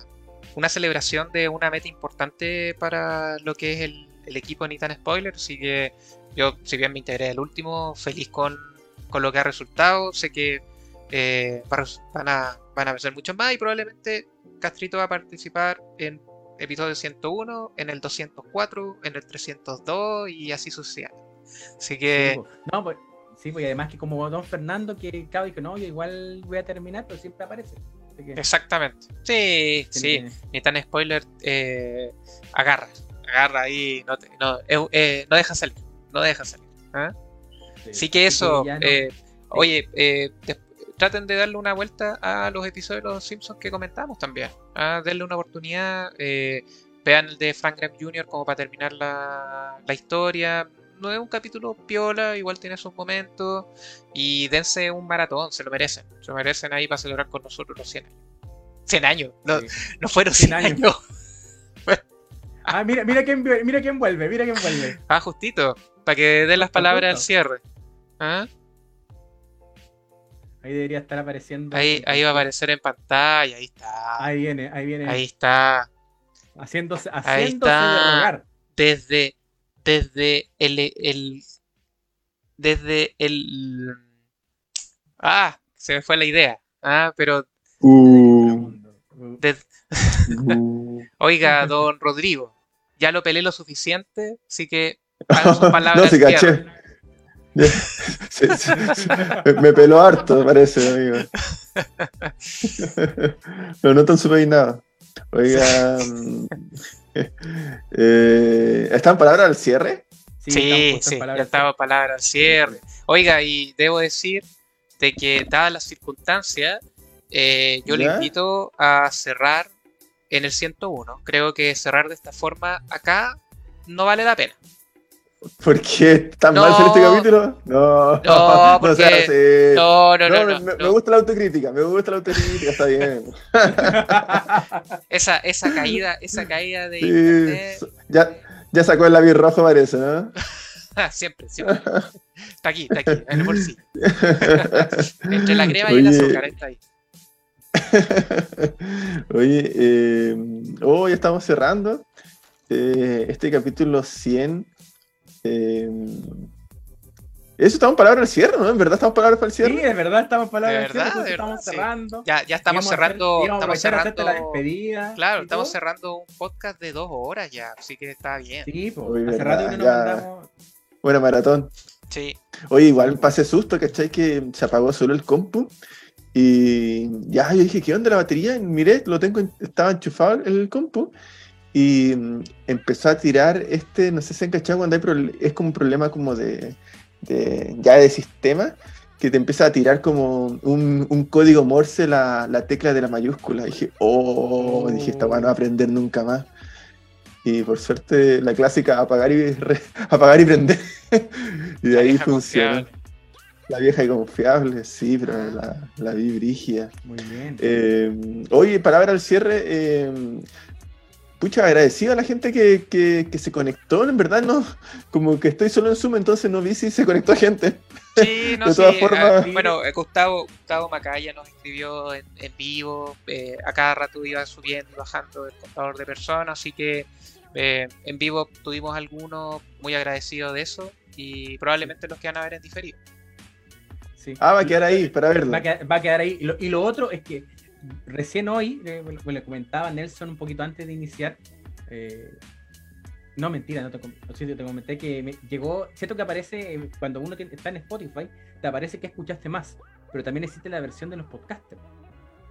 una celebración de una meta importante para lo que es el, el equipo de Nitan Spoiler. Así que yo, si bien me integré al último, feliz con, con lo que ha resultado. Sé que eh, van, a, van a ser muchos más y probablemente Castrito va a participar en episodio 101, en el 204, en el 302 y así sucesivamente. Así que... No, pues, sí, pues y además que como Don Fernando, que cada dijo, no, yo igual voy a terminar, pero siempre aparece. Que- Exactamente. Sí, sí. Ni tan spoiler. eh, agarra. Agarra ahí. No, te- no, eh, eh, no deja salir. No deja salir. ¿ah? sí. Así que eso. no- eh, oye, traten de darle una vuelta a los episodios de Los Simpsons que comentamos también. ¿ah? Denle una oportunidad. eh, vean el de Frank Graham Jr. como para terminar la, la historia. No es un capítulo piola, igual tiene sus momentos. Y dense un maratón, se lo merecen. Se lo merecen ahí para celebrar con nosotros los 100 años. 100 años, no, no fueron 100 100 años. años. Ah, mira, mira quién, mira quién vuelve, mira quién vuelve. Ah, justito, para que den las palabras al cierre. ¿Ah? Ahí debería estar apareciendo. Ahí, ahí va a aparecer en pantalla, ahí está. Ahí viene, ahí viene. Ahí está. Haciéndose, Ahí haciéndose está. rogar. Desde, desde el, el, desde el, ah, se me fue la idea. Ah, pero, Uh, uh. oiga, don Rodrigo, ya lo pelé lo suficiente, así que hagan sus palabras no, se caché. Me, peló harto, parece, amigo. Pero no tan súper nada. Oiga. mm, eh, ¿Están palabras al cierre? Sí, sí, ya estaba palabra al cierre. Oiga, y debo decir de que dadas las circunstancias, eh, yo le invito a cerrar en el 101. Creo que cerrar de esta forma acá no vale la pena. ¿Por qué tan No. mal ser este capítulo? No, No, porque- no, no, no, me, no, me- me no. gusta la autocrítica, me gusta la autocrítica, está bien. Esa, esa caída, esa caída de Sí, internet. ya, ya sacó el lápiz rojo, parece, ¿no? siempre, siempre. Está aquí, está aquí, en el bolsillo. Entre la crema y el azúcar, está ahí. Oye, eh, oh, estamos cerrando. Eh, este capítulo 100. Eh, eso estamos palabras al cierre, ¿no? En verdad estamos palabras para el cierre. Sí, de verdad estamos palabras al cierre, verdad, estamos sí. cerrando. Ya, ya estamos Íbamos a hacer- cerrando. estamos cerrando. la despedida. Claro, estamos todo. cerrando un podcast de dos horas ya, así que está bien. Sí, pues, hace verdad, rato que no ya. mandamos. Buena maratón. Sí. Oye, igual pasé susto, ¿cachai? Que se apagó solo el compu. Y ya, yo dije, ¿qué onda la batería? Miré, lo tengo, en- estaba enchufado el compu. Y mm, empezó a tirar este, no sé si han cachado cuando hay es como un problema como de, de- ya de sistema, que te empieza a tirar como un, un código Morse la, la tecla de la mayúscula. Y dije, oh, dije, esta weá no va a aprender nunca más. Y por suerte la clásica apagar y, re- apagar y prender. y de La ahí funciona. confiable. La vieja y confiable, sí, pero la, la vi brígida. Muy bien. Eh, oye, palabra al cierre. eh, pucha, agradecido a la gente que, que, que se conectó, en verdad no, como que estoy solo en Zoom, entonces no vi si se conectó gente. Sí, no De sí, todas ah, formas- bueno, eh, Gustavo, Gustavo Macaya nos escribió en, en vivo, eh, a cada rato iba subiendo y bajando el contador de personas, así que eh, en vivo tuvimos algunos muy agradecidos de eso y probablemente los que van a ver en diferido. Sí. Ah, va a quedar ahí para verlo. Va a quedar, va a quedar ahí. Y lo, y lo otro es que recién hoy, eh, me lo- me lo comentaba Nelson un poquito antes de iniciar. eh, no, mentira, no te, si te comenté que me llegó. Cierto que aparece eh, cuando uno tiene- está en Spotify, te aparece que escuchaste más. Pero también existe la versión de los podcasters.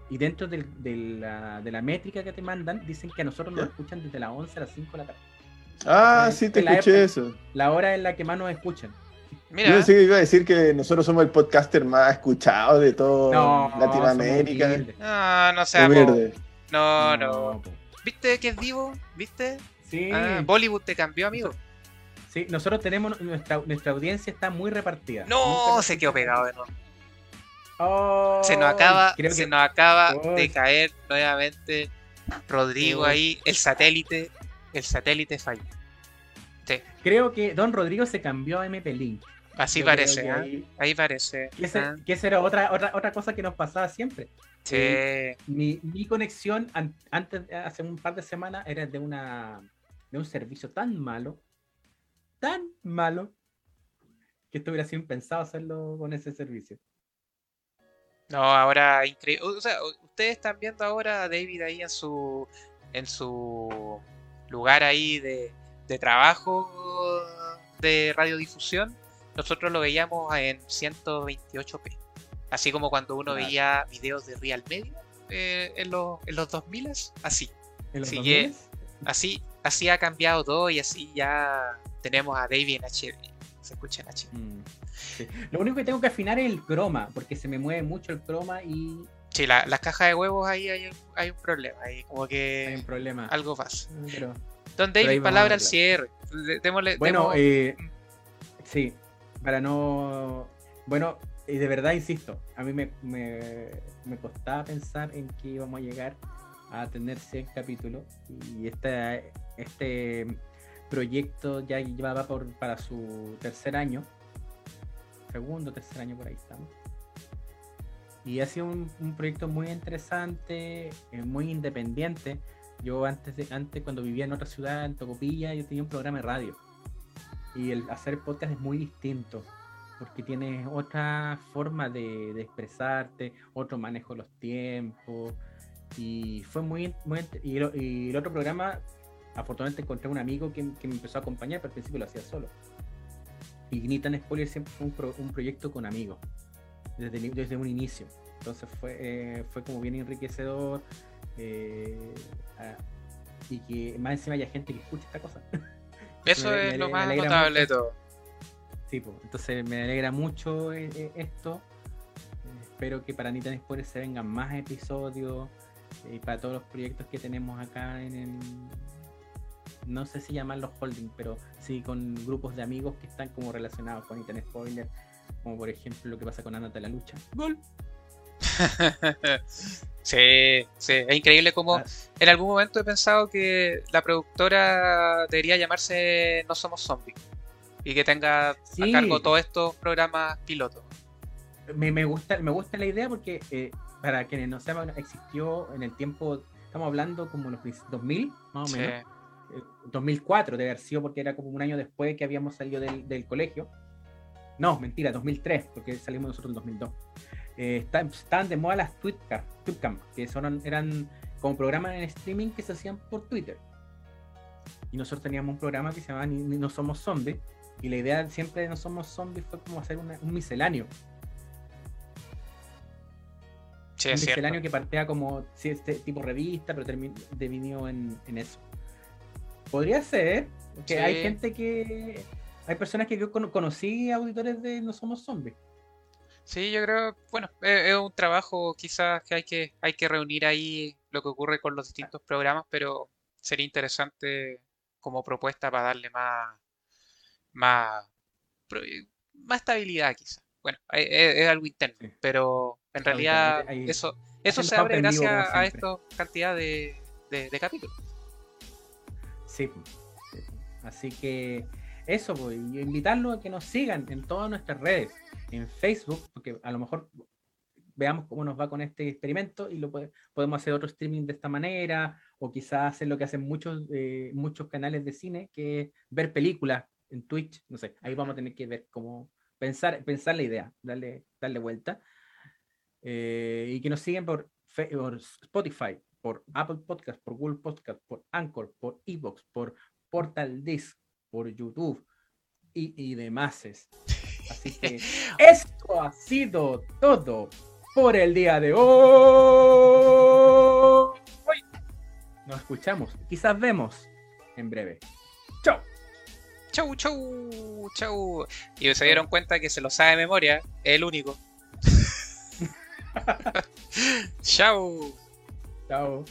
Y dentro del- de, la, de la métrica que te mandan, dicen que a nosotros nos escuchan desde las 11 a las 5 de la tarde. Ah, sí, te escuché época- eso. La hora en la que más nos escuchan. Yo que iba a decir que nosotros somos el podcaster más escuchado de todo No, Latinoamérica. No, no sea Humilde. No, no. ¿Viste que es vivo? ¿Viste? Sí. Ah, Bollywood te cambió, amigo. Sí, nosotros tenemos nuestra, nuestra audiencia está muy repartida. No, se quedó pegado de nuevo. Oh, Se nos acaba, se que- nos acaba Oh. de caer nuevamente Rodrigo Oh. ahí, el satélite, el satélite falló. Sí, Creo que Don Rodrigo se cambió a MP Link. Así Yo parece, ¿ah? ahí- ahí parece. Que, ese- ¿ah? que esa era otra, otra, otra cosa que nos pasaba siempre. Sí. Eh, mi, mi conexión an- antes, hace un par de semanas, era de una de un servicio tan malo, tan malo, que esto hubiera sido impensado hacerlo con ese servicio. No, ahora increíble. O sea, ustedes están viendo ahora a David ahí en su en su lugar ahí de, de trabajo de radiodifusión. Nosotros lo veíamos en 128p. Así como cuando uno Claro. veía videos de Real Media eh, en, los, en los 2000 así. ¿En los Así 2000s? que así, así ha cambiado todo y así ya tenemos a David en HD. Se escucha en HD. Mm, sí. Lo único que tengo que afinar es el croma, porque se me mueve mucho el croma y Sí, la- las cajas de huevos ahí hay, hay un problema. Ahí como hay que un problema. algo pasa. Pero- Don David, palabra al cierre. Démosle, Bueno, eh, sí, para no. Bueno, y de verdad insisto, a mí me, me, me costaba pensar en que íbamos a llegar a tener 100 capítulos y este, este proyecto ya llevaba por, para su tercer año, segundo, tercer año por ahí estamos. Y ha sido un, un proyecto muy interesante, eh, muy independiente. Yo antes, de, antes cuando vivía en otra ciudad, en Tocopilla, yo tenía un programa de radio. Y el hacer podcast es muy distinto, porque tienes otra forma de, expresarte, otro manejo de los tiempos. Y fue muy... y, el, otro programa, afortunadamente encontré un amigo que, que me empezó a acompañar, pero al principio lo hacía solo. Y ni spoiler siempre fue un, pro- un proyecto con amigos, desde, desde un inicio. Entonces fue, eh, fue como bien enriquecedor. eh, ah, y que más encima haya gente que escucha esta cosa. Eso Me- es me- lo me más notable de todo. Sí, pues, entonces me alegra mucho eh, eh, esto. Espero que para Nitan Spoiler se vengan más episodios eh, y para todos los proyectos que tenemos acá en el. No sé si llamarlos holding, pero sí con grupos de amigos que están como relacionados con Nitan Spoiler, como por ejemplo lo que pasa con Ana de la Lucha. ¡Gol! sí, sí, es increíble como Ah. en algún momento he pensado que la productora debería llamarse No Somos Zombies y que tenga Sí. a cargo todos estos programas pilotos. me, me gusta, me gusta la idea porque, eh, para quienes no sepan, existió en el tiempo, estamos hablando como los 2000, más o Sí. menos. eh, 2004 de haber sido porque era como un año después que habíamos salido del, del colegio. No, mentira, 2003, porque salimos nosotros en 2002. Eh, está- estaban de moda las Tweetcam, Tweetcam, que son, eran como programas en streaming que se hacían por Twitter. Y nosotros teníamos un programa que se llamaba Ni- Ni No Somos Zombies. Y la idea siempre de No Somos Zombies fue como hacer una- un misceláneo. Sí, un es cierto. misceláneo que partía como sí, este tipo revista, pero devinió en, en eso. Podría ser, Sí. hay gente que. Hay personas que yo cono- conocí auditores de No Somos Zombies. Sí, yo creo, bueno, es, es un trabajo quizás que hay que hay que reunir ahí lo que ocurre con los distintos programas, pero sería interesante como propuesta para darle más más más estabilidad quizás. Bueno, es, es- es algo interno, pero en realidad eso eso se abre gracias a esta cantidad de, de, de capítulos. Sí. sí. Así que eso, pues, y invitarlos a que nos sigan en todas nuestras redes, en Facebook, porque a lo mejor veamos cómo nos va con este experimento y lo puede- podemos hacer otro streaming de esta manera, o quizás hacer lo que hacen muchos, eh, muchos canales de cine, que es ver películas en Twitch, no sé, ahí vamos a tener que ver cómo pensar, pensar la idea, darle, darle vuelta. Eh, y que nos siguen por, por Spotify, por Apple Podcast, por Google Podcast, por Anchor, por Evox, por Portal Disc, por YouTube y, y demás. Así que esto ha sido todo por el día de hoy. Nos escuchamos, quizás vemos en breve. Chao. Chau, chau, chau. Y se dieron cuenta que se lo sabe de memoria, es el único. Chau. Chao.